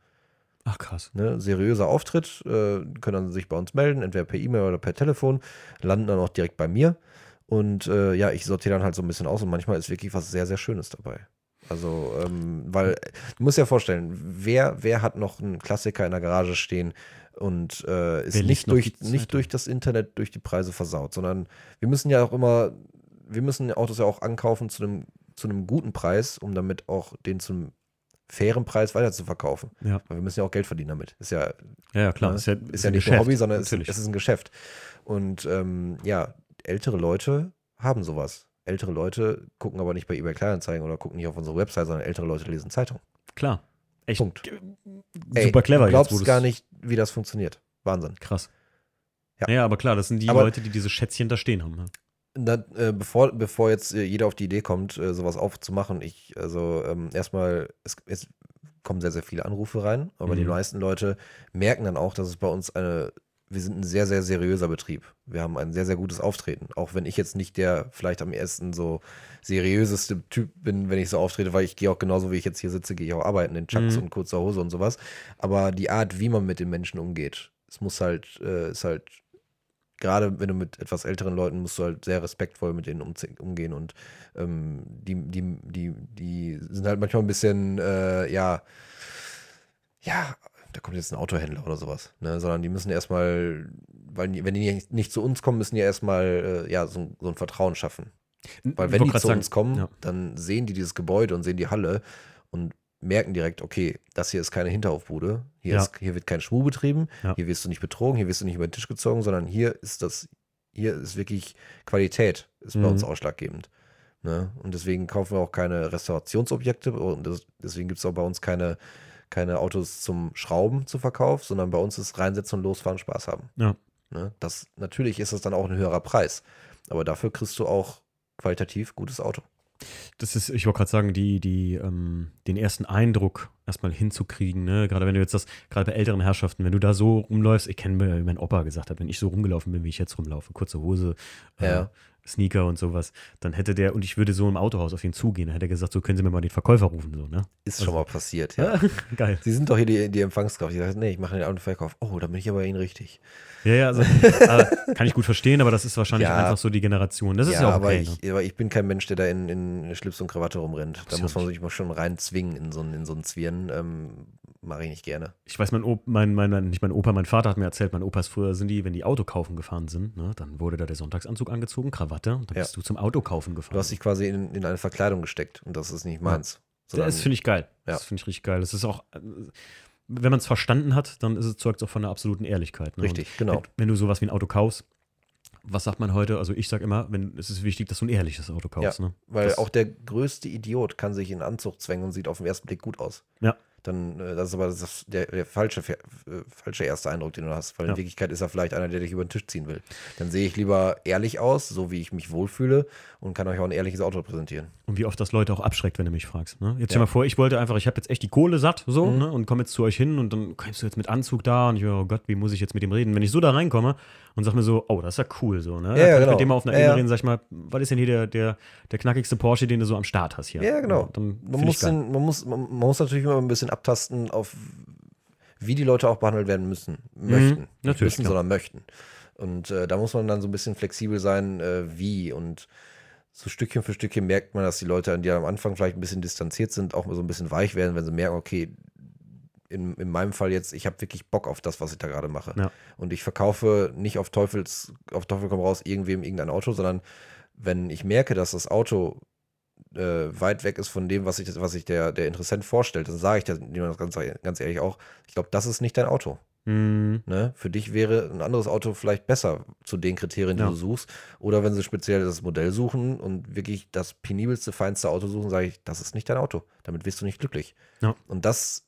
Ach krass. Ne? Seriöser Auftritt, äh, können dann sich bei uns melden, entweder per E-Mail oder per Telefon, landen dann auch direkt bei mir. Und äh, ja, ich sortiere dann halt so ein bisschen aus und manchmal ist wirklich was sehr, sehr Schönes dabei. Also, ähm, weil, du musst dir ja vorstellen, wer, wer hat noch einen Klassiker in der Garage stehen und äh, ist nicht durch, nicht durch das Internet, durch die Preise versaut, sondern wir müssen ja auch immer, wir müssen Autos ja auch ankaufen zu einem, zu einem guten Preis, um damit auch den zum fairen Preis weiter zu verkaufen. Ja. Weil wir müssen ja auch Geld verdienen damit. Ist ja Ja, klar. Ne? Ist ja, ist ja nicht ein nur Geschäft, Hobby, sondern es, es ist ein Geschäft. Und ähm, ja, ältere Leute haben sowas. Ältere Leute gucken aber nicht bei eBay Kleinanzeigen oder gucken nicht auf unsere Website, sondern ältere Leute lesen Zeitung. klar. Echt Punkt. super Ey, clever. Du glaubst jetzt, gar nicht, wie das funktioniert. Wahnsinn. Krass. Ja. Ja. aber klar, das sind die Aber- Leute, die diese Schätzchen da stehen haben. Da, äh, bevor, bevor jetzt äh, jeder auf die Idee kommt, äh, sowas aufzumachen, ich, also ähm, erstmal, es, es kommen sehr, sehr viele Anrufe rein, aber die Mhm. meisten Leute merken dann auch, dass es bei uns eine, wir sind ein sehr, sehr seriöser Betrieb. Wir haben ein sehr, sehr gutes Auftreten. Auch wenn ich jetzt nicht der vielleicht am ersten so seriöseste Typ bin, wenn ich so auftrete, weil ich gehe auch genauso, wie ich jetzt hier sitze, gehe ich auch arbeiten in Chucks Mhm. und kurzer Hose und sowas. Aber die Art, wie man mit den Menschen umgeht, es muss halt, äh, ist halt gerade wenn du mit etwas älteren Leuten musst du halt sehr respektvoll mit denen umgehen und ähm, die, die, die, die sind halt manchmal ein bisschen, äh, ja, ja, da kommt jetzt ein Autohändler oder sowas, ne? sondern die müssen erstmal, weil die, wenn die nicht, zu uns kommen, müssen die erstmal, äh, ja, so, ein- so ein Vertrauen schaffen. Weil wenn die zu sagen, uns kommen, ja. dann sehen die dieses Gebäude und sehen die Halle und merken direkt, okay, das hier ist keine Hinterhofbude, hier, Ja. ist, hier wird kein Schmuh betrieben, Ja. hier wirst du nicht betrogen, hier wirst du nicht über den Tisch gezogen, sondern hier ist das, hier ist wirklich Qualität, ist bei Mhm. uns ausschlaggebend. Ne? Und deswegen kaufen wir auch keine Restaurationsobjekte und das, deswegen gibt es auch bei uns keine, keine Autos zum Schrauben zu Verkauf, sondern bei uns ist reinsetzen und losfahren, Spaß haben. Ja. Ne? Das, natürlich ist das dann auch ein höherer Preis, aber dafür kriegst du auch qualitativ gutes Auto. Das ist, ich wollte gerade sagen, die, die, ähm, den ersten Eindruck erstmal hinzukriegen, ne? Gerade wenn du jetzt das, gerade bei älteren Herrschaften, wenn du da so rumläufst, ich kenne mir, wie mein Opa gesagt hat, wenn ich so rumgelaufen bin, wie ich jetzt rumlaufe, kurze Hose, äh, Ja. Sneaker und sowas, dann hätte der, und ich würde so im Autohaus auf ihn zugehen, dann hätte er gesagt, so können Sie mir mal den Verkäufer rufen, so, ne? Ist schon mal passiert, ja. Geil. Sie sind doch hier die, die Empfangskraft. Die sagt, nee, ich mache den Autoverkauf. Oh, da bin ich aber Ihnen richtig. Ja, ja, also, kann ich gut verstehen, aber das ist wahrscheinlich Ja. einfach so die Generation. Das ist ja, ja, auch aber, okay. ne? ich, aber ich bin kein Mensch, der da in, in Schlips und Krawatte rumrennt. Da ja muss man sich mal schon reinzwingen in so, einen- in so einen Zwirn. Ähm, Mache ich nicht gerne. Ich weiß, mein, Op mein, mein, mein, nicht mein Opa, mein Vater hat mir erzählt, meine Opas früher sind die, wenn die Auto kaufen gefahren sind, ne, dann wurde da der Sonntagsanzug angezogen, Krawatte, und dann Ja. bist du zum Auto kaufen gefahren. Du hast dich quasi in, in eine Verkleidung gesteckt und das ist nicht meins. Sondern- das finde ich geil. Ja. Das finde ich richtig geil. Das ist auch, äh, wenn man es verstanden hat, dann ist es zeugt auch von der absoluten Ehrlichkeit. Ne? Richtig, Und genau. Wenn, wenn du sowas wie ein Auto kaufst, was sagt man heute? Also ich sage immer, wenn, es ist wichtig, dass du ein ehrliches Auto kaufst. ne? Weil das, auch der größte Idiot kann sich in einen Anzug zwängen und sieht auf den ersten Blick gut aus. Ja. Dann, äh, das ist aber das, der, der falsche, äh, falsche erste Eindruck, den du hast. Weil Ja. in Wirklichkeit ist er vielleicht einer, der dich über den Tisch ziehen will. Dann sehe ich lieber ehrlich aus, so wie ich mich wohlfühle und kann euch auch ein ehrliches Auto präsentieren. Und wie oft das Leute auch abschreckt, wenn du mich fragst. Ne? Jetzt Ja. stell mal vor, ich wollte einfach, ich habe jetzt echt die Kohle satt so Mhm. ne? und komme jetzt zu euch hin und dann kommst du jetzt mit Anzug da und ich, oh Gott, wie muss ich jetzt mit dem reden? Wenn ich so da reinkomme und sag mir so, oh, das ist ja cool so, ne? Ja, ja, genau. mit dem mal auf einer Ja, reden, sag ich mal, was ist denn hier der, der, der knackigste Porsche, den du so am Start hast hier? Ja, genau. Dann Man muss, den, man, muss, man, muss natürlich immer ein bisschen abtasten, auf wie die Leute auch behandelt werden müssen. Möchten. Nicht Mhm. natürlich, müssen, klar. sondern möchten. Und äh, da muss man dann so ein bisschen flexibel sein, äh, wie. Und so Stückchen für Stückchen merkt man, dass die Leute, die am Anfang vielleicht ein bisschen distanziert sind, auch mal so ein bisschen weich werden, wenn sie merken, okay, in, in meinem Fall jetzt, ich habe wirklich Bock auf das, was ich da gerade mache. Ja. Und ich verkaufe nicht auf Teufels, auf Teufel komm raus irgendwem irgendein Auto, sondern wenn ich merke, dass das Auto äh, weit weg ist von dem, was sich was sich der, der Interessent vorstellt, dann sage ich das jemand ganz, ganz ehrlich auch, ich glaube, das ist nicht dein Auto. Mhm. Ne? Für dich wäre ein anderes Auto vielleicht besser zu den Kriterien, die Ja. du suchst. Oder wenn sie speziell das Modell suchen und wirklich das penibelste, feinste Auto suchen, sage ich, das ist nicht dein Auto. Damit wirst du nicht glücklich. Ja. Und das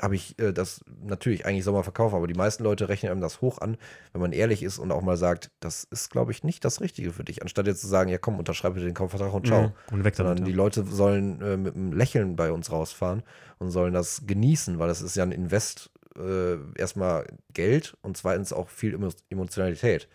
habe ich äh, das natürlich eigentlich verkaufen, aber die meisten Leute rechnen einem das hoch an, wenn man ehrlich ist und auch mal sagt, das ist, glaube ich, nicht das Richtige für dich. Anstatt jetzt zu sagen, ja komm, unterschreibe bitte den Kaufvertrag und ciao. Mhm. Und weg damit. Sondern die. Leute sollen äh, mit einem Lächeln bei uns rausfahren und sollen das genießen, weil das ist ja ein Invest, äh, erstmal Geld und zweitens auch viel Emo Emotionalität.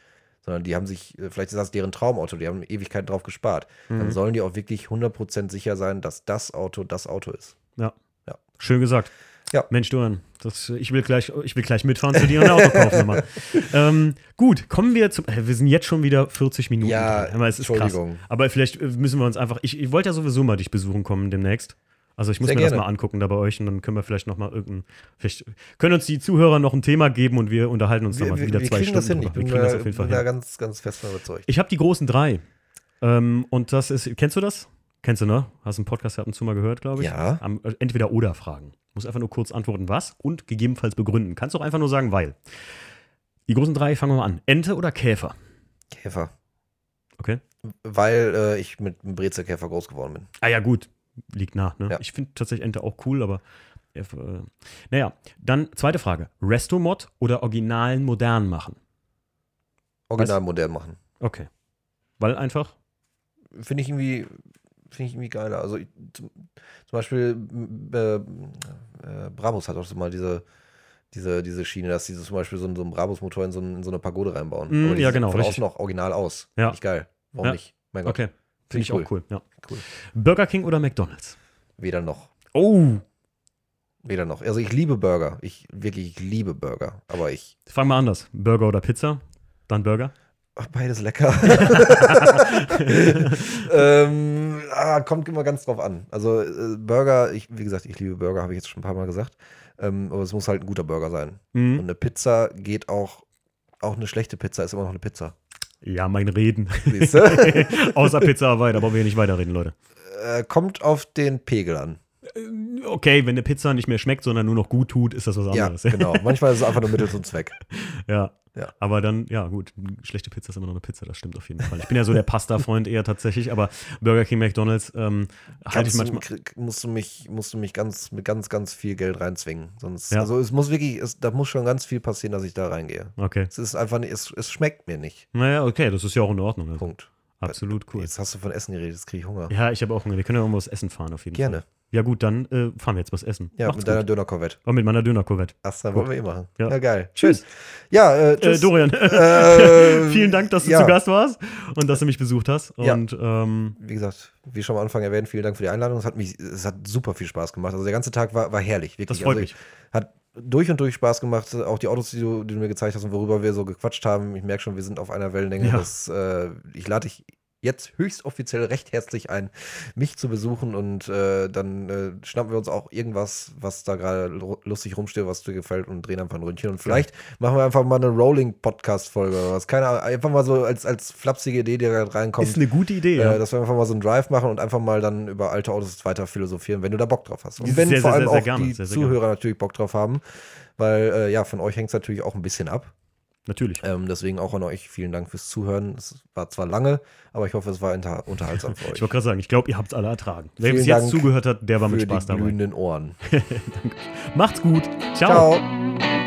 Sondern die haben sich, äh, vielleicht ist das deren Traumauto, die haben Ewigkeiten drauf gespart. Dann Mhm. sollen die auch wirklich 100% sicher sein, dass das Auto das Auto ist. Ja. Ja. Schön gesagt. Ja. Mensch, Dorian, das, ich, will gleich, ich will gleich mitfahren zu dir und ein Auto kaufen. nochmal. ähm, gut, kommen wir zum. Wir sind jetzt schon wieder 40 Minuten. Ja, dran. Es ist krass. Entschuldigung. Aber vielleicht äh, müssen wir uns einfach. Ich, ich wollte ja sowieso mal dich besuchen kommen demnächst. Also ich muss Sehr mir das gerne. mal angucken da bei euch und dann können wir vielleicht noch mal irgendein. Vielleicht können uns die Zuhörer noch ein Thema geben und wir unterhalten uns Wir, nochmal wir, wieder wir zwei kriegen Stunden. das hin. Ich bin, wir kriegen das da, auf jeden Fall bin da hin. ganz, ganz fest überzeugt. Ich habe die großen drei. Ähm, und das ist. Kennst du das? Kennst du, ne? Hast einen Podcast ab und zu mal gehört, glaube ich. Ja. Am, äh, entweder oder Fragen. Muss einfach nur kurz antworten, was und gegebenenfalls begründen. Kannst auch einfach nur sagen, weil. Die großen drei, fangen wir mal an. Ente oder Käfer? Käfer. Okay. Weil äh, ich mit einem Brezelkäfer groß geworden bin. Ah ja, gut. Liegt nach, ne? Ja. Ich finde tatsächlich Ente auch cool, aber. Äh, naja, dann zweite Frage. Restomod oder originalen modern machen? Original modern machen. Okay. Weil einfach. Finde ich irgendwie. Finde ich irgendwie geiler. Also ich, zum, zum Beispiel äh, äh, Brabus hat auch so mal diese, diese, diese Schiene, dass sie so zum Beispiel so, einen- so einen Brabus-Motor in so, in so eine Pagode reinbauen. Mm, ja, genau, Von außen auch original aus. Ja. Finde ich geil. Warum Ja. nicht? Mein Gott. Okay. Finde ich cool. auch cool, ja. Cool. Burger King oder McDonalds? Weder noch. Oh! Weder noch. Also ich liebe Burger. Ich wirklich, ich liebe Burger. Aber ich. Fangen wir anders. Burger oder Pizza? Dann Burger? Ach, beides lecker. ähm, ah, kommt immer ganz drauf an. Also äh, Burger, ich, wie gesagt, ich liebe Burger, habe ich jetzt schon ein paar Mal gesagt. Ähm, aber es muss halt ein guter Burger sein. Und Mhm. eine Pizza geht auch, auch eine schlechte Pizza ist immer noch eine Pizza. Ja, mein Reden. Außer Pizza Hawaii, da brauchen wir hier nicht weiterreden, Leute. äh, kommt auf den Pegel an. Okay, wenn eine Pizza nicht mehr schmeckt, sondern nur noch gut tut, ist das was Ja, anderes. genau. Manchmal ist es einfach nur Mittel zum Zweck. ja. Ja. Aber dann, ja, gut, schlechte Pizza ist immer noch eine Pizza, das stimmt auf jeden Fall. Ich bin ja so der Pasta-Freund eher tatsächlich, aber Burger King, McDonalds ähm, halte ich du, manchmal. krieg- musst du mich, musst du mich ganz, mit ganz, ganz viel Geld reinzwingen. Sonst, Ja. also es muss wirklich, es, da muss schon ganz viel passieren, dass ich da reingehe. Okay. Es ist einfach es, es schmeckt mir nicht. Naja, okay, das ist ja auch in Ordnung. Also. Punkt. Absolut cool. Jetzt hast du von Essen geredet, jetzt kriege ich Hunger. Ja, ich habe auch Hunger. Wir können ja irgendwo was essen fahren auf jeden Gerne. Fall. Ja, gut, dann äh, fahren wir jetzt was essen. Ja, Macht's mit deiner gut. Döner-Korvette. Oh, mit meiner Döner-Corvette. Ach, dann wollen wir eh machen. Ja. Ja, geil. Tschüss. Ja, äh, Äh, tschüss. Dorian, Äh, vielen Dank, dass du ja. zu Gast warst und dass du mich besucht hast. Ja. Und ähm, Wie gesagt, wie schon am Anfang erwähnt, vielen Dank für die Einladung. Es hat mich, es hat super viel Spaß gemacht. Also der ganze Tag war, war herrlich, wirklich. das freut also mich. Hat durch und durch Spaß gemacht. Auch die Autos, die du, die du mir gezeigt hast und worüber wir so gequatscht haben. Ich merke schon, wir sind auf einer Wellenlänge. Ja. Das, äh, ich lade dich jetzt höchst offiziell recht herzlich ein, mich zu besuchen und äh, dann äh, schnappen wir uns auch irgendwas, was da gerade lu- lustig rumsteht, was dir gefällt und drehen einfach ein Ründchen. Und vielleicht machen wir einfach mal eine Rolling-Podcast-Folge oder was. Keine Ahnung, einfach mal so als, als flapsige Idee, die gerade reinkommt. Ist eine gute Idee, ja. Äh, dass wir einfach mal so einen Drive machen und einfach mal dann über alte Autos weiter philosophieren, wenn du da Bock drauf hast. Und wenn sehr, vor allem sehr, sehr auch gerne, die Zuhörer natürlich Bock drauf haben, weil äh, ja, von euch hängt es natürlich auch ein bisschen ab. Natürlich. Ähm, deswegen auch an euch vielen Dank fürs Zuhören. Es war zwar lange, aber ich hoffe, es war unter unterhaltsam für euch. Ich wollte gerade sagen, ich glaube, ihr habt es alle ertragen. Wer bis jetzt zugehört hat, der war mit Spaß die dabei. glühenden Ohren. Macht's gut. Ciao. Ciao.